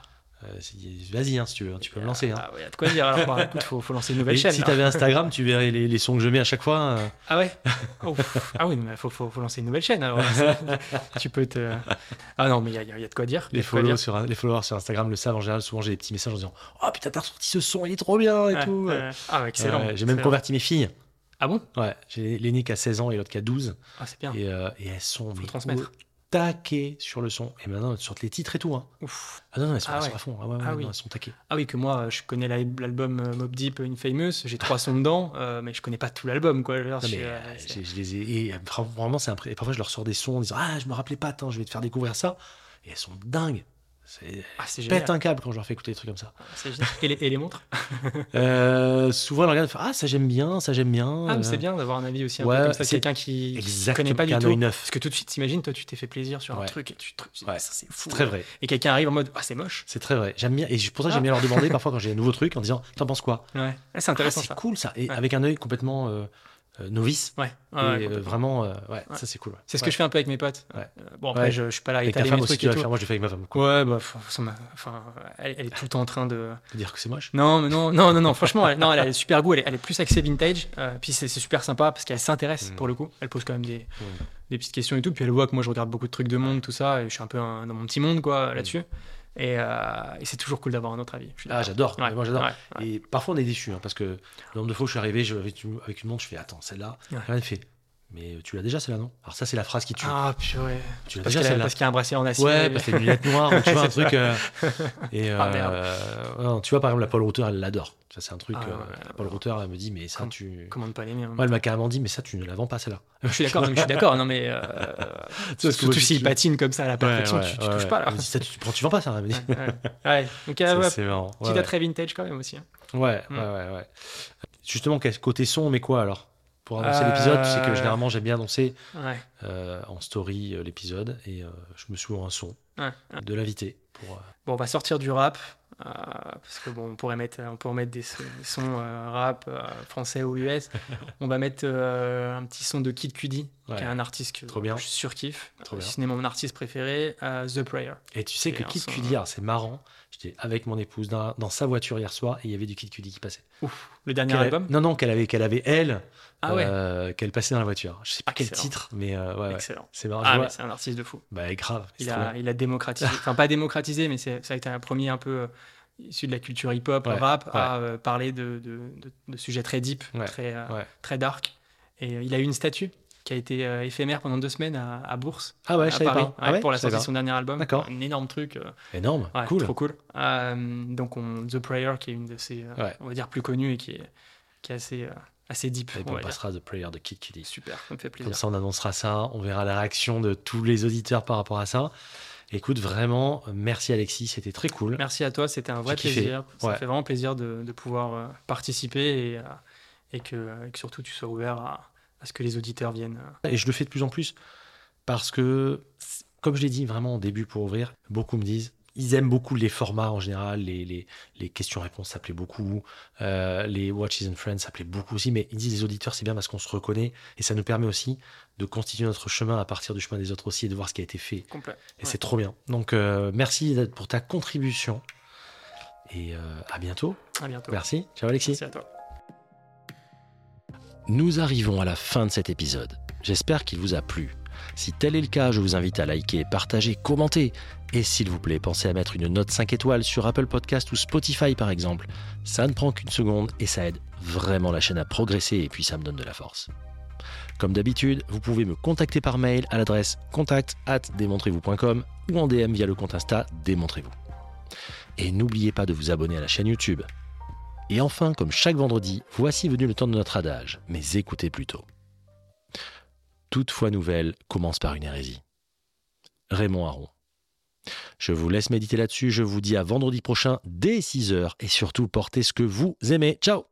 vas-y, hein, si tu veux, tu peux me lancer. Hein. Ah ouais, de quoi dire. Alors, bah, écoute, faut, faut lancer une nouvelle chaîne. Si tu avais Instagram, tu verrais les, les, sons que je mets à chaque fois. Euh. Ah ouais? Ah oui, mais faut, faut, faut, lancer une nouvelle chaîne. Alors, tu peux te. Ah non, mais il y, y, a de quoi dire. Les, follow sur, les followers sur Instagram le savent en général. Souvent, j'ai des petits messages en disant Oh putain, t'as ressorti ce son, il est trop bien et tout. Ah, excellent. j'ai même converti mes filles. Ah bon? Ouais, j'ai l'aîné qui a 16 ans et l'autre qui a 12. Ah, c'est bien. Et, euh, et elles sont. Faut transmettre taquées sur le son. Et maintenant, sur les titres et tout. Hein. Ouf. Ah non, non, elles sont, ah à fond. Ah, ouais, ah oui. elles sont taquées. Ah oui, que moi, je connais l'album euh, Mob Deep Infamous, j'ai trois sons dedans, euh, mais je connais pas tout l'album. quoi. Non, mais, euh, je, les ai. Et vraiment, c'est Et parfois, je leur sors des sons en disant Ah, je me rappelais pas, attends, je vais te faire découvrir ça. Et elles sont dingues. C'est ah, pète un câble quand je leur fais écouter des trucs comme ça. Et les, et les montres euh, Souvent, ils regardent Ah, ça j'aime bien, ça j'aime bien. Ah, c'est bien d'avoir un avis aussi un peu comme ça, quelqu'un qui ne connaît pas du tout. Neuf. Parce que tout de suite, t'imagines, toi, tu t'es fait plaisir sur un truc et tu ouais. ça c'est fou. Très vrai. Et quelqu'un arrive en mode Ah, c'est moche. C'est très vrai. J'aime bien. Et pour ça, j'aime bien leur demander parfois quand j'ai un nouveau truc en disant T'en penses quoi? Ouais. C'est intéressant. Ah, c'est cool ça. Et avec un œil complètement. Euh, euh, novice. Ouais. Euh, vraiment, euh, ouais, ça c'est cool. C'est ce que je fais un peu avec mes potes. bon, après, je, je, suis pas là avec ta femme aussi, tu vas faire. Moi, je fais avec ma femme. Ouais, bah, enfin, elle, elle, est tout le temps en train de. dire que c'est moche Non, mais non, non, non, non. franchement, elle, non, elle a super goût. Elle est, elle est plus axée vintage. puis c'est super sympa parce qu'elle s'intéresse mm. pour le coup. Elle pose quand même des, des petites questions et tout. Puis elle voit que moi, je regarde beaucoup de trucs de monde, tout ça. Et je suis un peu dans mon petit monde, quoi, mm. Euh, et, c'est toujours cool d'avoir un autre avis. Ah, j'adore. moi, j'adore. Et parfois, on est déçu, hein, parce que le nombre de fois où je suis arrivé je, avec, une, avec, une montre, je fais Attends, celle-là, elle fait mais tu l'as déjà celle-là, non? Alors ça, c'est la phrase qui tue. Ah purée. Tu l'as déjà celle-là? Parce qu'il y a un bracelet en acier. Ouais, parce qu'il y a des lunettes noires, tu vois un truc. Euh, et ah, euh, tu vois par exemple la Paul Router, elle l'adore. Ça c'est un truc. Ah, euh, Paul Router, elle me dit mais ça tu. Commande pas les miens. Ouais, elle m'a carrément dit mais ça tu ne la vends pas celle-là. Je suis d'accord, je suis d'accord. Non mais surtout s'il patine comme ça à la perfection, tu, touches pas là. Ça tu prends, tu vends pas ça. Elle me dit. Ouais. Donc c'est marrant. Petit très vintage quand même aussi. Hein. Ouais, ouais, mm. ouais. Justement côté son, on met quoi alors? Pour annoncer l'épisode. Tu sais que euh, généralement j'aime bien annoncer euh, en story euh, l'épisode et je me suis en un son. de l'invité. Pour, Bon, on va sortir du rap. Parce que bon, on pourrait mettre, on pourrait mettre des sons, rap français ou US. on va mettre un petit son de Kid Cudi, qui est un artiste que Trop bien. je surkiffe. Ce n'est mon artiste préféré, The Prayer. Et tu sais que Kid Cudi, c'est marrant. J'étais avec mon épouse dans, sa voiture hier soir et il y avait du Kid Cudi qui passait. Ouf, le dernier album Non, non, qu'elle avait, qu'elle avait elle, ah qu'elle passait dans la voiture. Je sais pas quel titre, mais ouais, Excellent. C'est marrant. Ah, c'est un artiste de fou. Bah, grave. Il a, il a démocratisé, enfin pas démocratisé, mais ça a été un premier un peu issu de la culture hip-hop, rap, à euh, parler de, de, sujets très deep, très, euh, très dark. Et euh, il a eu une statue qui a été éphémère pendant deux semaines à, Bourse, ah ouais, à Paris, ah pour la sortie de son dernier album. D'accord. Un énorme truc. Énorme, cool. Trop cool. donc on, The Prayer, qui est une de ses, on va dire, plus connues et qui est, qui est assez assez deep. Et on, passera The Prayer de Kid Cudi. Super, ça me fait plaisir. Comme ça, on annoncera ça, on verra la réaction de tous les auditeurs par rapport à ça. Écoute, vraiment, merci Alexis, c'était très cool. Merci à toi, c'était un vrai plaisir. Ça fait vraiment plaisir de, pouvoir euh, participer et, euh, et, que, surtout tu sois ouvert à, ce que les auditeurs viennent. Euh. Et je le fais de plus en plus parce que, comme je l'ai dit vraiment au début pour ouvrir, beaucoup me disent ils aiment beaucoup les formats en général, les, les, les questions-réponses s'appelaient beaucoup, euh, les Watches and Friends s'appelaient beaucoup aussi, mais ils disent les auditeurs, c'est bien parce qu'on se reconnaît et ça nous permet aussi de constituer notre chemin à partir du chemin des autres aussi et de voir ce qui a été fait. Et c'est trop bien. Donc euh, merci pour ta contribution et euh, à bientôt. À bientôt. Merci. Ciao Alexis. Merci à toi. Nous arrivons à la fin de cet épisode. J'espère qu'il vous a plu. Si tel est le cas, je vous invite à liker, partager, commenter. Et s'il vous plaît, pensez à mettre une note 5 étoiles sur Apple Podcast ou Spotify par exemple. Ça ne prend qu'une seconde et ça aide vraiment la chaîne à progresser et puis ça me donne de la force. Comme d'habitude, vous pouvez me contacter par mail à l'adresse contact at démontrez-vous.com ou en DM via le compte Insta Démontrez-vous. Et n'oubliez pas de vous abonner à la chaîne YouTube. Et enfin, comme chaque vendredi, voici venu le temps de notre adage, mais écoutez plutôt toute foi nouvelle commence par une hérésie. Raymond Aron. Je vous laisse méditer là-dessus, je vous dis à vendredi prochain dès 6h et surtout portez ce que vous aimez. Ciao